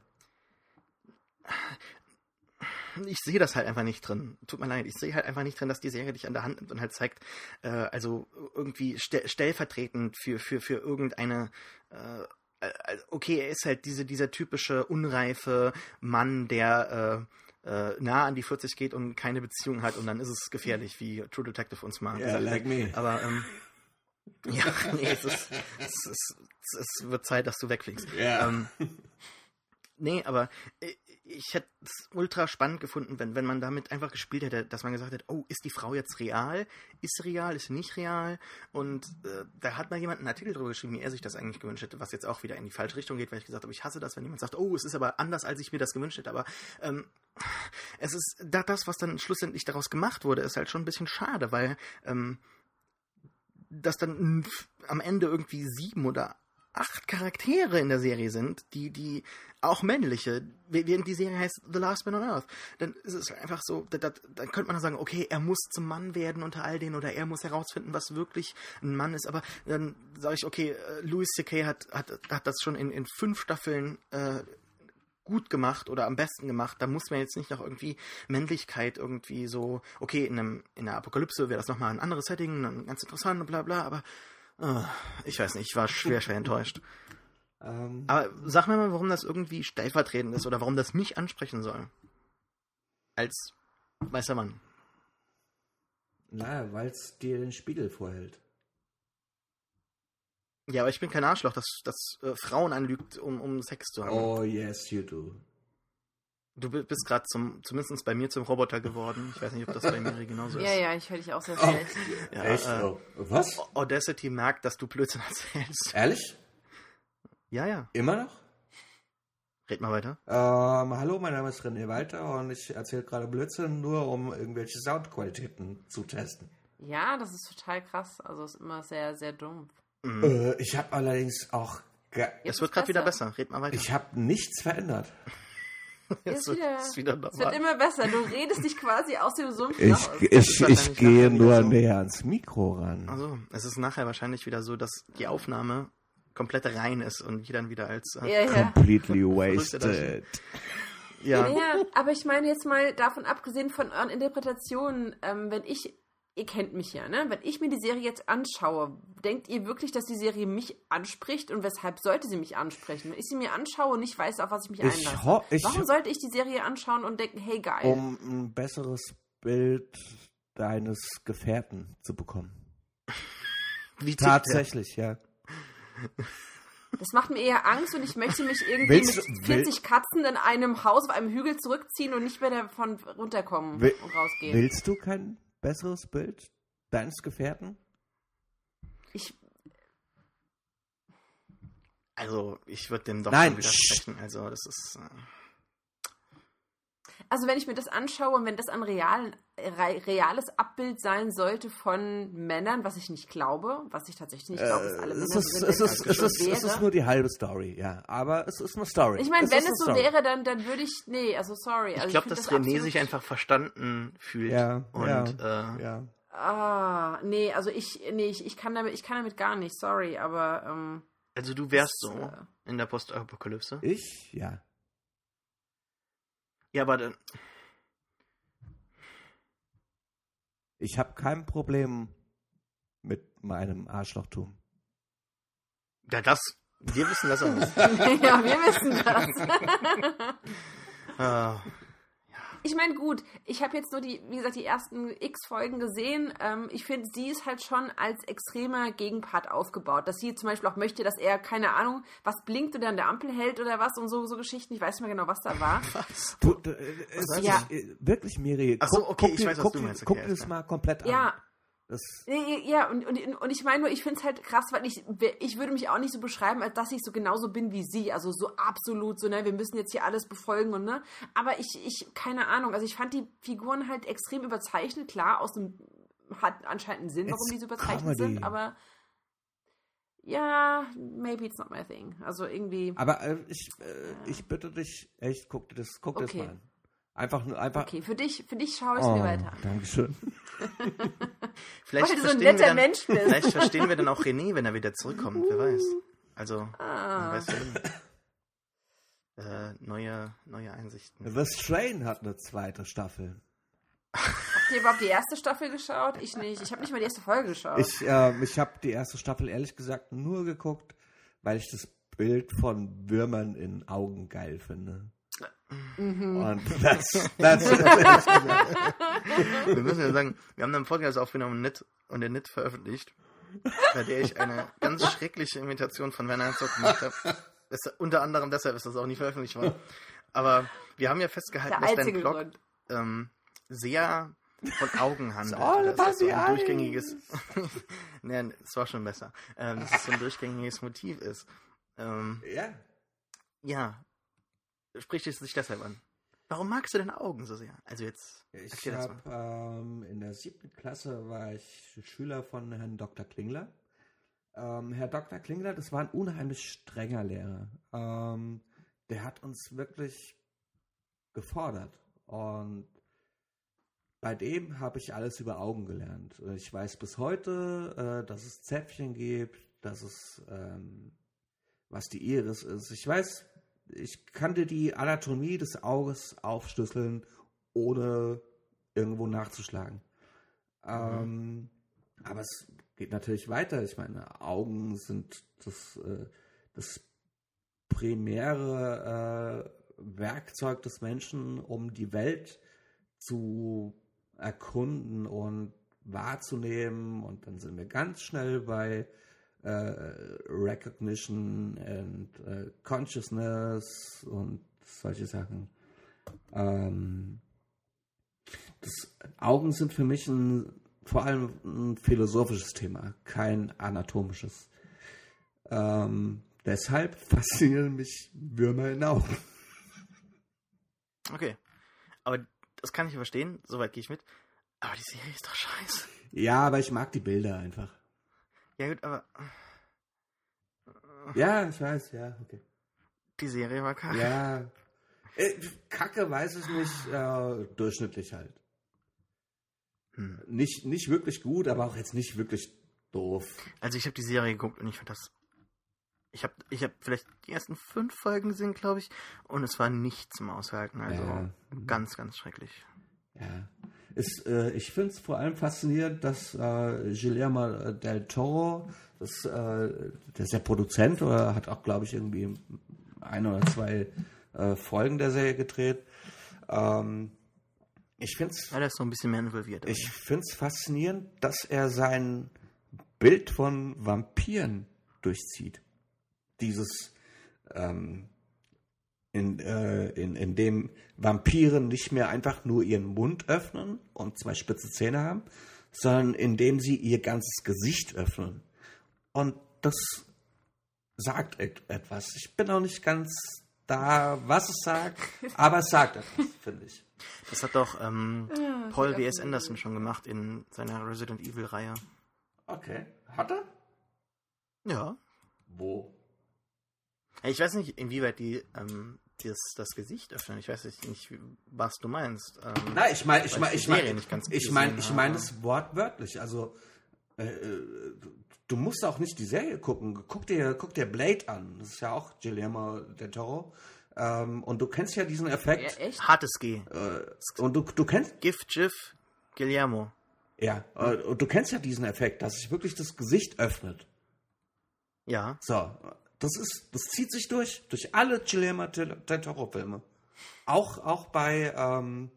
Ich sehe das halt einfach nicht drin. Tut mir leid, ich sehe halt einfach nicht drin, dass die Serie dich an der Hand nimmt und halt zeigt, äh, also irgendwie ste stellvertretend für, für, für irgendeine, äh, äh, okay, er ist halt diese, dieser typische unreife Mann, der äh, äh, nah an die 40 geht und keine Beziehung hat und dann ist es gefährlich, wie True Detective uns mal Yeah, like me. Aber ähm, ja, nee, es ist, es, ist, es wird Zeit, dass du wegfliegst. Ja. Ähm, nee, aber äh, ich hätte es ultra spannend gefunden, wenn, wenn man damit einfach gespielt hätte, dass man gesagt hätte, oh, ist die Frau jetzt real? Ist sie real? Ist sie nicht real? Und äh, da hat mal jemand einen Artikel drüber geschrieben, wie er sich das eigentlich gewünscht hätte, was jetzt auch wieder in die falsche Richtung geht, weil ich gesagt habe, ich hasse das, wenn jemand sagt, oh, es ist aber anders, als ich mir das gewünscht hätte. Aber ähm, es ist da das, was dann schlussendlich daraus gemacht wurde, ist halt schon ein bisschen schade, weil ähm, dass dann mm, am Ende irgendwie sieben oder acht Charaktere in der Serie sind, die, die auch männliche, während die Serie heißt The Last Man on Earth, dann ist es einfach so, da, da, dann könnte man dann sagen, okay, er muss zum Mann werden unter all denen oder er muss herausfinden, was wirklich ein Mann ist, aber dann sage ich, okay, äh, Louis C.K. Hat, hat, hat das schon in, in fünf Staffeln äh, gut gemacht oder am besten gemacht. Da muss man jetzt nicht noch irgendwie Männlichkeit irgendwie so, okay, in, einem, in einer Apokalypse wäre das nochmal ein anderes Setting, dann ganz interessant und bla bla, aber ich weiß nicht, ich war schwer, schwer enttäuscht. Ähm, Aber sag mir mal, warum das irgendwie stellvertretend ist oder warum das mich ansprechen soll. Als weißer Mann. naja, weil es dir den Spiegel vorhält. Ja, aber ich bin kein Arschloch, das, das äh, Frauen anlügt, um, um Sex zu haben. Oh, yes, you do. Du bi- bist gerade zum, zumindest bei mir zum Roboter geworden. Ich weiß nicht, ob das bei Miri genauso ist. Ja, ja, ich höre dich auch sehr Oh, schlecht. Ja, echt? äh, oh. Was? Audacity merkt, dass du Blödsinn erzählst. Ehrlich? Ja, ja. Immer noch? Red mal weiter. Ähm, hallo, mein Name ist René Walter und ich erzähle gerade Blödsinn, nur um irgendwelche Soundqualitäten zu testen. Ja, das ist total krass. Also ist immer sehr, sehr dumm. Mhm. Äh, ich habe allerdings auch. es wird gerade wieder besser. besser. Red mal weiter. Ich habe nichts verändert. Ist wird- wieder, ist wieder es wird immer besser. Du redest dich quasi aus dem Sumpf Ich, raus. ich, ich gehe nur so. näher ans Mikro ran. Also, es ist nachher wahrscheinlich wieder so, dass die Aufnahme komplett rein ist und jeder dann wieder als. Äh, Ja, ja. Completely wasted. ja. Ja, aber ich meine jetzt mal davon abgesehen von euren Interpretationen, ähm, wenn ich ihr kennt mich ja, ne? Wenn ich mir die Serie jetzt anschaue, denkt ihr wirklich, dass die Serie mich anspricht und weshalb sollte sie mich ansprechen? Wenn ich sie mir anschaue und nicht weiß, auf was ich mich Ich einlasse. ich- Warum sollte ich die Serie anschauen und denken, hey geil? Um ein besseres Bild deines Gefährten zu bekommen. Wie? Tatsächlich, ja. Das macht mir eher Angst und ich möchte mich irgendwie Willst mit du- 40 Katzen in einem Haus auf einem Hügel zurückziehen und nicht mehr davon runterkommen Will- und rausgehen. Willst du kein besseres Bild deines Gefährten? Ich, Also, ich würde dem doch Nein, schon widersprechen. Also, das ist. Äh, also wenn ich mir das anschaue und wenn das ein real, re, reales Abbild sein sollte von Männern, was ich nicht glaube, was ich tatsächlich nicht glaube, dass alle Äh, Männer es, ist, sind, es, ist, das es, so ist, es ist nur die halbe Story, ja. Aber es ist eine Story. Ich meine, wenn es so Story. wäre, dann, dann würde ich. Nee, also sorry. Also ich glaube, dass René absolut- sich einfach verstanden fühlt. Ja, und ja, Äh, ja. Ah, nee, also ich. Nee, ich, ich, kann, damit, ich kann damit gar nicht, sorry, aber. Ähm, also du wärst Das, so äh, in der Postapokalypse. Ich? Ja. Ja, aber dann. Ich habe kein Problem mit meinem Arschlochtum. Ja, das. Wir wissen das auch nicht. ja, wir wissen das. Ah, Ich meine, gut, ich habe jetzt nur die, wie gesagt, die ersten X-Folgen gesehen. Ähm, ich finde, sie ist halt schon als extremer Gegenpart aufgebaut. Dass sie zum Beispiel auch möchte, dass er, keine Ahnung, was blinkt oder an der Ampel hält oder was und so, so Geschichten. Ich weiß nicht mehr genau, was da war. Du, du, äh, es meinst ist, Ja. äh, wirklich, Miri. Ach so, guck- okay, guck ich dir- weiß, was guck du meinst. Guck Okay, das mal komplett an. Ja, Das, Ja, und, und, und ich meine nur, ich finde es halt krass, weil ich, ich würde mich auch nicht so beschreiben, als dass ich so genauso bin wie sie. Also so absolut so, ne, wir müssen jetzt hier alles befolgen und ne. Aber ich, ich, keine Ahnung, also ich fand die Figuren halt extrem überzeichnet, klar, aus dem, hat anscheinend einen Sinn, warum It's die so überzeichnet Comedy. sind, aber ja, maybe it's not my thing. Also irgendwie, aber äh, ich, äh, ich bitte dich, echt, guck dir das, guck Okay. das mal an. Einfach nur, einfach. okay, für dich, für dich schaue ich Oh, mir weiter an. Dankeschön. vielleicht Weil du so ein verstehen wir netter dann, Mensch bist. Vielleicht verstehen wir dann auch René, wenn er wieder zurückkommt. Wer weiß. Also, Ah. weiß ja. Äh, neue, neue Einsichten. The Strain hat eine zweite Staffel. Habt ihr überhaupt die erste Staffel geschaut? Ich nicht. Ich habe nicht mal die erste Folge geschaut. Ich, äh, ich habe die erste Staffel ehrlich gesagt nur geguckt, weil ich das Bild von Würmern in Augen geil finde. Mhm. Und das, das gesagt. Wir müssen ja sagen, wir haben einen Podcast aufgenommen und nicht, und den nicht veröffentlicht, bei der ich eine ganz schreckliche Imitation von Werner Herzog gemacht habe. Das- Unter anderem deshalb ist das auch nicht veröffentlicht worden. Aber wir haben ja festgehalten, dass dein Blog ähm, sehr von Augen handelt. dass das about so ein durchgängiges. Nein, es war schon besser. Ähm, dass es so ein durchgängiges Motiv ist. Ähm, Ja. ja. Spricht es sich deshalb an. Warum magst du deine Augen so sehr? Also jetzt. Ich habe ähm, in der siebten Klasse war ich Schüler von Herrn Dr. Klingler. Ähm, Herr Dr. Klingler, das war ein unheimlich strenger Lehrer. Ähm, der hat uns wirklich gefordert. Und bei dem habe ich alles über Augen gelernt. Ich weiß bis heute, äh, dass es Zäpfchen gibt, dass es ähm, was die Iris ist. Ich weiß, ich kann dir die Anatomie des Auges aufschlüsseln, ohne irgendwo nachzuschlagen. Ähm, aber es geht natürlich weiter. Ich meine, Augen sind das, äh, das primäre äh, Werkzeug des Menschen, um die Welt zu erkunden und wahrzunehmen. Und dann sind wir ganz schnell bei äh, Recognition and äh, Consciousness und solche Sachen. Ähm, das, Augen sind für mich ein, vor allem ein philosophisches Thema, kein anatomisches. Ähm, deshalb faszinieren mich Würmer in Augen. Okay. Aber das kann ich verstehen, soweit gehe ich mit. Aber die Serie ist doch scheiße. Ja, aber ich mag die Bilder einfach. Ja gut, aber Ja, ich weiß, ja, okay. die Serie war kacke. Ja. Äh, Kacke weiß ich nicht, äh, durchschnittlich halt. Hm. Nicht, nicht wirklich gut, aber auch jetzt nicht wirklich doof. Also ich habe die Serie geguckt und ich fand das. Ich habe ich hab vielleicht die ersten fünf Folgen gesehen, glaube ich, und es war nichts zum Aushalten. Also Ja. ganz, ganz schrecklich. Ja. Ist, äh, ich finde es vor allem faszinierend, dass äh, Guillermo del Toro, das, äh, der ist ja Produzent oder hat auch, glaube ich, irgendwie ein oder zwei äh, Folgen der Serie gedreht. Ähm, ich finde es Ja, der ist so ein bisschen mehr involviert. ich find's faszinierend, dass er sein Bild von Vampiren durchzieht. Dieses, ähm, in, äh, in, in dem Vampire nicht mehr einfach nur ihren Mund öffnen und zwei spitze Zähne haben, sondern indem sie ihr ganzes Gesicht öffnen. Und das sagt et etwas. Ich bin noch nicht ganz da, was es sagt, aber es sagt etwas, finde ich. Das hat doch ähm, Paul W.S. Anderson schon gemacht in seiner Resident Evil-Reihe. Okay. Hat er? Ja. Wo? Ich weiß nicht, inwieweit die ähm, das, das Gesicht öffnen. Ich weiß nicht, was du meinst. Ähm, Na, ich meine, ich meine, ich meine, nicht ganz ich meine, ich meine es wortwörtlich. Also, äh, äh, du musst auch nicht die Serie gucken. Guck dir, guck dir Blade an. Das ist ja auch Guillermo del Toro. Ähm, und du kennst ja diesen Ja, Effekt. echt? Hartes G. Äh, und du, du kennst, Gift, Jiff, Guillermo. ja, äh, und du kennst ja diesen Effekt, dass sich wirklich das Gesicht öffnet. Ja. So, das ist, das zieht sich durch, durch alle Guillermo del Toro-Filme. Auch, auch bei, ähm,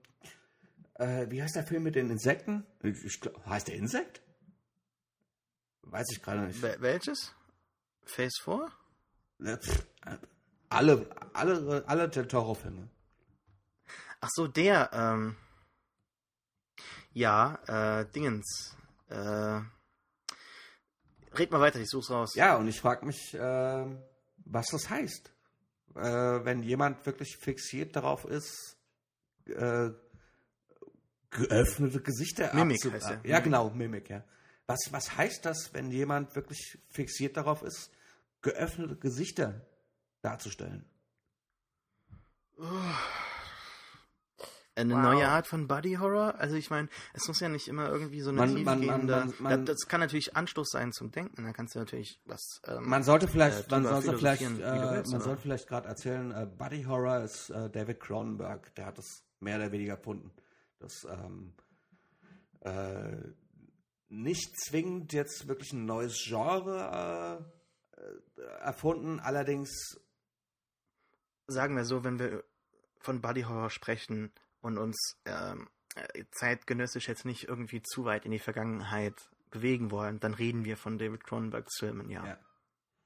äh, wie heißt der Film mit den Insekten? Ich, ich, heißt der Insekt? Weiß ich gerade nicht. Wel- welches? Phase 4? Äh, pff, äh, Alle, alle, alle Del Toro-Filme. Ach so, der, ähm. Ja, äh, Dingens. Äh. Red mal weiter, ich such's raus. Ja, und ich frage mich, ähm, was das heißt. Äh, wenn jemand wirklich fixiert darauf ist, äh, geöffnete Gesichter Mimik heißt er. Ja, Mimik. genau, Mimik, ja. Was, was heißt das, wenn jemand wirklich fixiert darauf ist, geöffnete Gesichter darzustellen? Eine Wow. neue Art von Body Horror? Also ich meine, es muss ja nicht immer irgendwie so eine Man- tiefgehende... man- man- das, kann natürlich Anstoß sein zum Denken. Da kannst du natürlich was... Ähm, Man sollte vielleicht, Äh, man sollte vielleicht, äh, willst, man sollte vielleicht gerade erzählen, äh, Body Horror ist äh, David Cronenberg, der hat das mehr oder weniger erfunden. Das ähm, äh, nicht zwingend jetzt wirklich ein neues Genre äh, äh, erfunden, allerdings sagen wir so, wenn wir von Body Horror sprechen und uns ähm, äh, zeitgenössisch jetzt nicht irgendwie zu weit in die Vergangenheit bewegen wollen, dann reden wir von David Cronenbergs Filmen, ja. ja.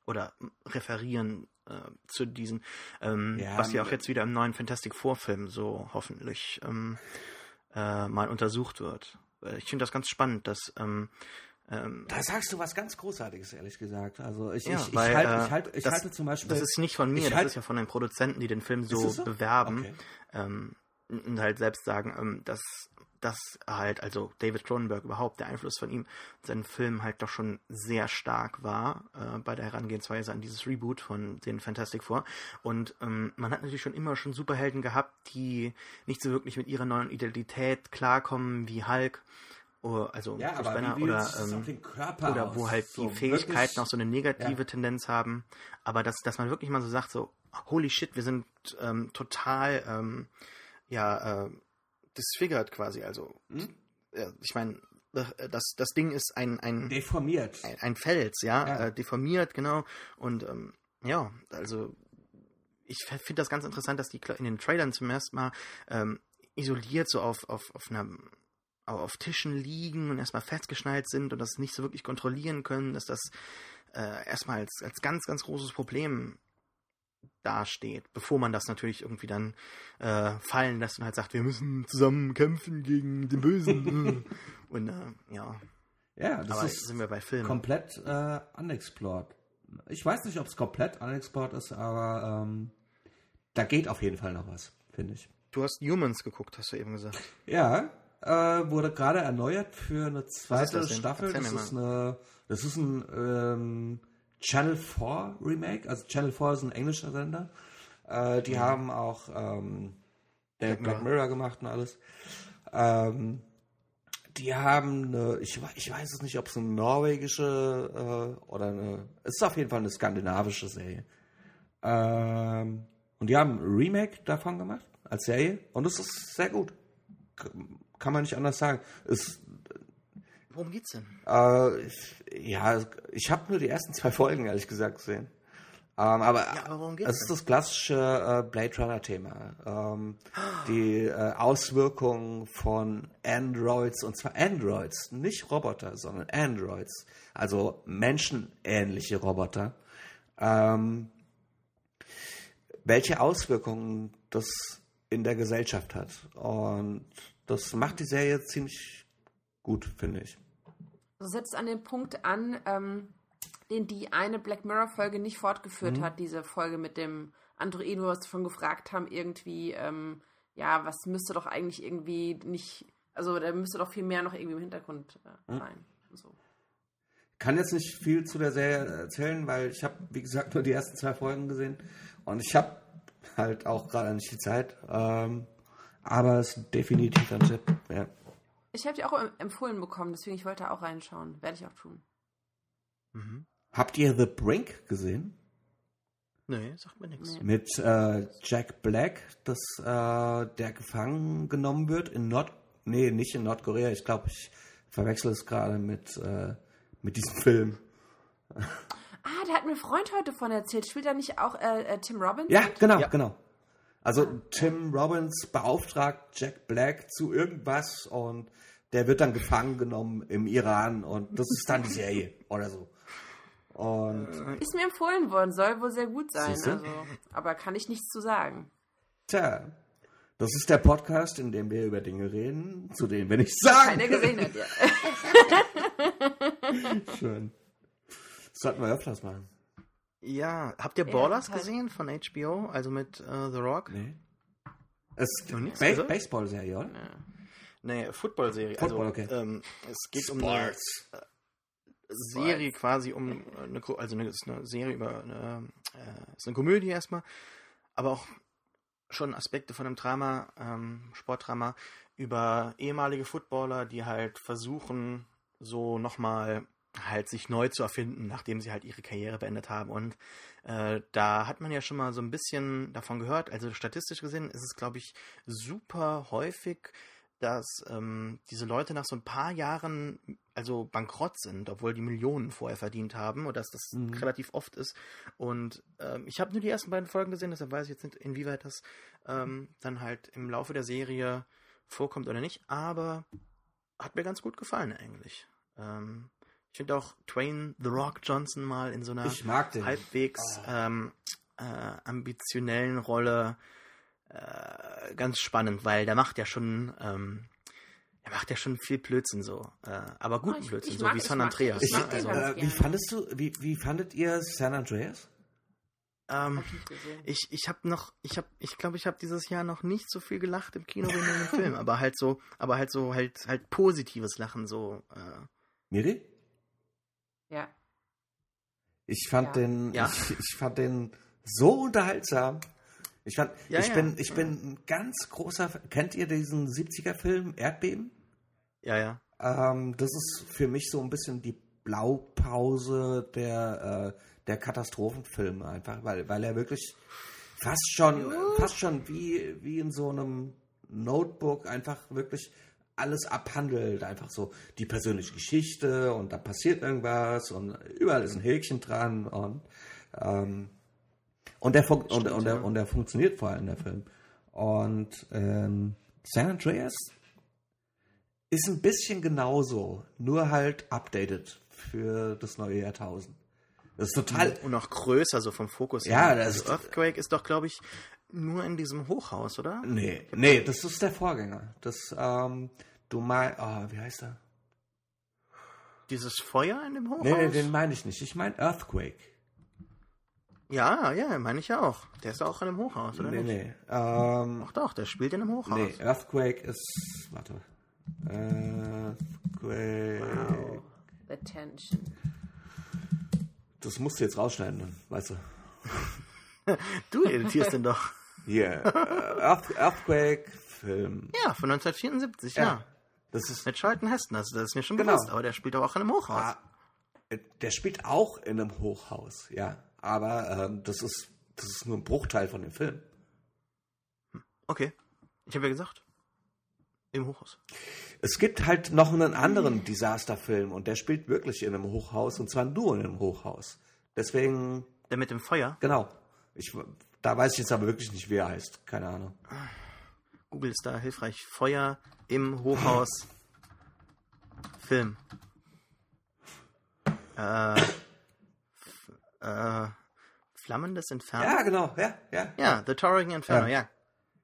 Oder referieren äh, zu diesen, ähm, Ja, was ja auch jetzt wieder im neuen Fantastic Four Film so hoffentlich ähm, äh, mal untersucht wird. Ich finde das ganz spannend, dass ähm, ähm, Da sagst du was ganz Großartiges, ehrlich gesagt. Also ich, Ja, ich, ich, weil, halte, äh, ich, halte, ich das- halte zum Beispiel. Das ist nicht von mir, das halt- ist ja von den Produzenten, die den Film so, so? bewerben Okay. ähm, halt selbst sagen, ähm, dass das halt, also David Cronenberg überhaupt, der Einfluss von ihm, seinen Film halt doch schon sehr stark war äh, bei der Herangehensweise an dieses Reboot von den Fantastic Four. Und ähm, man hat natürlich schon immer schon Superhelden gehabt, die nicht so wirklich mit ihrer neuen Identität klarkommen, wie Hulk. Oder, also ja, aber Banner oder ähm, oder wo halt So die Fähigkeiten auch so eine negative Ja. Tendenz haben. Aber dass, dass man wirklich mal so sagt, so, holy shit, wir sind ähm, total, ähm, ja, äh, disfigured quasi. Also, Hm? äh, ich meine, äh, das, das Ding ist ein, ein, deformiert. ein, ein Fels, ja, Ja. Äh, deformiert, genau. Und ähm, ja, also ich finde das ganz interessant, dass die in den Trailern zum ersten Mal ähm, isoliert so auf, auf, auf einer au- auf Tischen liegen und erstmal festgeschnallt sind und das nicht so wirklich kontrollieren können, dass das äh, erstmal als, als ganz, ganz großes Problem dasteht, bevor man das natürlich irgendwie dann äh, fallen lässt und halt sagt, wir müssen zusammen kämpfen gegen den Bösen. und äh, ja, Ja, das aber ist sind wir bei Filmen. komplett äh, unexplored. Ich weiß nicht, ob es komplett unexplored ist, aber ähm, da geht auf jeden Fall noch was, finde ich. Du hast Humans geguckt, hast du eben gesagt. Ja, äh, wurde gerade erneuert für eine zweite das? Staffel. Das ist, eine, das ist ein ähm, Channel 4 Remake. Also Channel 4 ist ein englischer Sender. Äh, die haben auch ähm, der Black Black, Mirror. Mirror gemacht und alles. Ähm, die haben eine, ich, ich weiß es nicht, ob es eine norwegische äh, oder eine, es ist auf jeden Fall eine skandinavische Serie. Ähm, und die haben ein Remake davon gemacht als Serie und es ist sehr gut. Kann man nicht anders sagen. Es, Worum geht's denn? äh, ich, ja, ich habe nur die ersten zwei Folgen, ehrlich gesagt, gesehen. Ähm, aber Ja, aber worum geht's es ist das klassische äh, Blade Runner-Thema. Ähm, die äh, Auswirkungen von Androids, und zwar Androids, nicht Roboter, sondern Androids, also menschenähnliche Roboter. Ähm, welche Auswirkungen das in der Gesellschaft hat. Und das macht die Serie ziemlich gut, finde ich. Du setzt an den Punkt an, ähm, den die eine Black Mirror-Folge nicht fortgeführt hat, diese Folge mit dem Androiden, wo wir uns schon gefragt haben, irgendwie, ähm, ja, was müsste doch eigentlich irgendwie nicht, also da müsste doch viel mehr noch irgendwie im Hintergrund äh, sein. und So. kann jetzt nicht viel zu der Serie erzählen, weil ich habe, wie gesagt, nur die ersten zwei Folgen gesehen und ich habe halt auch gerade nicht die Zeit. Ähm, aber es ist definitiv ein Tipp. Ja. Ich habe die auch em- empfohlen bekommen, deswegen ich wollte auch reinschauen. Werde ich auch tun. Mhm. Habt ihr The Brink gesehen? Nee, sagt mir nichts. Nee. Mit äh, Jack Black, dass äh, der gefangen genommen wird in Nord... Nee, nicht in Nordkorea. Ich glaube, ich verwechsel es gerade mit, äh, mit diesem Film. Ah, da hat mir ein Freund heute von erzählt. Spielt da nicht auch äh, äh, Tim Robbins? Ja, genau, Ja. genau. Also Tim Robbins beauftragt Jack Black zu irgendwas und der wird dann gefangen genommen im Iran und das ist dann die Serie oder so. Und Ist mir empfohlen worden, soll wohl sehr gut sein. Also, aber kann ich nichts zu sagen. tja, das ist der Podcast, in dem wir über Dinge reden, zu denen wir nichts sagen. Keiner gesehen hat, ja. Schön. Das sollten wir öfters machen. Ja, habt ihr Ja, Ballers total. gesehen von HBO? Also mit äh, The Rock? Nee. Es ist nichts ba? Baseball-Serie, oder? Nee, Football-Serie. Football, also, okay. ähm, es geht um eine Serie quasi um eine, also eine, ist eine Serie über eine, äh, ist eine Komödie erstmal, aber auch schon Aspekte von einem Drama, ähm, Sportdrama über ehemalige Footballer, die halt versuchen, so nochmal halt sich neu zu erfinden, nachdem sie halt ihre Karriere beendet haben. Und äh, da hat man ja schon mal so ein bisschen davon gehört. Also statistisch gesehen ist es, glaube ich, super häufig, dass ähm, diese Leute nach so ein paar Jahren also bankrott sind, obwohl die Millionen vorher verdient haben und dass das Mhm. relativ oft ist. Und ähm, ich habe nur die ersten beiden Folgen gesehen, deshalb weiß ich jetzt nicht, inwieweit das ähm, dann halt im Laufe der Serie vorkommt oder nicht, aber hat mir ganz gut gefallen eigentlich. Ähm, ich finde auch Twain The Rock Johnson mal in so einer Ich mag den. halbwegs ähm, äh, ambitionellen Rolle äh, ganz spannend, weil der macht ja schon, ähm, er macht ja schon viel Blödsinn so, äh, aber guten Oh, ich- Blödsinn, ich so mag- wie San Andreas. ich ne? also, Äh, wie fandest du, wie, wie fandet ihr San Andreas? ähm, ich ich habe noch, ich habe, ich glaube, ich habe dieses Jahr noch nicht so viel gelacht im Kino wie in dem Film, aber halt so, aber halt so, halt, halt positives Lachen so. Äh, Miri? Ja. Ich fand Ja. den, Ja. Ich, ich fand den so unterhaltsam. Ich fand, Ja, ich ja. bin, ich bin ein ganz großer. Kennt ihr diesen 70er-Film Erdbeben? ja, ja. Ähm, das ist für mich so ein bisschen die Blaupause der, äh, der Katastrophenfilme einfach, weil, weil er wirklich fast schon, fast schon wie, wie in so einem Notebook einfach wirklich alles abhandelt. Einfach so die persönliche Geschichte und da passiert irgendwas und überall ist ein Häkchen dran und, ähm, und, der, fun und, Stimmt, und, der, ja. und der funktioniert vor allem, der Film. Und ähm, San Andreas ist ein bisschen genauso, nur halt updated für das neue Jahrtausend. Das ist total. Und noch größer, so vom Fokus Ja, her. das also ist- Earthquake ist doch, glaube ich, nur in diesem Hochhaus, oder? Nee, nee, das ist der Vorgänger. Das, ähm, du meinst, oh, wie heißt er? Dieses Feuer in dem Hochhaus? Nee, nee, den meine ich nicht. Ich meine Earthquake. Ja, ja, meine ich ja auch. Der ist auch in einem Hochhaus, oder nee, nicht? nee. Ähm, Doch, doch, der spielt in einem Hochhaus. nee, Earthquake ist. Warte. Earthquake. The Tension. Das musst du jetzt rausschneiden, dann, weißt du. Du editierst den doch. Hier. äh, Earth, Earthquake-Film. Ja, von 1974, ja. Das ist. Mit Charlton Heston, also das ist mir schon Genau. bewusst, aber der spielt aber auch in einem Hochhaus. Ah, der spielt auch in einem Hochhaus, ja. Aber ähm, das ist das ist nur ein Bruchteil von dem Film. Okay. Ich habe ja gesagt. Im Hochhaus. Es gibt halt noch einen anderen Disasterfilm und der spielt wirklich in einem Hochhaus und zwar nur in einem Hochhaus. Deswegen, Der mit dem Feuer. genau. Ich, da weiß ich jetzt aber wirklich nicht, wie er heißt. Keine Ahnung. Google ist da hilfreich. Feuer im Hochhaus. Film. Äh, äh, Flammendes Inferno? Ja, genau. Ja, ja. Ja, The Towering Inferno, Ja. ja.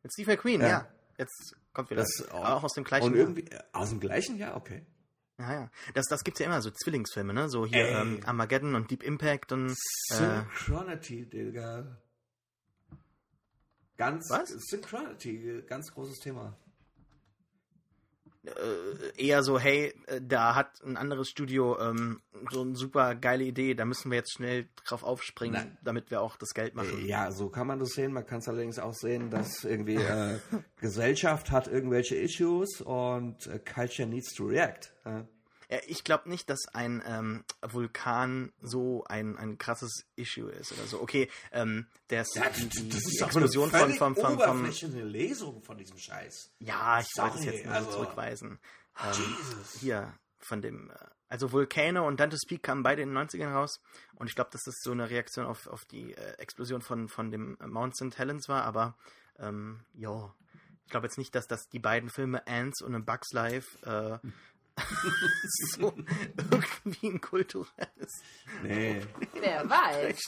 Mit Steve McQueen, ja. Ja. Jetzt kommt wieder. Das auch aus dem gleichen Und Jahr. irgendwie äh, aus dem gleichen Jahr, okay. Ja, ja. Das, das gibt's ja immer, so Zwillingsfilme, ne? So hier ähm, Armageddon und Deep Impact und äh, Synchronity, Digga. Ganz Was? Synchronity, ganz großes Thema. äh, eher so, hey, äh, da hat ein anderes Studio ähm, so eine super geile Idee, da müssen wir jetzt schnell drauf aufspringen, Nein. damit wir auch das Geld machen. Äh, Ja, so kann man das sehen. Man kann es allerdings auch sehen, dass irgendwie äh, Gesellschaft hat irgendwelche Issues und äh, Culture needs to react. Ja. Ja, ich glaube nicht, dass ein ähm, Vulkan so ein, ein krasses Issue ist oder so. Okay, ähm, der ist, die, die, die Explosion von, vom, vom, vom, oberflächliche Lesung von diesem Scheiß. Ja, ich sollte es Sorry, jetzt nicht also- zurückweisen. Ähm, Jesus. hier, von dem, äh, also Volcano und Dante's Peak kamen beide in den 90ern raus und ich glaube, dass das so eine Reaktion auf, auf die äh, Explosion von, von dem äh, Mount St. Helens war, aber ähm, ja, ich glaube jetzt nicht, dass das die beiden Filme Ants und Bugs Life äh, so irgendwie ein kulturelles Nee, Wer weiß.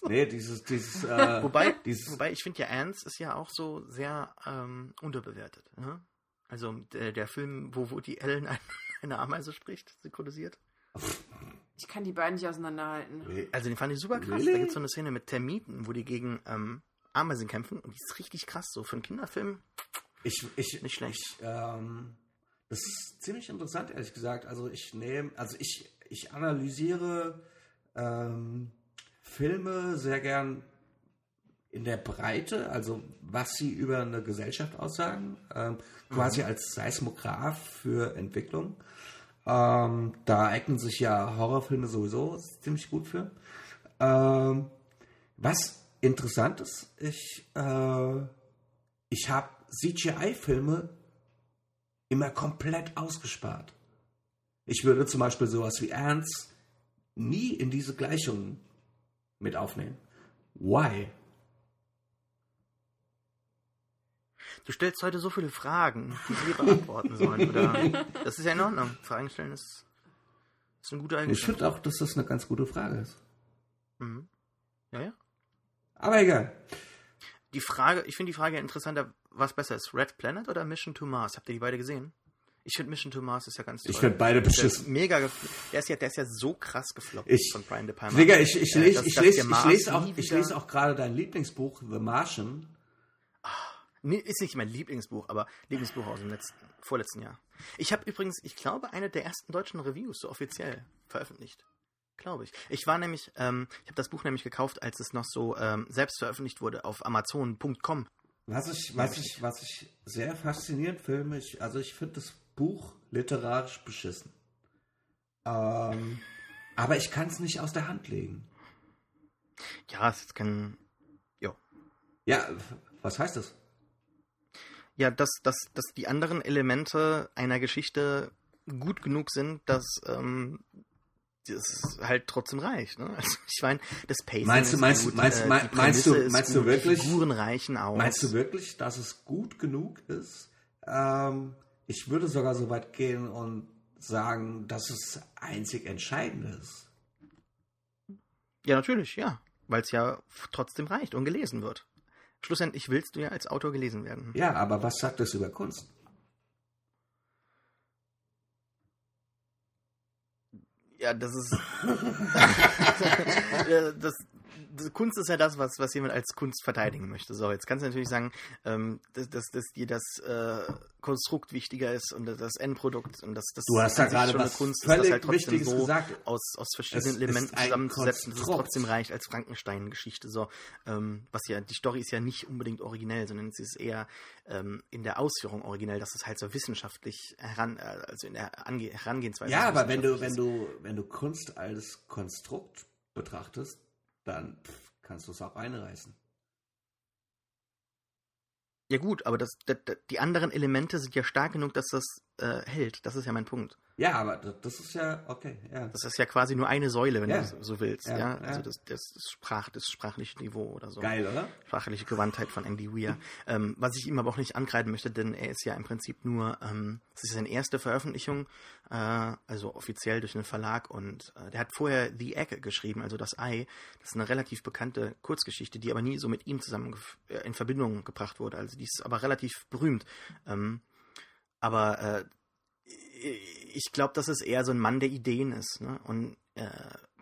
So. nee, dieses, dieses, äh, Wobei, dieses, wobei ich finde ja Ants ist ja auch so sehr ähm, unterbewertet. Ne? Also der, der Film, wo, wo die Ellen eine, eine Ameise spricht, synchronisiert. Ich kann die beiden nicht auseinanderhalten. Also den fand ich super krass. Really? Da gibt es so eine Szene mit Termiten, wo die gegen ähm, Ameisen kämpfen und die ist richtig krass. So für einen Kinderfilm. ich, ich, Nicht schlecht. Ich, ähm, das ist ziemlich interessant, ehrlich gesagt. Also ich nehme, also ich, ich analysiere ähm, Filme sehr gern in der Breite, also was sie über eine Gesellschaft aussagen, ähm, quasi als Seismograph für Entwicklung. Ähm, da eignen sich ja Horrorfilme sowieso ziemlich gut für. Ähm, was interessant ist, ich, äh, ich habe CGI-Filme immer komplett ausgespart. Ich würde zum Beispiel sowas wie Ants nie in diese Gleichung mit aufnehmen. Why? Du stellst heute so viele Fragen, die wir beantworten sollen. Oder? Das ist ja in Ordnung. Fragen stellen ist, ist eine gute Ich Eigenschaft. finde auch, dass das eine ganz gute Frage ist. Mhm. Ja, ja. Aber egal. Die Frage, ich finde die Frage interessanter, was besser ist, Red Planet oder Mission to Mars? Habt ihr die beide gesehen? Ich finde Mission to Mars ist ja ganz toll. Ich finde beide Der ist beschissen. mega der ist ja, der ist ja so krass gefloppt Ich- von Brian De Palma. Digga, ich, ich lese ich lese, ich lese auch, ich lese auch gerade dein Lieblingsbuch, The Martian. Nee, ist nicht mein Lieblingsbuch, aber Lieblingsbuch aus dem letzten, vorletzten Jahr. Ich habe übrigens, ich glaube, eine der ersten deutschen Reviews so offiziell veröffentlicht. Glaube ich. Ich war nämlich, ähm, ich habe das Buch nämlich gekauft, als es noch so ähm, selbst veröffentlicht wurde auf Amazon.com. Was ich, was ich, was ich sehr faszinierend finde, ich, also ich finde das Buch literarisch beschissen. Ähm, aber ich kann es nicht aus der Hand legen. Ja, es ist kein. Jo. Ja, was heißt das? Ja, dass, dass, dass die anderen Elemente einer Geschichte gut genug sind, dass ähm, das halt trotzdem reicht. Ne? Also ich meine, das Pacing Meinst du- ist meinst- gut, meinst- äh, mein- die meinst du- ist meinst du gut, wirklich- Die Figuren reichen aus. Meinst du wirklich, dass es gut genug ist? Ähm, ich würde sogar so weit gehen und sagen, dass es einzig entscheidend ist. Ja, natürlich, ja. Weil es ja trotzdem reicht und gelesen wird. Schlussendlich willst du ja als Autor gelesen werden. Ja, aber was sagt das über Kunst? Ja, das ist. Das, Kunst ist ja das, was, was jemand als Kunst verteidigen möchte. So, jetzt kannst du natürlich sagen, ähm, dass, dass, dass dir das äh, Konstrukt wichtiger ist und das Endprodukt und das, das Du hast da gerade schon eine was Kunst ist, völlig was halt trotzdem Wichtiges so gesagt. aus, aus verschiedenen Es ist Elementen zusammenzusetzen, dass es trotzdem reicht als Frankenstein-Geschichte. So, ähm, was ja, die Story ist ja nicht unbedingt originell, sondern sie ist eher ähm, in der Ausführung originell, dass es halt so wissenschaftlich heran, äh, also in der Ange Herangehensweise. Ja, aber wenn du, wenn ist. du, wenn du Kunst als Konstrukt betrachtest, dann pff, kannst du es auch einreißen. Ja gut, aber das, das, die anderen Elemente sind ja stark genug, dass das äh, hält. Das ist ja mein Punkt. Ja, aber das, ist ja, okay, ja. Das ist ja quasi nur eine Säule, wenn Ja. du so- willst. Ja, Ja, also das, das, Sprach, das sprachliche Niveau oder so. Geil, oder? Sprachliche Gewandtheit von Andy Weir. ähm, was ich ihm aber auch nicht ankreiden möchte, denn er ist ja im Prinzip nur, ähm, das ist seine erste Veröffentlichung, äh, also offiziell durch einen Verlag und äh, der hat vorher The Egg geschrieben, also das Ei. Das ist eine relativ bekannte Kurzgeschichte, die aber nie so mit ihm zusammen äh, in Verbindung gebracht wurde. Also die ist aber relativ berühmt. Ähm, aber äh, ich glaube, dass es eher so ein Mann der Ideen ist. Ne? Und äh,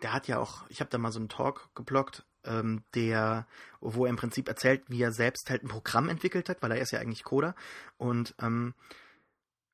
der hat ja auch, ich habe da mal so einen Talk geblockt, ähm, der, wo er im Prinzip erzählt, wie er selbst halt ein Programm entwickelt hat, weil er ist ja eigentlich Coder. Und ähm,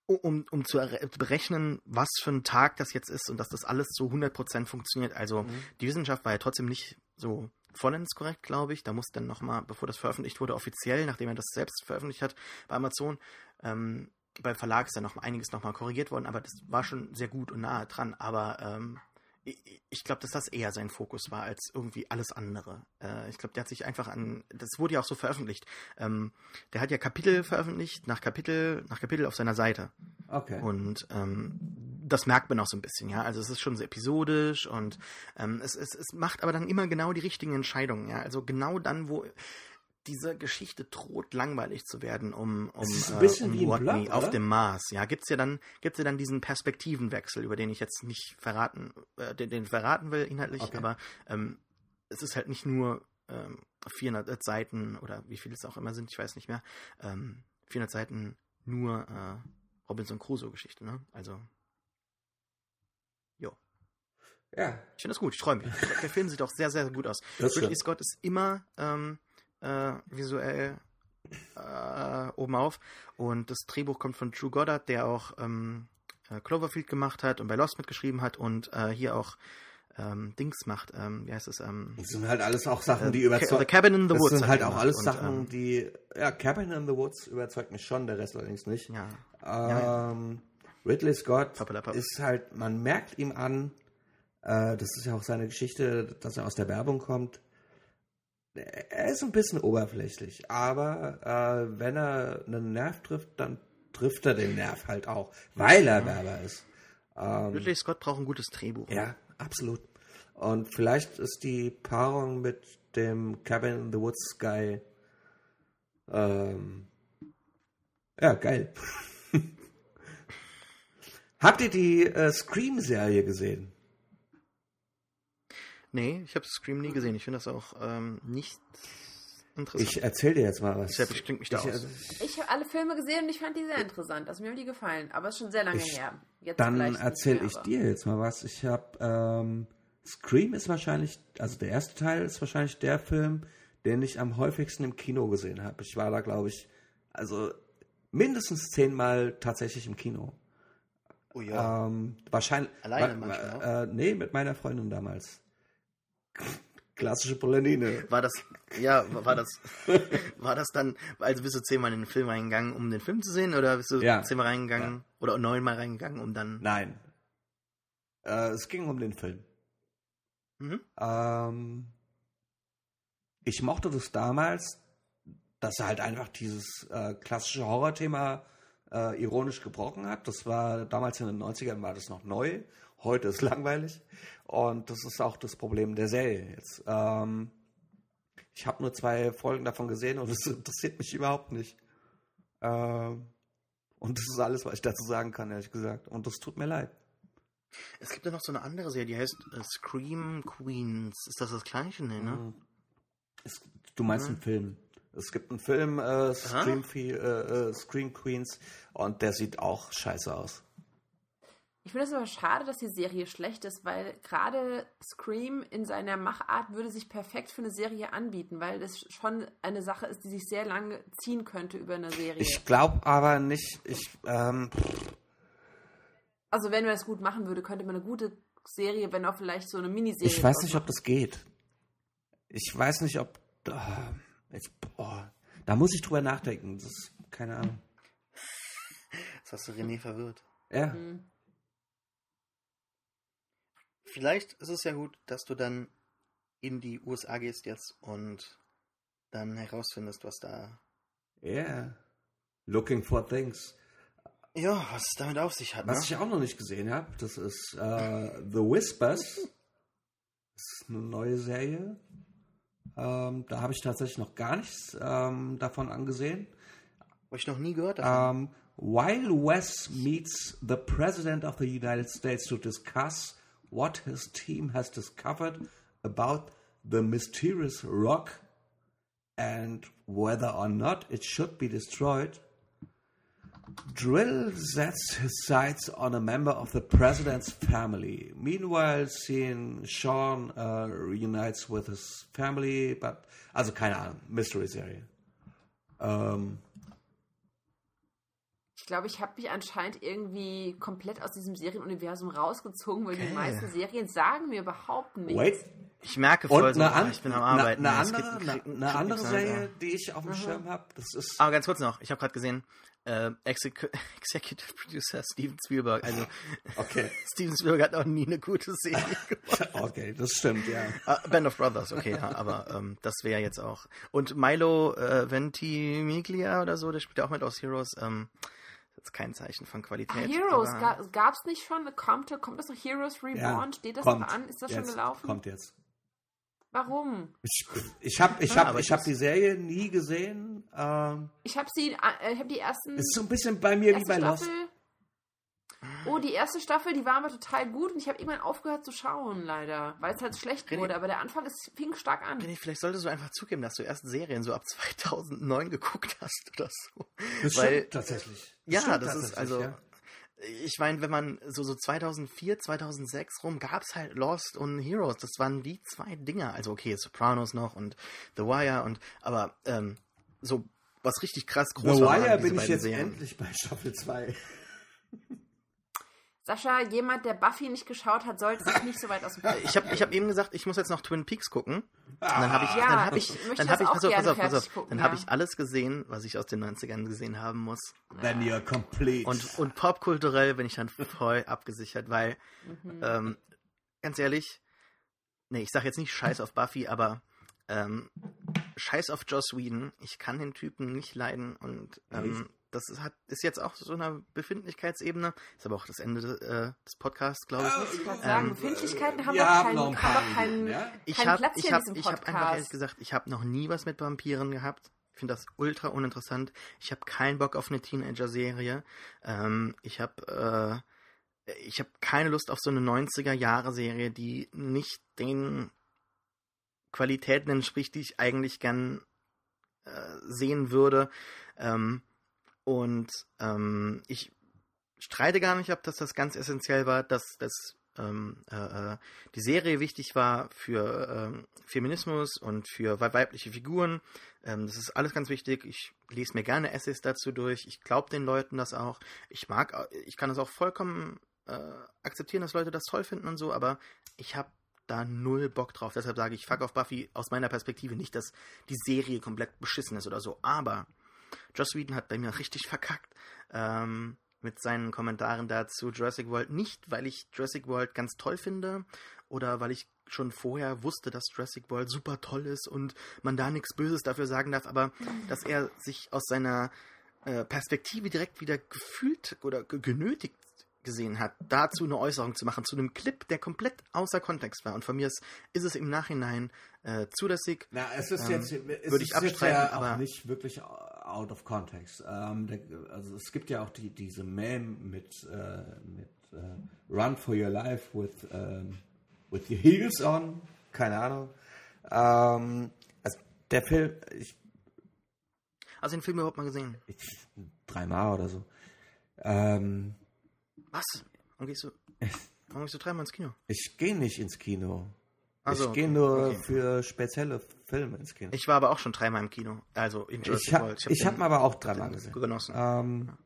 um, um zu berechnen, was für ein Tag das jetzt ist und dass das alles zu 100% funktioniert. Also die Wissenschaft war ja trotzdem nicht so vollends korrekt, glaube ich. Da muss dann nochmal, bevor das veröffentlicht wurde, offiziell, nachdem er das selbst veröffentlicht hat bei Amazon, ähm, beim Verlag ist dann noch einiges nochmal korrigiert worden, aber das war schon sehr gut und nahe dran. Aber ähm, ich, ich glaube, dass das eher sein Fokus war als irgendwie alles andere. Äh, ich glaube, der hat sich einfach an, das wurde ja auch so veröffentlicht. Ähm, der hat ja Kapitel veröffentlicht, nach Kapitel, nach Kapitel auf seiner Seite. Okay. Und ähm, das merkt man auch so ein bisschen, ja. Also es ist schon sehr episodisch und ähm, es, es, es macht aber dann immer genau die richtigen Entscheidungen, ja. Also genau dann, wo diese Geschichte droht, langweilig zu werden, um, um, Es äh, um wie ein Watney Plot, auf dem Mars. Ja, gibt's ja dann, gibt's ja dann diesen Perspektivenwechsel, über den ich jetzt nicht verraten, äh, den, den verraten will inhaltlich, Okay. aber ähm, es ist halt nicht nur ähm, 400 Seiten oder wie viel es auch immer sind, ich weiß nicht mehr, ähm, 400 Seiten nur äh, Robinson Crusoe-Geschichte, ne? Also, jo. Ja. Ich finde das gut, ich freue mich. Der Film sieht auch sehr, sehr gut aus. Ridley. Scott ist immer ähm, äh, visuell äh, oben auf und das Drehbuch kommt von Drew Goddard, der auch ähm, äh, Cloverfield gemacht hat und bei Lost mitgeschrieben hat und äh, hier auch ähm, Dings macht. Ähm, wie heißt es? Ähm, Das sind halt alles auch Sachen, äh, die überzeugen. The Cabin in the das Woods. sind hat halt er auch alles und, Sachen, ähm, die. Ja, Cabin in the Woods überzeugt mich schon, der Rest allerdings nicht. ja. Ähm, Ridley Scott Pappelapapp. ist halt, man merkt ihm an, äh, das ist ja auch seine Geschichte, dass er aus der Werbung kommt. Er ist ein bisschen oberflächlich, aber äh, wenn er einen Nerv trifft, dann trifft er den Nerv halt auch, weil er Werber ist. Ähm, Ridley Scott braucht ein gutes Drehbuch. ja, absolut. Und vielleicht ist die Paarung mit dem Cabin in the Woods Guy ähm, ja, geil. Habt ihr die äh, Scream-Serie gesehen? Nee, ich habe Scream nie gesehen. Ich finde das auch ähm, nicht interessant. Ich erzähl dir jetzt mal was. Deshalb ich mich da Ich, aus. Ich habe alle Filme gesehen und ich fand die sehr interessant. Also mir haben die gefallen. Aber es ist schon sehr lange Ich- her. Jetzt Dann vielleicht nicht erzähl mehr, ich aber- dir jetzt mal was. Ich habe ähm, Scream ist wahrscheinlich, also der erste Teil ist wahrscheinlich der Film, den ich am häufigsten im Kino gesehen habe. Ich war da, glaube ich, also mindestens zehnmal tatsächlich im Kino. Oh ja. Ähm, wahrscheinlich. Alleine manchmal? Äh, nee, mit meiner Freundin damals. Klassische Polonine. War das, ja, war das, war das dann, also bist du zehnmal in den Film reingegangen, um den Film zu sehen, oder bist du Ja. zehnmal reingegangen, oder neunmal reingegangen, um dann, Nein. Äh, es ging um den Film. mhm. Ähm, ich mochte das damals, dass er halt einfach dieses äh, klassische Horrorthema äh, ironisch gebrochen hat. Das war damals in den 90ern war das noch neu. Heute ist langweilig. Und das ist auch das Problem der Serie jetzt. Ähm, ich habe nur zwei Folgen davon gesehen und es interessiert mich überhaupt nicht. Ähm, und das ist alles, was ich dazu sagen kann, ehrlich gesagt. Und das tut mir leid. Es gibt ja noch so eine andere Serie, die heißt äh, Scream Queens. Ist das das gleiche? Nee, ne? Es, du meinst einen Film. Es gibt einen Film, äh, Scream, äh, äh, Scream Queens, und der sieht auch scheiße aus. Ich finde es aber schade, dass die Serie schlecht ist, weil gerade Scream in seiner Machart würde sich perfekt für eine Serie anbieten, weil das schon eine Sache ist, die sich sehr lange ziehen könnte über eine Serie. Ich glaube aber nicht, ich, ähm, also wenn man es gut machen würde, könnte man eine gute Serie, wenn auch vielleicht so eine Miniserie. ich weiß nicht, ob machen. das geht. Ich weiß nicht, ob, ah, jetzt, boah, da muss ich drüber nachdenken. Das ist, keine Ahnung. Jetzt hast du René verwirrt. Ja, Hm. Vielleicht ist es ja gut, dass du dann in die USA gehst jetzt und dann herausfindest, was da Yeah. Looking for Things. Ja, was es damit auf sich hat. Ne? Was ich auch noch nicht gesehen habe, das ist äh, The Whispers. Das ist eine neue Serie. Ähm, da habe ich tatsächlich noch gar nichts ähm, davon angesehen. Habe ich noch nie gehört. davon. Um, while Wes meets the President of the United States to discuss what his team has discovered about the mysterious rock and whether or not it should be destroyed, Drill sets his sights on a member of the president's family. Meanwhile, seeing Sean uh, reunites with his family, but also keine Ahnung, Mystery-Serie. Ähm, Ich glaube, ich habe mich anscheinend irgendwie komplett aus diesem Serienuniversum rausgezogen, weil die Okay. meisten Serien sagen mir überhaupt nichts. wait, ich merke voll Und so, eine, an, ich bin am eine, Arbeiten. eine es gibt- andere, eine, eine andere Serie, die ich auf dem Schirm habe, das ist. Aber ganz kurz noch, ich habe gerade gesehen, äh, Exec Executive Producer Steven Spielberg. Also Okay. Steven Spielberg hat noch nie eine gute Serie gemacht. Okay, das stimmt, ja. Ah, Band of Brothers, okay, ja, aber ähm, das wäre jetzt auch. Und Milo äh, Ventimiglia oder so, der spielt ja auch mit aus Heroes. Ähm, ist kein Zeichen von Ah, Qualität. Heroes, aber- gab es nicht schon? Kommt, kommt das noch Heroes Reborn? ja Steht das kommt noch an? Ist das jetzt, schon gelaufen? Kommt jetzt. Warum? Ich, ich habe ich Ja, hab, ich hab die Serie nie gesehen. Ähm, Ich habe sie, äh, ich habe die ersten. ist so ein bisschen bei mir wie bei Lost. Oh, die erste Staffel, die war aber total gut und ich habe irgendwann aufgehört zu schauen, leider, weil es halt schlecht René- wurde. Aber der Anfang ist, fing stark an. René, vielleicht solltest du einfach zugeben, dass du erst Serien so ab 2009 geguckt hast oder so. Das Weil- stimmt tatsächlich. Ja, stimmt das ist tatsächlich, also. ja. Ich meine, wenn man so, so 2004, 2006 rum gab es halt Lost und Heroes. Das waren die zwei Dinger. Also okay, Sopranos noch und The Wire und aber ähm, so was richtig krass groß The Wire bin ich jetzt Serien. endlich bei Staffel 2. Sascha, jemand, der Buffy nicht geschaut hat, sollte sich nicht so weit aus dem Fenster Ich habe ich hab eben gesagt, ich muss jetzt noch Twin Peaks gucken. Und dann habe ich, Ja, dann habe ich ich, dann habe ich, pass auf, pass auf, pass auf, fertig gucken, dann ja. habe ich alles gesehen, was ich aus den 90ern gesehen haben muss. Then you're complete. Und, und popkulturell bin ich dann voll abgesichert, weil, Mhm. ähm, ganz ehrlich, nee, ich sag jetzt nicht Scheiß auf Buffy, aber ähm, Scheiß auf Joss Whedon. Ich kann den Typen nicht leiden und ähm, das ist, hat, ist jetzt auch so eine Befindlichkeitsebene. Ist aber auch das Ende äh, des Podcasts, glaube ich. Ich wollte sagen, Ähm, Befindlichkeiten haben wir doch haben keinen, haben keinen, Minuten, ja? Ich keinen habe Platz ich hier hab, in diesem ich hab Podcast. einfach ehrlich gesagt, ich habe noch nie was mit Vampiren gehabt. Ich finde das ultra uninteressant. Ich habe keinen Bock auf eine Teenager-Serie. Ähm, ich habe äh, ich habe keine Lust auf so eine 90er-Jahre-Serie, die nicht den Qualitäten entspricht, die ich eigentlich gern äh, sehen würde. Ähm, und ähm, ich streite gar nicht ab, dass das ganz essentiell war, dass das ähm, äh, äh, die Serie wichtig war für ähm, Feminismus und für wei- weibliche Figuren. Ähm, das ist alles ganz wichtig. Ich lese mir gerne Essays dazu durch. Ich glaube den Leuten das auch. Ich mag, au- ich kann das auch vollkommen äh, akzeptieren, dass Leute das toll finden und so, aber ich habe da null Bock drauf. Deshalb sage ich, fuck auf Buffy aus meiner Perspektive nicht, dass die Serie komplett beschissen ist oder so. Aber Joss Whedon hat bei mir richtig verkackt. Ähm, mit seinen Kommentaren dazu Jurassic World. Nicht, weil ich Jurassic World ganz toll finde oder weil ich schon vorher wusste, dass Jurassic World super toll ist und man da nichts Böses dafür sagen darf, aber dass er sich aus seiner äh, Perspektive direkt wieder gefühlt oder ge genötigt gesehen hat, dazu eine Äußerung zu machen, zu einem Clip, der komplett außer Kontext war. Und von mir ist, ist es im Nachhinein äh, zulässig. Na, es ist Ähm, jetzt, es würde ist ich jetzt abstreiten, ja aber- auch nicht wirklich out of context. Ähm, der, also es gibt ja auch die, diese Meme mit, äh, mit äh, Run for your life with, ähm, with your heels on. Keine Ahnung. Ähm, also der Film, ich, Hast du den Film überhaupt mal gesehen? ich dreimal oder so. Ähm, Was? Warum gehst du, warum gehst du dreimal ins Kino? ich gehe nicht ins Kino. Ach so, ich gehe nur okay. für spezielle Filme ins Kino. Ich war aber auch schon dreimal im Kino. Also in Jurassic Ich habe World. ich hab ihn aber auch dreimal gesehen. genossen. Ähm,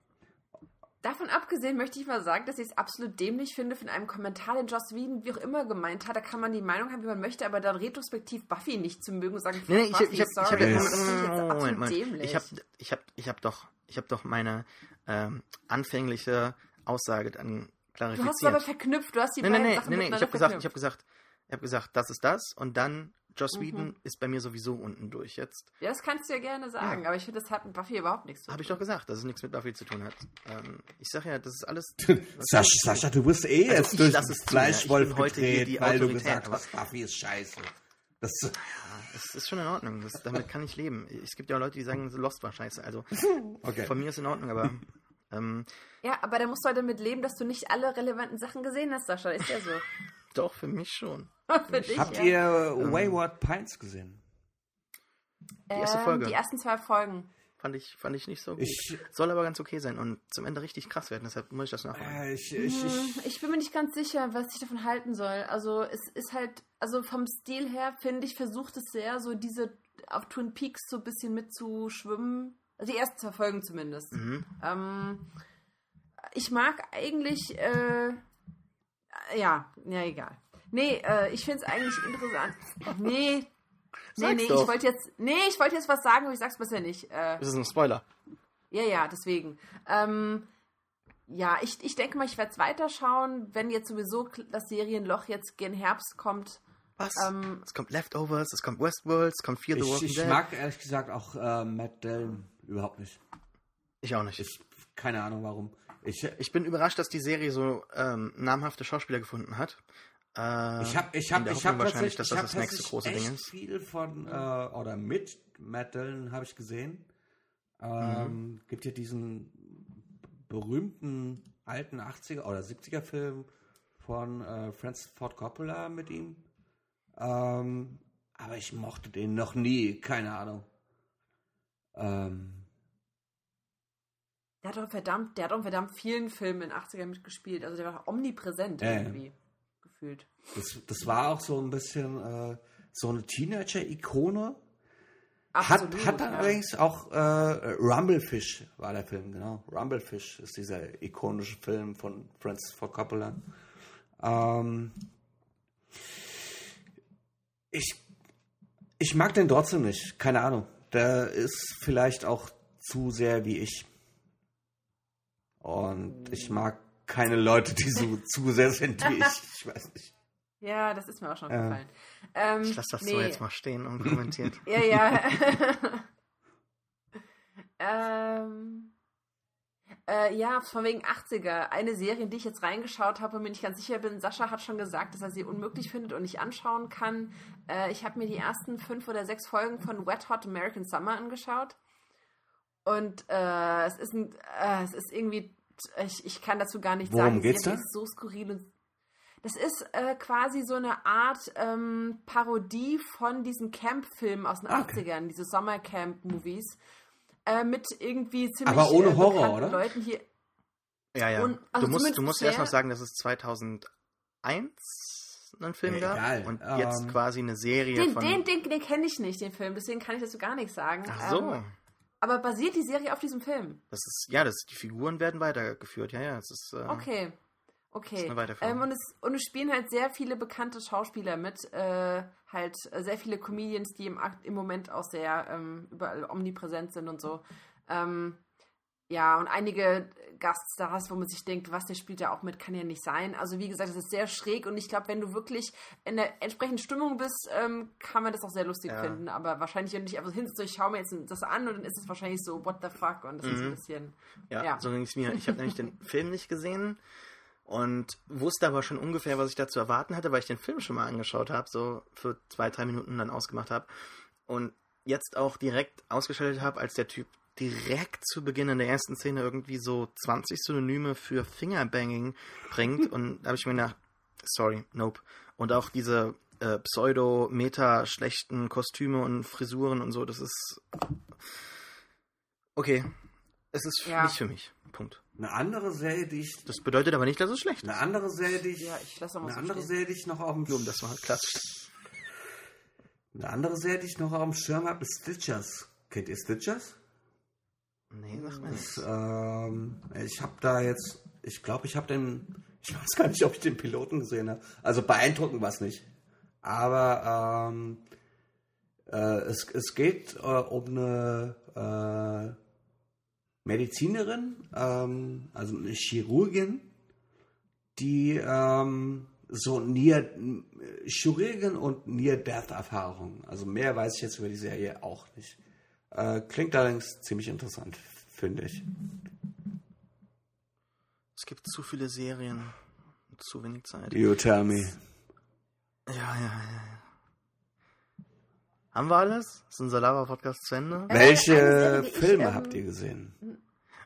Davon abgesehen möchte ich mal sagen, dass ich es absolut dämlich finde, von einem Kommentar, den Joss Whedon wie auch immer gemeint hat, da kann man die Meinung haben, wie man möchte, aber dann retrospektiv Buffy nicht zu mögen und sagen, Nee, ich, Buffy, ich, ich, habe das finde ich jetzt Moment, absolut Moment. dämlich. Ich habe ich hab, ich hab doch, ich hab doch meine ähm, anfängliche Aussage dann du hast es klarifiziert. aber verknüpft, du hast die Nee, beiden nee, Sachen nee, nee. Ich miteinander habe gesagt, ich habe gesagt, ich habe gesagt, das ist das und dann Joss Whedon ist bei mir sowieso unten durch jetzt. Ja, das kannst du ja gerne sagen, Ja. aber ich finde, das hat mit Buffy überhaupt nichts zu Habe ich tun. doch gesagt, dass es nichts mit Buffy zu tun hat. Ähm, ich sag ja, das ist alles. Sascha, Sascha, du bist eh Also jetzt durch ja. Ich Fleischwolf bin heute hier gedreht, die weil du Autorität, gesagt hast, Buffy ist scheiße. Das, Es ist schon in Ordnung. Das, damit kann ich leben. Es gibt ja auch Leute, die sagen, Lost war scheiße. Also okay. von mir ist in Ordnung, aber ähm, Ja, aber da musst du halt damit leben, dass du nicht alle relevanten Sachen gesehen hast, Sascha. Ist ja so. doch für mich schon. Für dich, Habt ja. ihr Wayward Pines gesehen? die erste Ähm, Folge? Die ersten zwei Folgen. Fand ich, fand ich nicht so gut. Ich- Soll aber ganz okay sein und zum Ende richtig krass werden. Deshalb muss ich das nachholen. Äh, ich, ich, ich, Hm, Ich bin mir nicht ganz sicher, was ich davon halten soll. Also es ist halt, also vom Stil her finde ich, versucht es sehr, so diese auf Twin Peaks so ein bisschen mitzuschwimmen. Also die ersten zwei Folgen zumindest. Mhm. Ähm, ich mag eigentlich, äh, ja, ja, egal. Nee, äh, ich finde es eigentlich interessant. Nee, nee, nee, ich wollte jetzt, nee, ich wollte jetzt was sagen, aber ich sag's bisher nicht. Äh, Das ist ein Spoiler. ja, ja, deswegen. Ähm, ja, ich, ich denke mal, ich werde es weiterschauen, wenn jetzt sowieso das Serienloch jetzt gen Herbst kommt. Was? Ähm, es kommt Leftovers, es kommt Westworld, es kommt Fear the ich, Walking ich Dead. mag ehrlich gesagt auch äh, Matt Dillon überhaupt nicht. ich auch nicht. Ich, keine Ahnung warum. Ich, Ich bin überrascht, dass die Serie so ähm, namhafte Schauspieler gefunden hat. Äh, Ich habe ich hab, ich hab wahrscheinlich, tatsächlich, dass das das nächste große Ding echt ist. viel von, äh, oder mit Matt Dillon habe ich gesehen. Ähm, Mhm. Gibt ja diesen berühmten alten 80er oder 70er Film von äh, Francis Ford Coppola mit ihm. Ähm, aber ich mochte den noch nie, keine Ahnung. Ähm, der hat doch verdammt, der hat doch in verdammt vielen Filmen in den 80ern mitgespielt. Also der war omnipräsent ja. irgendwie. Gefühlt. das, das war auch so ein bisschen äh, so eine Teenager-Ikone. Absolut, Hat, hat ja. allerdings auch äh, Rumblefish war der Film, genau. Rumblefish ist dieser ikonische Film von Francis Ford Coppola. Ähm, ich, ich mag den trotzdem nicht, keine Ahnung. Der ist vielleicht auch zu sehr wie ich. Und ich mag keine Leute, die so zu sehr sind wie ich. Ich weiß nicht. Ja, das ist mir auch schon Ja. gefallen. Ähm, Ich lasse das nee. so jetzt mal stehen und kommentiert. Ja, ja. ähm, äh, ja, von wegen 80er. Eine Serie, in die ich jetzt reingeschaut habe und mir nicht ganz sicher bin. Sascha hat schon gesagt, dass er sie unmöglich findet und nicht anschauen kann. Äh, ich habe mir die ersten fünf oder sechs Folgen von Wet Hot American Summer angeschaut. Und äh, es ist ein, äh, es ist irgendwie, ich, ich kann dazu gar nichts Worum sagen. Geht's da? ist so skurril und das ist äh, quasi so eine Art ähm, Parodie von diesen Camp-Filmen aus den Ah, okay. 80ern, diese Sommercamp-Movies. Äh, mit irgendwie ziemlich Aber ohne äh, Horror, oder? Leuten hier. Ja, ja. Und- also du musst, du musst erst noch sagen, dass es 2001 einen Film Ja, gab egal. und Ähm, jetzt quasi eine Serie Den, von... den, den, den kenne ich nicht, den Film, deswegen kann ich dazu gar nichts sagen. Ach so. Ähm, aber basiert die Serie auf diesem Film? Das ist, ja, das, die Figuren werden weitergeführt. Ja, ja, es ist... Äh, Okay. Okay. Ähm, und, es, und es spielen halt sehr viele bekannte Schauspieler mit, äh, halt äh, sehr viele Comedians, die im, im Moment auch sehr ähm, überall omnipräsent sind und so. Ähm, ja, und einige Gaststars, wo man sich denkt, was, der spielt ja auch mit, kann ja nicht sein. Also wie gesagt, es ist sehr schräg und ich glaube, wenn du wirklich in der entsprechenden Stimmung bist, ähm, kann man das auch sehr lustig Ja. finden. Aber wahrscheinlich, wenn du dich einfach hinsetzt, so, ich schaue mir jetzt das an und dann ist es wahrscheinlich so, what the fuck? Und das ist ein Mhm. bisschen... Ja, Ja. so ging es mir. Ich habe nämlich den Film nicht gesehen und wusste aber schon ungefähr, was ich da zu erwarten hatte, weil ich den Film schon mal angeschaut habe, so für zwei, drei Minuten dann ausgemacht habe. Und jetzt auch direkt ausgeschaltet habe, als der Typ direkt zu Beginn in der ersten Szene irgendwie so 20 Synonyme für Fingerbanging bringt. Und da habe ich mir gedacht, sorry, nope. Und auch diese äh, pseudo-meta-schlechten Kostüme und Frisuren und so, das ist. Okay. Es ist Ja. nicht für mich. Punkt. Eine andere Serie, die ich. Das bedeutet aber nicht, dass es schlecht ist. Eine andere Serie, die ich. Ja, ich lasse mal eine so andere stehen. Serie, die ich noch auf dem Nur um das mal klassisch. Eine andere Serie, die ich noch auf dem Schirm habe, ist Stitchers. Kennt ihr Stitchers? Nee, sag mal. Das, ähm, ich habe da jetzt, ich glaube, ich habe den, ich weiß gar nicht, ob ich den Piloten gesehen habe. Also beeindruckend war es nicht. Aber ähm, äh, es, es geht äh, um eine äh, Medizinerin, ähm, also eine Chirurgin, die ähm, so Near, Chirurgen und Near-Death-Erfahrungen. Also mehr weiß ich jetzt über die Serie auch nicht. Äh, klingt allerdings ziemlich interessant, finde ich. Es gibt zu viele Serien. und Zu wenig Zeit. You tell me. Ja, ja, ja. ja. Haben wir alles? Ist unser Lava-Podcast zu Ende? eine Welche Serie, die ich, Filme ähm, habt ihr gesehen?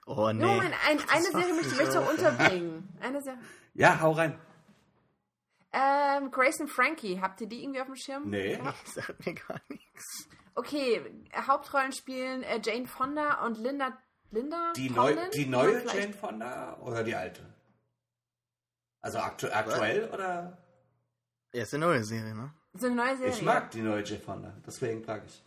Oh, nee. Jo, mein, ein, eine Das Serie möchte ich ich auch. unterbringen. Eine Serie. Ja, hau rein. Ähm, Grace und Frankie, habt ihr die irgendwie auf dem Schirm? Nee. Sagt mir gar nichts. Okay, Hauptrollen spielen äh, Jane Fonda und Linda. Linda? Die, neu, die neue Vielleicht- Jane Fonda oder die alte? Also aktu aktuell oder? Ja, ist eine neue Serie, ne? So eine neue Serie. Ich mag die neue Jane Fonda, deswegen frage ich.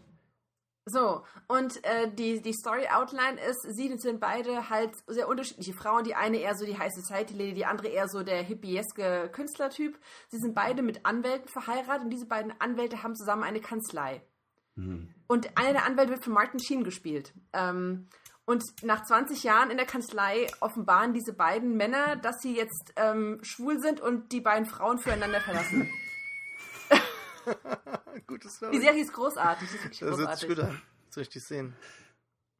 So, und äh, die, die Story-Outline ist, sie sind beide halt sehr unterschiedliche Frauen. Die eine eher so die High Society-Lady, die andere eher so der hippieske Künstlertyp. Sie sind beide mit Anwälten verheiratet und diese beiden Anwälte haben zusammen eine Kanzlei. Und einer der Anwälte wird von Martin Sheen gespielt. Ähm, und nach 20 Jahren in der Kanzlei offenbaren diese beiden Männer, dass sie jetzt ähm, schwul sind und die beiden Frauen füreinander verlassen. Gutes Die Serie ist großartig. Die ist wirklich Das großartig. gut. Das richtig sehen.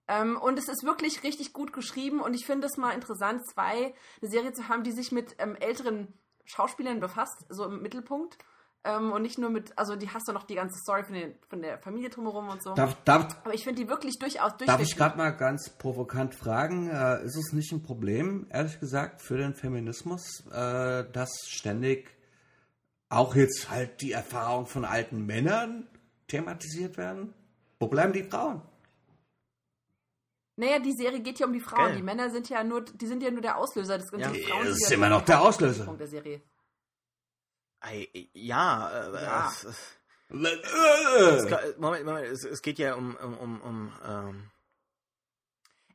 Ähm, und es ist wirklich richtig gut geschrieben und ich finde es mal interessant, zwei eine Serie zu haben, die sich mit ähm, älteren Schauspielern befasst, so im Mittelpunkt. Ähm, und nicht nur mit, also die hast du noch die ganze Story von, den, von der Familie drumherum und so. Darf, darf, Aber ich finde die wirklich durchaus darf ich durchweg. gerade mal ganz provokant fragen, äh, ist es nicht ein Problem, ehrlich gesagt, für den Feminismus, äh, dass ständig auch jetzt halt die Erfahrung von alten Männern thematisiert werden? Wo bleiben die Frauen? Naja, die Serie geht ja um die Frauen. Geil. Die Männer sind ja nur, die sind ja nur der Auslöser. Das, Ja. die Frauen Das sind ist ja immer noch der Auslöser. Punkt der Serie. Ei, Ja, äh, Ja. Es, es, es, Moment, Moment, es, es geht ja um, um, um, um, ähm,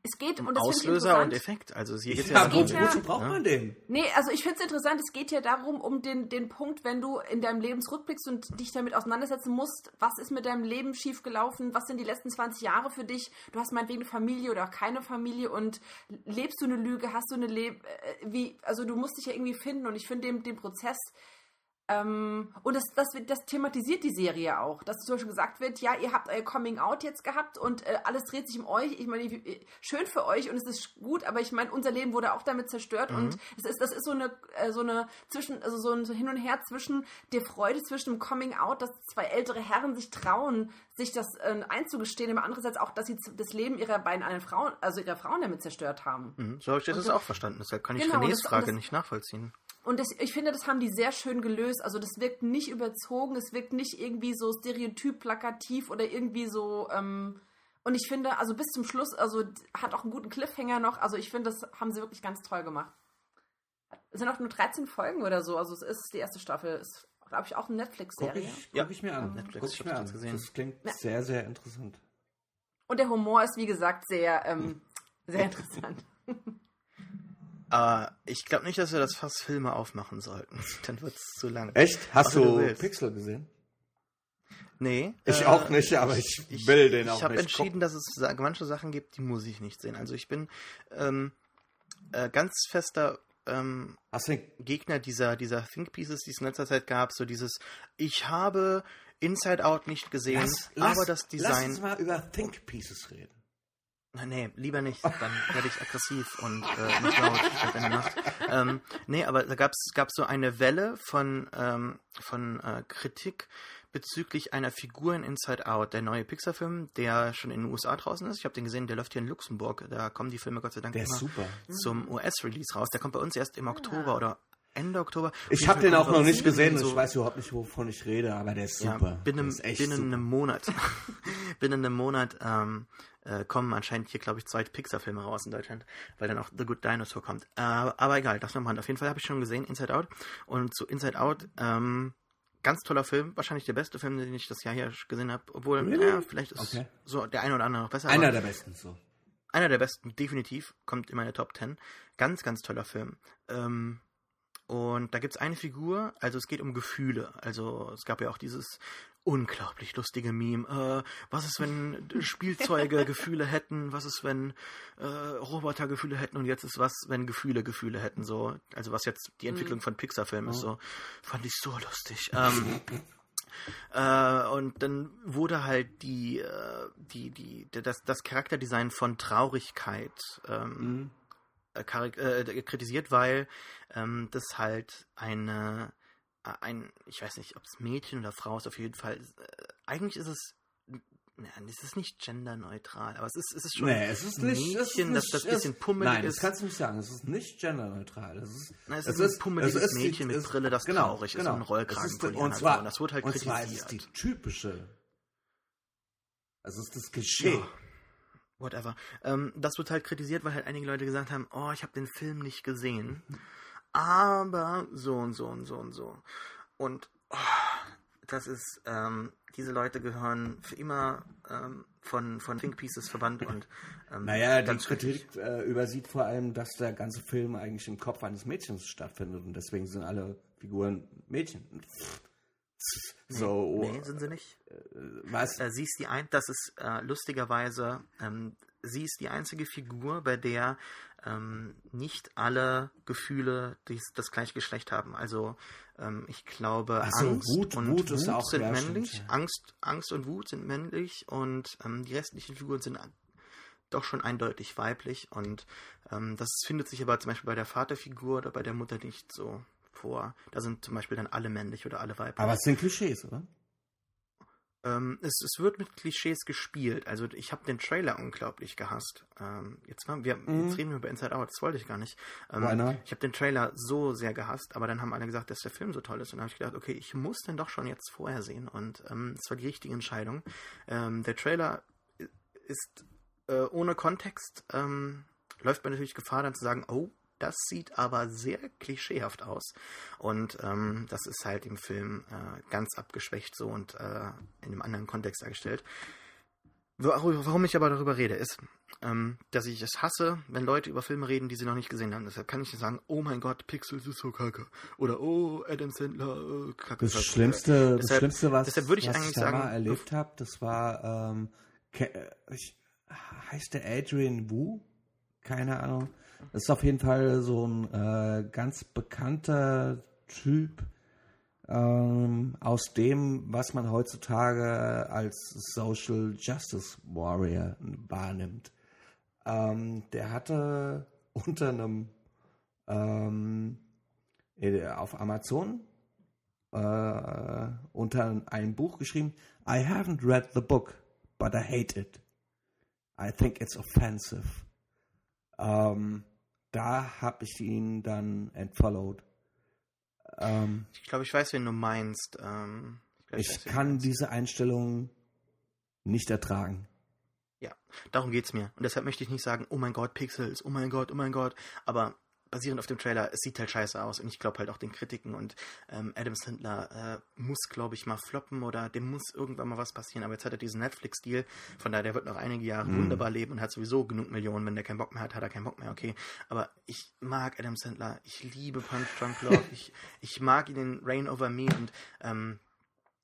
Es geht, um und das finde ich Auslöser und interessant, Effekt. Also hier geht's Ja, ja, ja- wozu braucht man den? Nee, also ich finde es interessant, es geht ja darum, um den, den Punkt, wenn du in deinem Leben zurückblickst und dich damit auseinandersetzen musst, was ist mit deinem Leben schiefgelaufen, was sind die letzten 20 Jahre für dich, du hast meinetwegen eine Familie oder auch keine Familie und lebst du eine Lüge, hast du eine Leb äh, wie, also du musst dich ja irgendwie finden und ich finde den, den Prozess ähm, und das, das, wird- das thematisiert die Serie auch, dass zum Beispiel gesagt wird, ja, ihr habt euer Coming Out jetzt gehabt und äh, alles dreht sich um euch. Ich meine, wie- schön für euch und es ist gut, aber ich meine, unser Leben wurde auch damit zerstört und es ist, das ist so eine, äh, so eine zwischen, also so ein so Hin und Her zwischen der Freude zwischen dem Coming Out, dass zwei ältere Herren sich trauen, sich das äh, einzugestehen, aber andererseits auch, dass sie das Leben ihrer beiden anderen Frauen, also ihrer Frauen damit zerstört haben. Mhm, So habe ich das Und auch verstanden. Deshalb kann ich Genau, Renés Frage das- nicht nachvollziehen. Und das, ich finde, das haben die sehr schön gelöst. Also das wirkt nicht überzogen, es wirkt nicht irgendwie so stereotyp, plakativ oder irgendwie so. Ähm, und ich finde, also bis zum Schluss, also hat auch einen guten Cliffhanger noch. Also ich finde, das haben sie wirklich ganz toll gemacht. Es sind auch nur 13 Folgen oder so. Also es ist die erste Staffel. Ist, glaube ich, auch eine Guck Netflix-Serie. ich, Ja. guck ich mir an. Netflix, Guck ich mir das an. gesehen. Das klingt Ja. sehr, sehr interessant. Und der Humor ist, wie gesagt, sehr, ähm, sehr interessant. Aber ich glaube nicht, dass wir das Fass Filme aufmachen sollten. Dann wird es zu lang. Echt? Hast Außer du du. Pixel gesehen? Nee. Ich äh, auch nicht, aber ich, will den auch Ich habe nicht entschieden, dass es manche Sachen gibt, die muss ich nicht sehen. Also ich bin ähm, äh, ganz fester ähm, Gegner dieser, dieser Think Pieces, die es in letzter Zeit gab. So dieses, ich habe Inside Out nicht gesehen, Lass, lass, aber das lass Design... uns mal über Think Pieces reden. Nee, lieber nicht. Dann werde ich aggressiv und äh, nicht laut in der Nacht. Ähm, nee, aber da gab es gab so eine Welle von, ähm, von äh, Kritik bezüglich einer Figur in Inside Out, der neue Pixar-Film, der schon in den USA draußen ist. Ich habe den gesehen, der läuft hier in Luxemburg. Da kommen die Filme Gott sei Dank Der ist immer super. zum US-Release raus. Der kommt bei uns erst im Oktober oder Ende Oktober. Ich habe den auch noch nicht gesehen so- ich weiß überhaupt nicht, wovon ich rede, aber der ist super. ja, binnen, ist echt binnen super. einem Monat, binnen einem Monat ähm, äh, kommen anscheinend hier, glaube ich, zwei Pixar-Filme raus in Deutschland, weil dann auch The Good Dinosaur kommt. Äh, aber egal, das nochmal. Auf jeden Fall habe ich schon gesehen, Inside Out. Und zu Inside Out, ähm, ganz toller Film, wahrscheinlich der beste Film, den ich das Jahr hier gesehen habe. Obwohl, Really? ja, vielleicht ist Okay. so der eine oder andere noch besser. Einer der besten so. einer der besten, definitiv, kommt in meine Top 10. Ganz, ganz toller Film. Ähm, und da gibt es eine Figur, also es geht um Gefühle. Also es gab ja auch dieses unglaublich lustige Meme. Äh, was ist, wenn Spielzeuge Gefühle hätten? Was ist, wenn äh, Roboter Gefühle hätten? Und jetzt ist was, wenn Gefühle Gefühle hätten? So, also was jetzt die Entwicklung von Pixar-Filmen ist. So, fand ich so lustig. Ähm, äh, und dann wurde halt die, äh, die, die, das, das Charakterdesign von Traurigkeit ähm, äh, charak- äh, kritisiert, weil ähm, das halt eine, äh, ein, ich weiß nicht, ob es Mädchen oder Frau ist, auf jeden Fall. Äh, eigentlich ist es, ja, es ist nicht genderneutral, aber es ist, es ist schon Nee, es ist nicht. Mädchen, es ist nicht das, das bisschen es- pummelig Nein, ist. das kannst du nicht sagen. Es ist nicht genderneutral. Es ist, Na, es ist ein pummeliges es ist die- Mädchen mit es- Brille, das traurig ist und einen Rollkragenpulli Es ist- Und zwar, Und das wird halt und zwar ist es kritisiert. die typische. Also es ist das Klischee. Ja. Whatever. Ähm, das wird halt kritisiert, weil halt einige Leute gesagt haben, oh, ich habe den Film nicht gesehen. Aber so und so und so und so. Und oh, das ist, ähm, diese Leute gehören für immer ähm, von, von Think Pieces verbannt und ähm, Naja, die Kritik äh, übersieht vor allem, dass der ganze Film eigentlich im Kopf eines Mädchens stattfindet und deswegen sind alle Figuren Mädchen. So, Nee, sind sie nicht. was? Äh, sie ist die ein, das ist äh, lustigerweise, ähm, sie ist die einzige Figur, bei der ähm, nicht alle Gefühle dies, das gleiche Geschlecht haben. Also ähm, ich glaube, Ach so, Angst Wut- und Wut Wut, sind männlich. ja. Angst, Angst und Wut sind männlich und ähm, die restlichen Figuren sind doch schon eindeutig weiblich und ähm, das findet sich aber zum Beispiel bei der Vaterfigur oder bei der Mutter nicht so vor. Da sind zum Beispiel dann alle männlich oder alle weiblich. Aber es sind Klischees, oder? Ähm, es, es wird mit Klischees gespielt. Also ich habe den Trailer unglaublich gehasst. Ähm, jetzt, mal, wir, jetzt reden wir über Inside Out, das wollte ich gar nicht. Ähm, Mhm. Ich habe den Trailer so sehr gehasst, aber dann haben alle gesagt, dass der Film so toll ist. Und dann habe ich gedacht, okay, ich muss den doch schon jetzt vorher sehen. Und ähm, es war die richtige Entscheidung. Ähm, der Trailer ist äh, ohne Kontext, ähm, läuft man natürlich Gefahr, dann zu sagen, oh, das sieht aber sehr klischeehaft aus. Und ähm, das ist halt im Film äh, ganz abgeschwächt so und äh, in einem anderen Kontext dargestellt. Warum ich aber darüber rede, ist, ähm, dass ich es hasse, wenn Leute über Filme reden, die sie noch nicht gesehen haben. Deshalb kann ich nicht sagen, oh mein Gott, Pixels ist so kacke. Oder oh, Adam Sandler, äh, kacke. Das. Schlimmste, das Deshalb- Schlimmste, was, deshalb würde ich was eigentlich da sagen, mal erlebt habe, das war, ähm, äh, ich, heißt der Adrian Wu? Keine Ahnung. Das ist auf jeden Fall so ein äh, ganz bekannter Typ ähm, aus dem, was man heutzutage als Social Justice Warrior wahrnimmt. Ähm, der hatte unter einem ähm, äh, auf Amazon äh, unter ein Buch geschrieben, I haven't read the book, but I hate it. I think it's offensive. Ähm, da habe ich ihn dann entfollowed. Ähm, Ich glaube, ich weiß, wen du meinst. Ähm, glaub, ich weiß, wen du kann meinst. diese Einstellung nicht ertragen. Ja, darum geht's mir. Und deshalb möchte ich nicht sagen, oh mein Gott, Pixels, oh mein Gott, oh mein Gott. Aber basierend auf dem Trailer, es sieht halt scheiße aus. Und ich glaube halt auch den Kritiken. Und ähm, Adam Sandler äh, muss, glaube ich, mal floppen oder dem muss irgendwann mal was passieren. Aber jetzt hat er diesen Netflix-Deal. Von daher, der wird noch einige Jahre wunderbar leben und hat sowieso genug Millionen. Wenn der keinen Bock mehr hat, hat er keinen Bock mehr. Okay. Aber ich mag Adam Sandler. Ich liebe Punch Drunk Love. ich, ich mag ihn in Rain Over Me. Und ähm,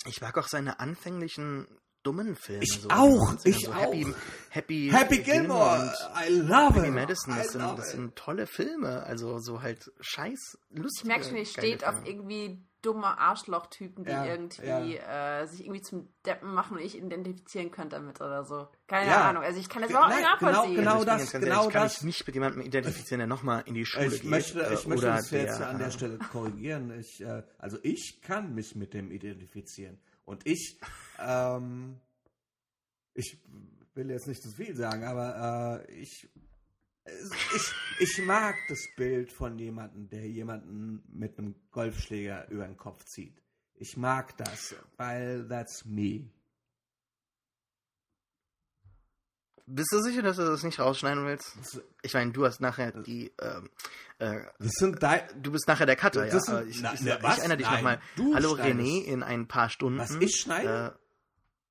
ich mag auch seine anfänglichen dummen Filme. Ich so. auch, So ich Happy, auch. Happy, Happy Gilmore, und I love Happy it. Madison, das, sind, das sind tolle Filme. Also so halt scheiß lustig. Ich merke schon, ihr steht auf irgendwie dumme Arschlochtypen, die Ja, irgendwie Äh, sich irgendwie zum Deppen machen und ich identifizieren könnte damit oder so. Keine Ja. Ahnung. Also ich kann das Ge- überhaupt nicht genau- nachvollziehen. genau also ich bin das, jetzt genau ehrlich, ich kann das. mich nicht mit jemandem identifizieren, der nochmal in die Schule Ich geht. möchte, äh, ich möchte das jetzt der, an der äh, Stelle korrigieren. Ich, äh, also ich kann mich mit dem identifizieren. Und ich, ähm, ich will jetzt nicht zu viel sagen, aber äh, ich, ich, ich mag das Bild von jemandem, der jemanden mit einem Golfschläger über den Kopf zieht. Ich mag das, weil that's me. Bist du sicher, dass du das nicht rausschneiden willst? Ich meine, du hast nachher die, ähm, äh, Das sind dein, du bist nachher der Cutter, ja. sind- ich, na, ich, na, ich was? erinnere dich nochmal. du Hallo. René in ein paar Stunden. Was, ich schneide?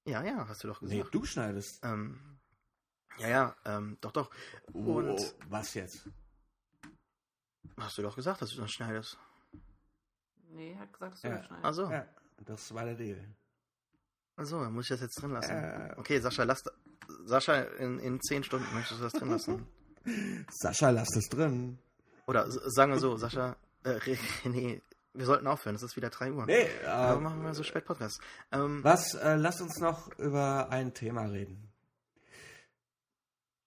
Ja, ja, hast du doch nee, gesagt. du schneidest. Ähm, ja, ja, ähm, doch, doch. Und oh, was jetzt? hast du doch gesagt, dass du das schneidest. Nee, hat gesagt, dass du Ja. das schneidest. Ach so. Ja, das war der Deal. Achso, dann muss ich das jetzt drin lassen. Äh. Okay, Sascha, lass. Sascha, in, in zehn Stunden möchtest du das drin lassen. Sascha, lass das drin. Oder sagen wir so, Sascha, äh, René, wir sollten aufhören, es ist wieder 3 Uhr. Nee, Warum äh, machen wir so spät Podcast? Ähm, was, äh, lass uns noch über ein Thema reden.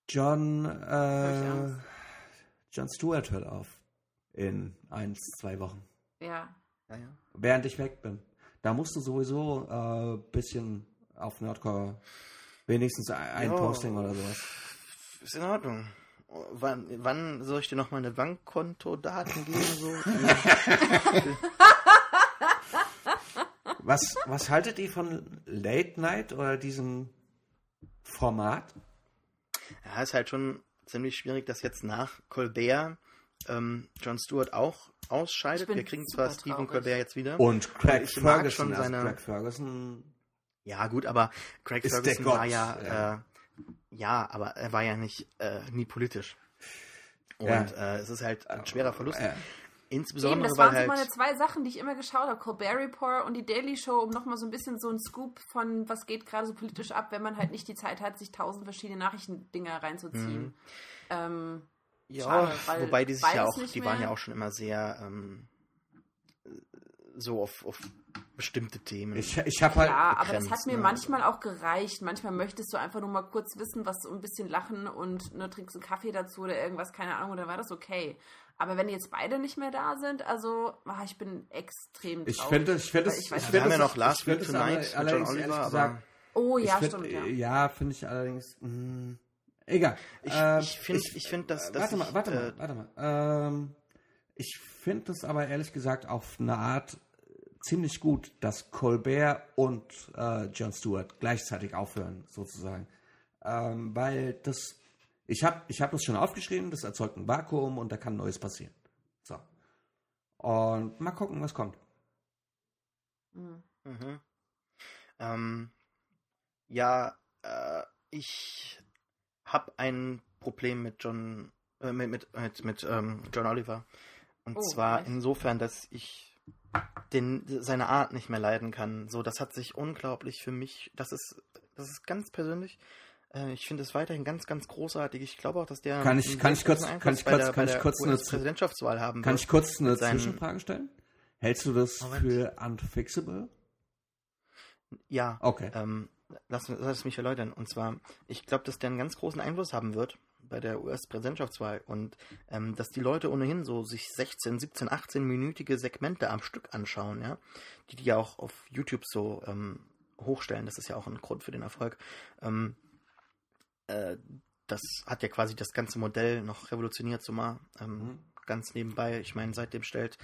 John, äh. John Stewart hört auf. In eins, zwei Wochen. Ja. ja, ja. Während ich weg bin. Da musst du sowieso ein äh, bisschen auf Nerdcore wenigstens ein, ein Ja. Posting oder sowas. Ist in Ordnung. Wann, wann soll ich dir noch meine Bankkontodaten geben? So? Was, was haltet ihr von Late Night oder diesem Format? ja, ist halt schon ziemlich schwierig, dass jetzt nach Colbert ähm, Jon Stewart auch ausscheidet. Wir kriegen zwar Stephen. Colbert jetzt wieder. Und Craig ich mag Ferguson, schon also seine- Craig Ferguson Ja, gut, aber Craig Ist der Ferguson Gott, war ja, ja. Äh, ja, aber er war ja nicht äh, nie politisch. Und Ja. äh, es ist halt ein schwerer Verlust. Eben, Insbesondere, das weil waren so meine halt. zwei Sachen, die ich immer geschaut habe. Colbert Report und die Daily Show, um nochmal so ein bisschen so ein Scoop von, was geht gerade so politisch ab, wenn man halt nicht die Zeit hat, sich tausend verschiedene Nachrichtendinger reinzuziehen. Mhm. Ähm, Ja, schade, weil wobei die sich ja auch, die waren ja auch schon immer sehr ähm, so auf, auf bestimmte Themen. ich, ich habe halt. Ja, aber das hat mir ne? manchmal auch gereicht. Manchmal möchtest du einfach nur mal kurz wissen, was so ein bisschen lachen und ne, trinkst einen Kaffee dazu oder irgendwas, keine Ahnung, dann war das okay. Aber wenn jetzt beide nicht mehr da sind, also ah, ich bin extrem traurig. Ich finde, ich finde es. ich ich finde haben ja es- noch Last ich finde Week es Tonight mit John Oliver, aber oh ich ja, find, stimmt, äh, ja. Ja, finde ich allerdings. Mh, egal. Ich, Ähm, ich finde, ich find, dass, dass warte ich, mal, warte äh, mal, warte mal. Ähm, ich finde es aber ehrlich gesagt auf eine Art äh, ziemlich gut, dass Colbert und äh, Jon Stewart gleichzeitig aufhören, sozusagen. Ähm, weil das, ich habe ich hab das schon aufgeschrieben, das erzeugt ein Vakuum und da kann Neues passieren. So. Und mal gucken, was kommt. Mhm. Mhm. Ähm, ja, äh, ich habe ein Problem mit John, äh, mit, mit, mit, mit ähm, John Oliver. Und Oh, zwar echt? insofern, dass ich den, seine Art nicht mehr leiden kann. So, das hat sich unglaublich für mich, das ist, das ist ganz persönlich. Äh, ich finde es weiterhin ganz, ganz großartig. Ich glaube auch, dass der Kann ich- kann ich kurz- Einfluss kann ich kurz- der, kann ich kurz eine- US-Präsidentschaftswahl haben Kann wird. ich kurz eine Zwischenfrage stellen? Hältst du das Moment. für unfixable? Ja. Okay. Ähm, lass, lass mich erläutern. Und zwar, ich glaube, dass der einen ganz großen Einfluss haben wird bei der US-Präsidentschaftswahl und ähm, dass die Leute ohnehin so sich 16, 17, 18-minütige Segmente am Stück anschauen, ja, die die ja auch auf YouTube so ähm, hochstellen. Das ist ja auch ein Grund für den Erfolg. Ähm, äh, das hat ja quasi das ganze Modell noch revolutioniert, so mal ähm, Mhm. ganz nebenbei. Ich meine, seitdem stellt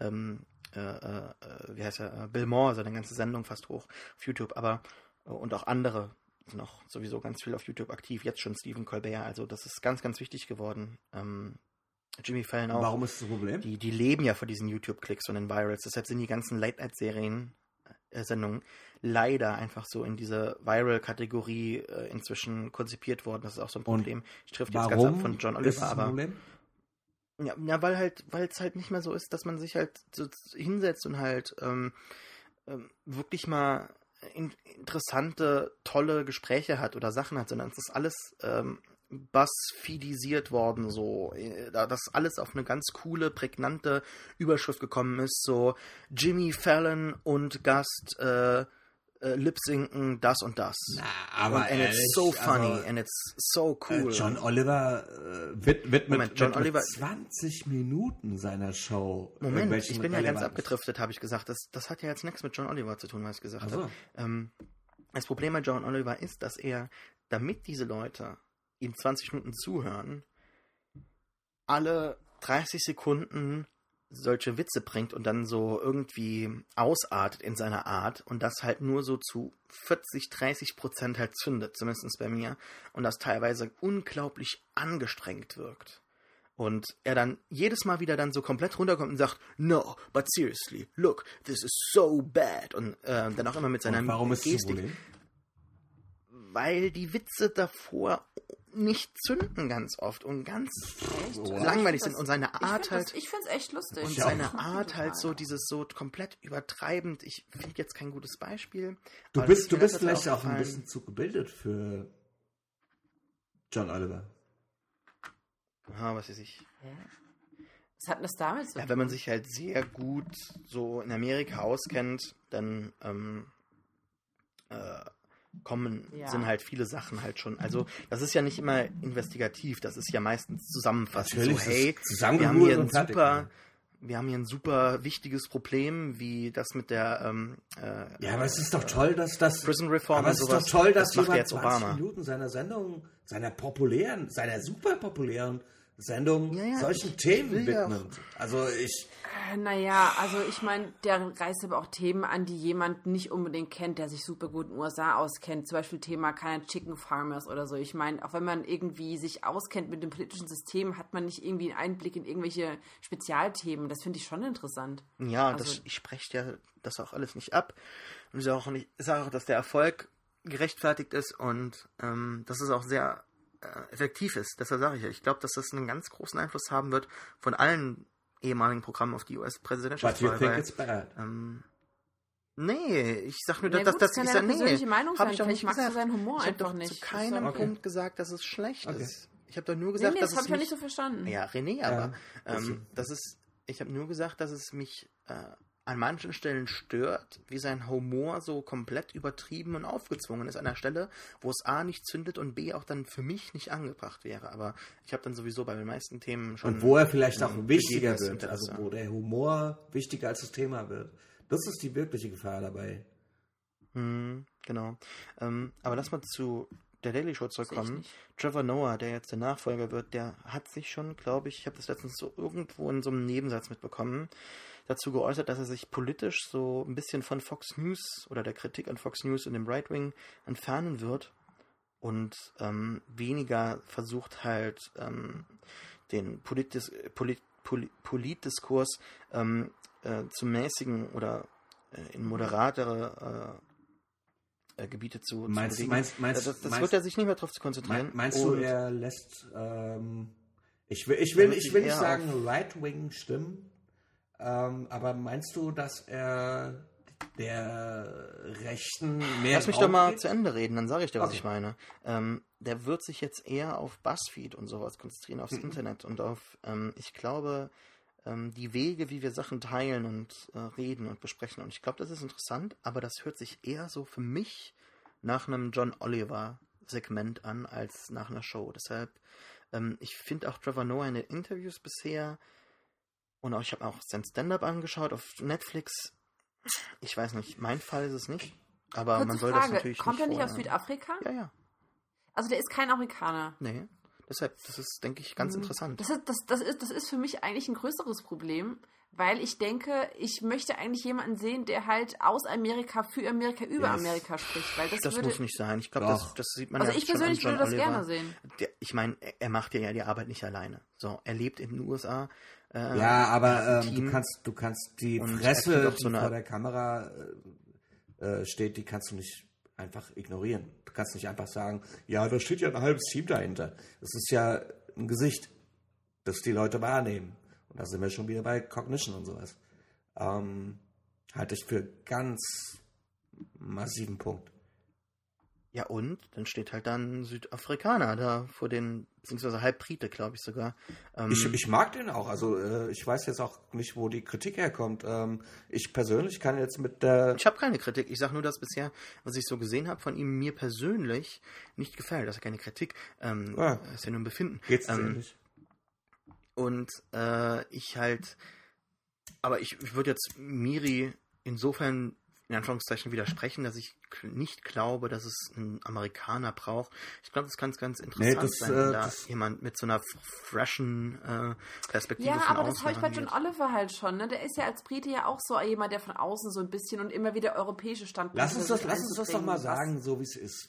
ähm, äh, äh, wie heißt er, äh, Bill Moore seine ganze Sendung fast hoch auf YouTube, aber äh, und auch andere noch sowieso ganz viel auf YouTube aktiv, jetzt schon Stephen Colbert, also das ist ganz, ganz wichtig geworden. Ähm, Jimmy Fallon auch. Warum ist das ein Problem? Die, die leben ja von diesen YouTube-Klicks und den Virals, deshalb sind die ganzen Late-Night-Serien, äh, Sendungen leider einfach so in diese Viral-Kategorie äh, inzwischen konzipiert worden. Das ist auch so ein Und Problem. Ich trifft jetzt ganz ab von John ist Oliver, das ein aber Problem? ja, ja, weil halt, weil es halt nicht mehr so ist, dass man sich halt so hinsetzt und halt ähm, ähm, wirklich mal interessante, tolle Gespräche hat oder Sachen hat, sondern es ist alles ähm, buzzfeedisiert worden, so, äh, da- dass alles auf eine ganz coole, prägnante Überschrift gekommen ist, so Jimmy Fallon und Gast äh, äh, lip-sinken das und das. aber und, and it's ehrlich, so funny also, and it's so Äh, cool. John Oliver äh, wid- widmet Moment, John widmet Oliver- 20 Minuten seiner Show. Moment, irgendwelchen ich bin ja ganz abgedriftet, habe ich gesagt. Das, das hat ja jetzt nichts mit John Oliver zu tun, was ich gesagt Ach so. habe. Ähm, das Problem bei John Oliver ist, dass er, damit diese Leute ihm 20 Minuten zuhören, alle 30 Sekunden solche Witze bringt und dann so irgendwie ausartet in seiner Art und das halt nur so zu 40, 30 Prozent halt zündet, zumindest bei mir, und das teilweise unglaublich angestrengt wirkt. Und er dann jedes Mal wieder dann so komplett runterkommt und sagt, no, but seriously, look, this is so bad. Und äh, dann auch immer mit seiner Und warum ist Gestik Problem? weil die Witze davor nicht zünden ganz oft und ganz langweilig sind und seine Art halt das- Ich finde es echt lustig. und Ja. seine. Art halt so dieses so komplett übertreibend. Ich finde jetzt kein gutes Beispiel. Du bist, ist du bist vielleicht auch ein bisschen zu gebildet für John Oliver. Ah, was weiß ich. Was hat das damit zu Ja, wenn man sich halt sehr gut so in Amerika auskennt, dann ähm, äh, kommen, Ja. sind halt viele Sachen halt schon. Also das ist ja nicht immer investigativ, das ist ja meistens zusammenfassend. Natürlich, so, ist hey, wir haben hier ein fertig, super, ne? wir haben hier ein super wichtiges Problem, wie das mit der ähm, äh, Ja, aber es ist doch toll, dass das. Prison Reform aber und es ist sowas, doch toll, dass das jemand jetzt 20 Obama. Minuten seiner Sendung, seiner populären, seiner super populären Sendung Ja, ja, solchen ich Themen widmet. Also ich. Naja, also ich meine, der reißt aber auch Themen an, die jemand nicht unbedingt kennt, der sich super gut in den USA auskennt. Zum Beispiel Thema keine Chicken Farmers oder so. Ich meine, auch wenn man irgendwie sich auskennt mit dem politischen System, hat man nicht irgendwie einen Einblick in irgendwelche Spezialthemen. Das finde ich schon interessant. Ja, Also- das, ich spreche ja das auch alles nicht ab. Und ich sage auch, nicht- ich sage auch, dass der Erfolg gerechtfertigt ist und ähm, dass es auch sehr äh, effektiv ist. Deshalb sage ich ja, ich glaube, dass das einen ganz großen Einfluss haben wird von allen ehemaligen Programmen auf die But you US-Präsidentschaftswahl. think weil, it's bad. ähm, nee, ich sag nur, dass, gut, dass das ich ja nee, persönliche Meinung hab sein. ich nicht magst du gesagt. seinen Humor ich einfach doch nicht. zu keinem okay. Punkt gesagt, dass es schlecht Okay. ist. Ich habe doch nur Nee, gesagt, nee, dass das habe ich ja mich, nicht so verstanden. ja, René, aber das ähm, das ist, ich habe nur gesagt, dass es mich äh, an manchen Stellen stört, wie sein Humor so komplett übertrieben und aufgezwungen ist an der Stelle, wo es A nicht zündet und B auch dann für mich nicht angebracht wäre. Aber ich habe dann sowieso bei den meisten Themen schon. Und wo er vielleicht auch wichtiger wird, also Interesse. wo der Humor wichtiger als das Thema wird. Das ist die wirkliche Gefahr dabei. Hm, genau. Ähm, aber lass mal zu der Daily Show zurückkommen. Trevor Noah, der jetzt der Nachfolger wird, der hat sich schon, glaube ich, ich habe das letztens so irgendwo in so einem Nebensatz mitbekommen, dazu geäußert, dass er sich politisch so ein bisschen von Fox News oder der Kritik an Fox News und dem Right Wing entfernen wird und ähm, weniger versucht halt ähm, den Politis Polit Poli Politdiskurs ähm, äh, zu mäßigen oder äh, in moderatere äh, äh, Gebiete zu, zu Meinst- bewegen. meinst- meinst- das das meinst- wird er sich nicht mehr darauf zu konzentrieren. Mein, meinst du, Und- er lässt, ähm, ich will, ich will, ich will nicht sagen Right-Wing stimmen, ähm, aber meinst du, dass er der Rechten mehr Lass mich doch mal gibt? zu Ende reden, dann sage ich dir, was Okay. ich meine. Ähm, der wird sich jetzt eher auf Buzzfeed und sowas konzentrieren, aufs Internet und auf, ähm, ich glaube, ähm, die Wege, wie wir Sachen teilen und äh, reden und besprechen. Und ich glaube, das ist interessant, aber das hört sich eher so für mich nach einem John Oliver Segment an, als nach einer Show. Deshalb, ähm, ich finde auch Trevor Noah in den Interviews bisher und auch, ich habe auch sein Stand-Up angeschaut auf Netflix. Ich weiß nicht, mein Fall ist es nicht. Aber Kurze man soll das Frage, natürlich kommt er nicht aus Südafrika? Ja, ja. Also der ist kein Amerikaner. Nee. Deshalb, das ist, denke ich, ganz interessant. Das ist, das, das, ist, das ist für mich eigentlich ein größeres Problem, weil ich denke, ich möchte eigentlich jemanden sehen, der halt aus Amerika für Amerika über Yes. Amerika spricht. Weil das, Das würde, muss nicht sein. Ich glaube, das, das sieht man Also ja ich schon persönlich würde das Oliver. gerne sehen. Der, ich meine, er- er macht ja die Arbeit nicht alleine. So, er lebt in den USA. Äh, Ja, aber ähm, du kannst, du kannst die Und Fresse, die so eine- vor der Kamera äh, äh, steht, die kannst du nicht einfach ignorieren. Du kannst nicht einfach sagen, ja, da steht ja ein halbes Team dahinter. Das ist ja ein Gesicht, das die Leute wahrnehmen. Und da sind wir schon wieder bei Cognition und sowas. Ähm, halte ich für ganz massiven Punkt. Ja, und dann steht halt dann ein Südafrikaner da vor den, beziehungsweise halb Brite, glaube ich sogar. Ähm, Ich, ich mag den auch. Also äh, ich weiß jetzt auch nicht, wo die Kritik herkommt. Ähm, ich persönlich kann jetzt mit der Ich habe keine Kritik. Ich sage nur, dass bisher, was ich so gesehen habe von ihm, mir persönlich nicht gefällt. Das ist ja keine Kritik. Ähm, Ja. Das ist ja nur ein Befinden. geht's ähm, nicht. Und äh, ich halt, aber ich, ich würde jetzt Miri insofern in Anführungszeichen widersprechen, dass ich nicht glaube, dass es ein Amerikaner braucht. Ich glaube, das kann ganz interessant das, sein, äh, wenn da das- jemand mit so einer freshen äh, Perspektive Ja, von aber das habe ich bei John. Oliver halt schon. Ne? Der ist ja als Brite ja auch so jemand, der von außen so ein bisschen und immer wieder europäische Standpunkte Lass uns das, lass uns das doch mal sagen, so wie es ist.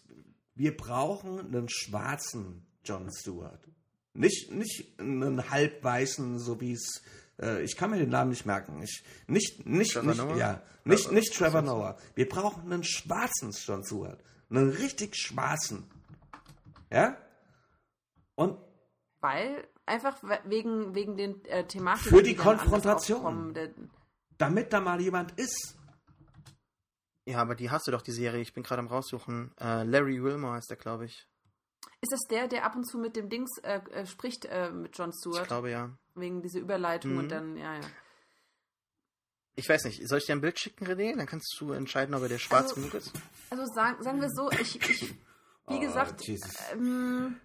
Wir brauchen einen schwarzen John Stewart. Nicht, nicht einen halbweißen, so wie es. Äh, ich kann mir den Namen nicht merken. Ich, nicht, nicht, Trevor nicht, Noah? ja, nicht, Trevor- nicht Trevor Noah. Wir brauchen einen schwarzen John Stewart. Einen richtig schwarzen. Ja? Und Weil, einfach we- wegen, wegen den äh, Thematiken. Für die anders Konfrontation. damit da mal jemand ist. Ja, aber die hast du doch, die Serie. Ich bin gerade am raussuchen. Äh, Larry Wilmore heißt der, glaube ich. Ist das der, der ab und zu mit dem Dings äh, äh, spricht, äh, mit Ich Stewart? glaube ja. Wegen dieser Überleitung Mhm. und dann, ja, ja. Ich weiß nicht, soll ich dir ein Bild schicken, René? Dann kannst du entscheiden, ob er dir schwarz Also- genug ist. Also sagen, sagen wir so, ich, ich wie Oh, gesagt, ähm,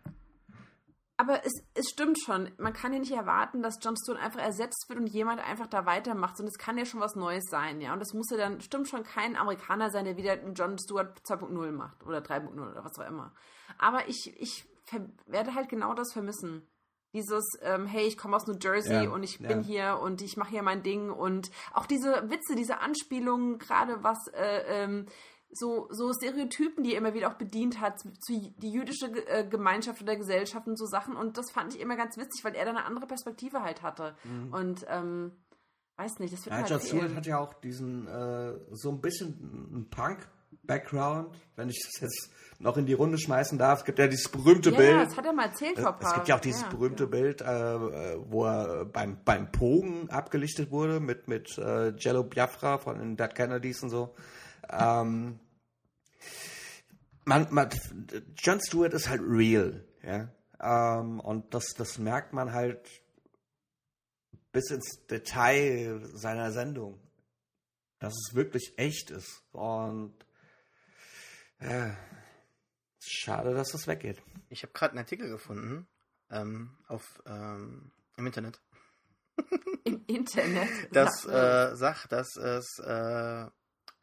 aber es, es stimmt schon. Man kann ja nicht erwarten, dass Jon Stewart einfach ersetzt wird und jemand einfach da weitermacht. Und es kann ja schon was Neues sein, ja. Und das muss ja dann, stimmt schon, kein Amerikaner sein, der wieder einen Jon Stewart 2.0 macht oder 3.0 oder was auch immer. Aber ich, ich werde halt genau das vermissen. Dieses, ähm, hey, ich komme aus New Jersey Ja, und ich ja. bin hier und ich mache hier mein Ding und auch diese Witze, diese Anspielungen, gerade was äh, ähm, so, so Stereotypen, die er immer wieder auch bedient hat, zu, die jüdische äh, Gemeinschaft oder Gesellschaft und so Sachen. Und das fand ich immer ganz witzig, weil er da eine andere Perspektive halt hatte. Und ähm, weiß nicht, das wird Mhm. Ja, mir John halt Stewart hat ja auch diesen, äh, so ein bisschen einen Punk-Background, wenn ich das jetzt noch in die Runde schmeißen darf. Es gibt ja dieses berühmte ja, Bild. das hat er mal erzählt ein Es gibt ja auch dieses ja, berühmte ja. Bild, äh, äh, wo er beim, beim Pogen abgelichtet wurde mit, mit äh, Jello Biafra von den Dead Kennedys und so. Ähm, man, man, John Stewart ist halt real, ja. Ähm, und das, das merkt man halt bis ins Detail seiner Sendung. Dass es wirklich echt ist. Und äh, schade, dass das weggeht. Ich habe gerade einen Artikel gefunden ähm, auf, ähm, im Internet. Im Internet. Das äh, sagt, dass es äh,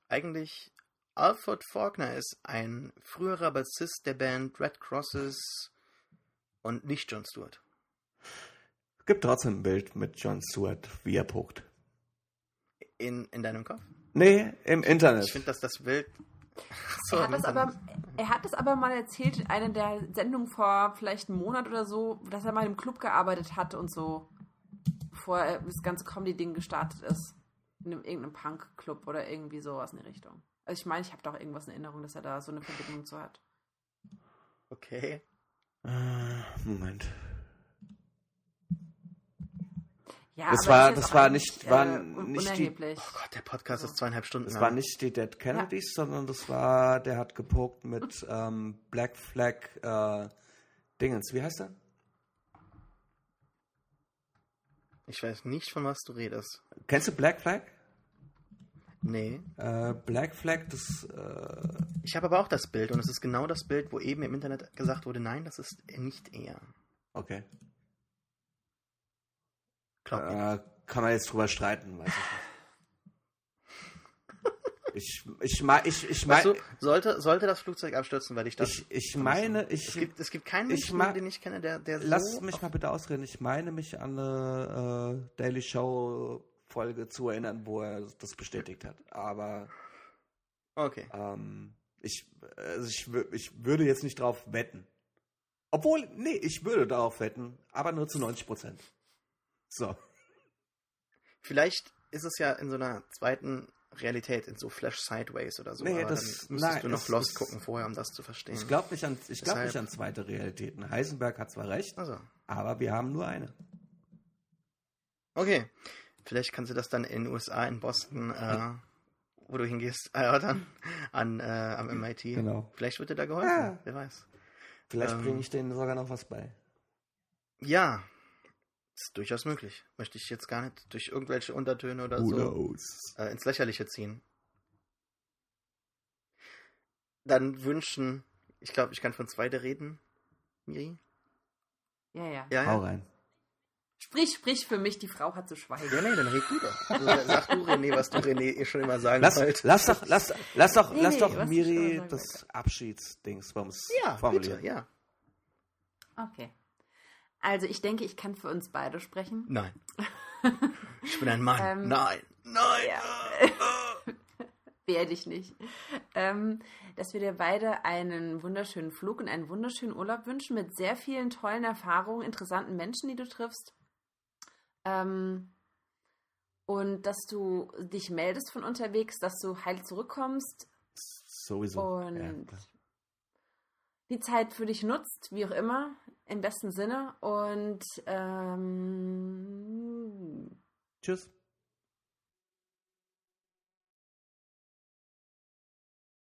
eigentlich Alfred Faulkner ist, ein früherer Bassist der Band Red Crosses und nicht John Stewart. Gibt trotzdem ein Bild mit John Stewart, wie er pokt. In, in deinem Kopf? Nee, im Internet. Ich finde, dass das Bild. So, er, hat das aber, er hat das aber mal erzählt in einer der Sendungen vor vielleicht einem Monat oder so, dass er mal im Club gearbeitet hat und so, bevor er das ganze Comedy-Ding gestartet ist. In einem, irgendeinem Punk-Club oder irgendwie sowas in die Richtung. Also ich meine, ich habe doch irgendwas in Erinnerung, dass er da so eine Verbindung zu hat. Okay. Äh, Moment. Ja, Das aber war- das war eigentlich, nicht- war äh, nicht die-. Oh Gott, der Podcast ist zweieinhalb Stunden Das lang. war nicht die Dead Kennedys, sondern das war, der hat gepokt mit ähm, Black Flag äh, Dingens. Wie heißt er? Ich weiß nicht, von was du redest. Kennst du Black Flag? Nee. Äh, Black Flag, das äh, Ich habe aber auch das Bild und es ist genau das Bild, wo eben im Internet gesagt wurde, nein, das ist nicht er. okay. Äh, kann man jetzt drüber streiten, weiß ich nicht. Ich, ich, ich, ich, Weißt mein, du, sollte, sollte das Flugzeug abstürzen, weil ich das. ich, ich meine, ich, es, gibt, es gibt keinen ich Menschen, den ich kenne, der, der lass so. mich mal bitte ausreden. Ich meine mich an eine äh, Daily Show Folge zu erinnern, wo er das bestätigt hat. Aber Okay. ähm, ich, also ich, ich würde jetzt nicht drauf wetten. Obwohl, nee, ich würde darauf wetten, aber nur zu 90 Prozent. So. Vielleicht ist es ja in so einer zweiten Realität, in so Flash Sideways oder so. Nee, aber das- dann müsstest nein, du noch es Lost ist- gucken vorher, um das zu verstehen. Ich glaube nicht, an, ich glaub Deshalb- nicht an zweite Realitäten. Heisenberg hat zwar recht, Also, aber wir haben nur eine. okay. Vielleicht kannst du das dann in den USA, in Boston, äh, wo du hingehst, erörtern, an, äh, am MIT. Genau. Vielleicht wird dir da geholfen, Ja. wer weiß. Vielleicht Ähm, bringe ich denen sogar noch was bei. Ja, ist durchaus möglich. Möchte ich jetzt gar nicht durch irgendwelche Untertöne oder so knows? äh, ins Lächerliche ziehen. Dann wünschen, ich glaube, ich kann von zweite reden, Miri. Ja, ja. Ja, Hau ja. rein. Sprich, sprich für mich, die Frau hat zu schweigen. Ja, nee, dann red du doch. Also, sag du, René, was du René eh schon immer sagen Lass, wolltest. lass doch, lass, lass doch, Nee, lass nee, doch Miri das Abschiedsdingsbums Ja, formulieren. bitte, ja. Okay. Also ich denke, ich kann für uns beide sprechen. Nein. Ich bin ein Mann. Ähm, Nein. Nein. ja. Werde ich nicht. Ähm, dass wir dir beide einen wunderschönen Flug und einen wunderschönen Urlaub wünschen mit sehr vielen tollen Erfahrungen, interessanten Menschen, die du triffst. Ähm, und dass du dich meldest von unterwegs, dass du heil zurückkommst Sowieso. und Ja, die Zeit für dich nutzt, wie auch immer, im besten Sinne. Und ähm, Tschüss.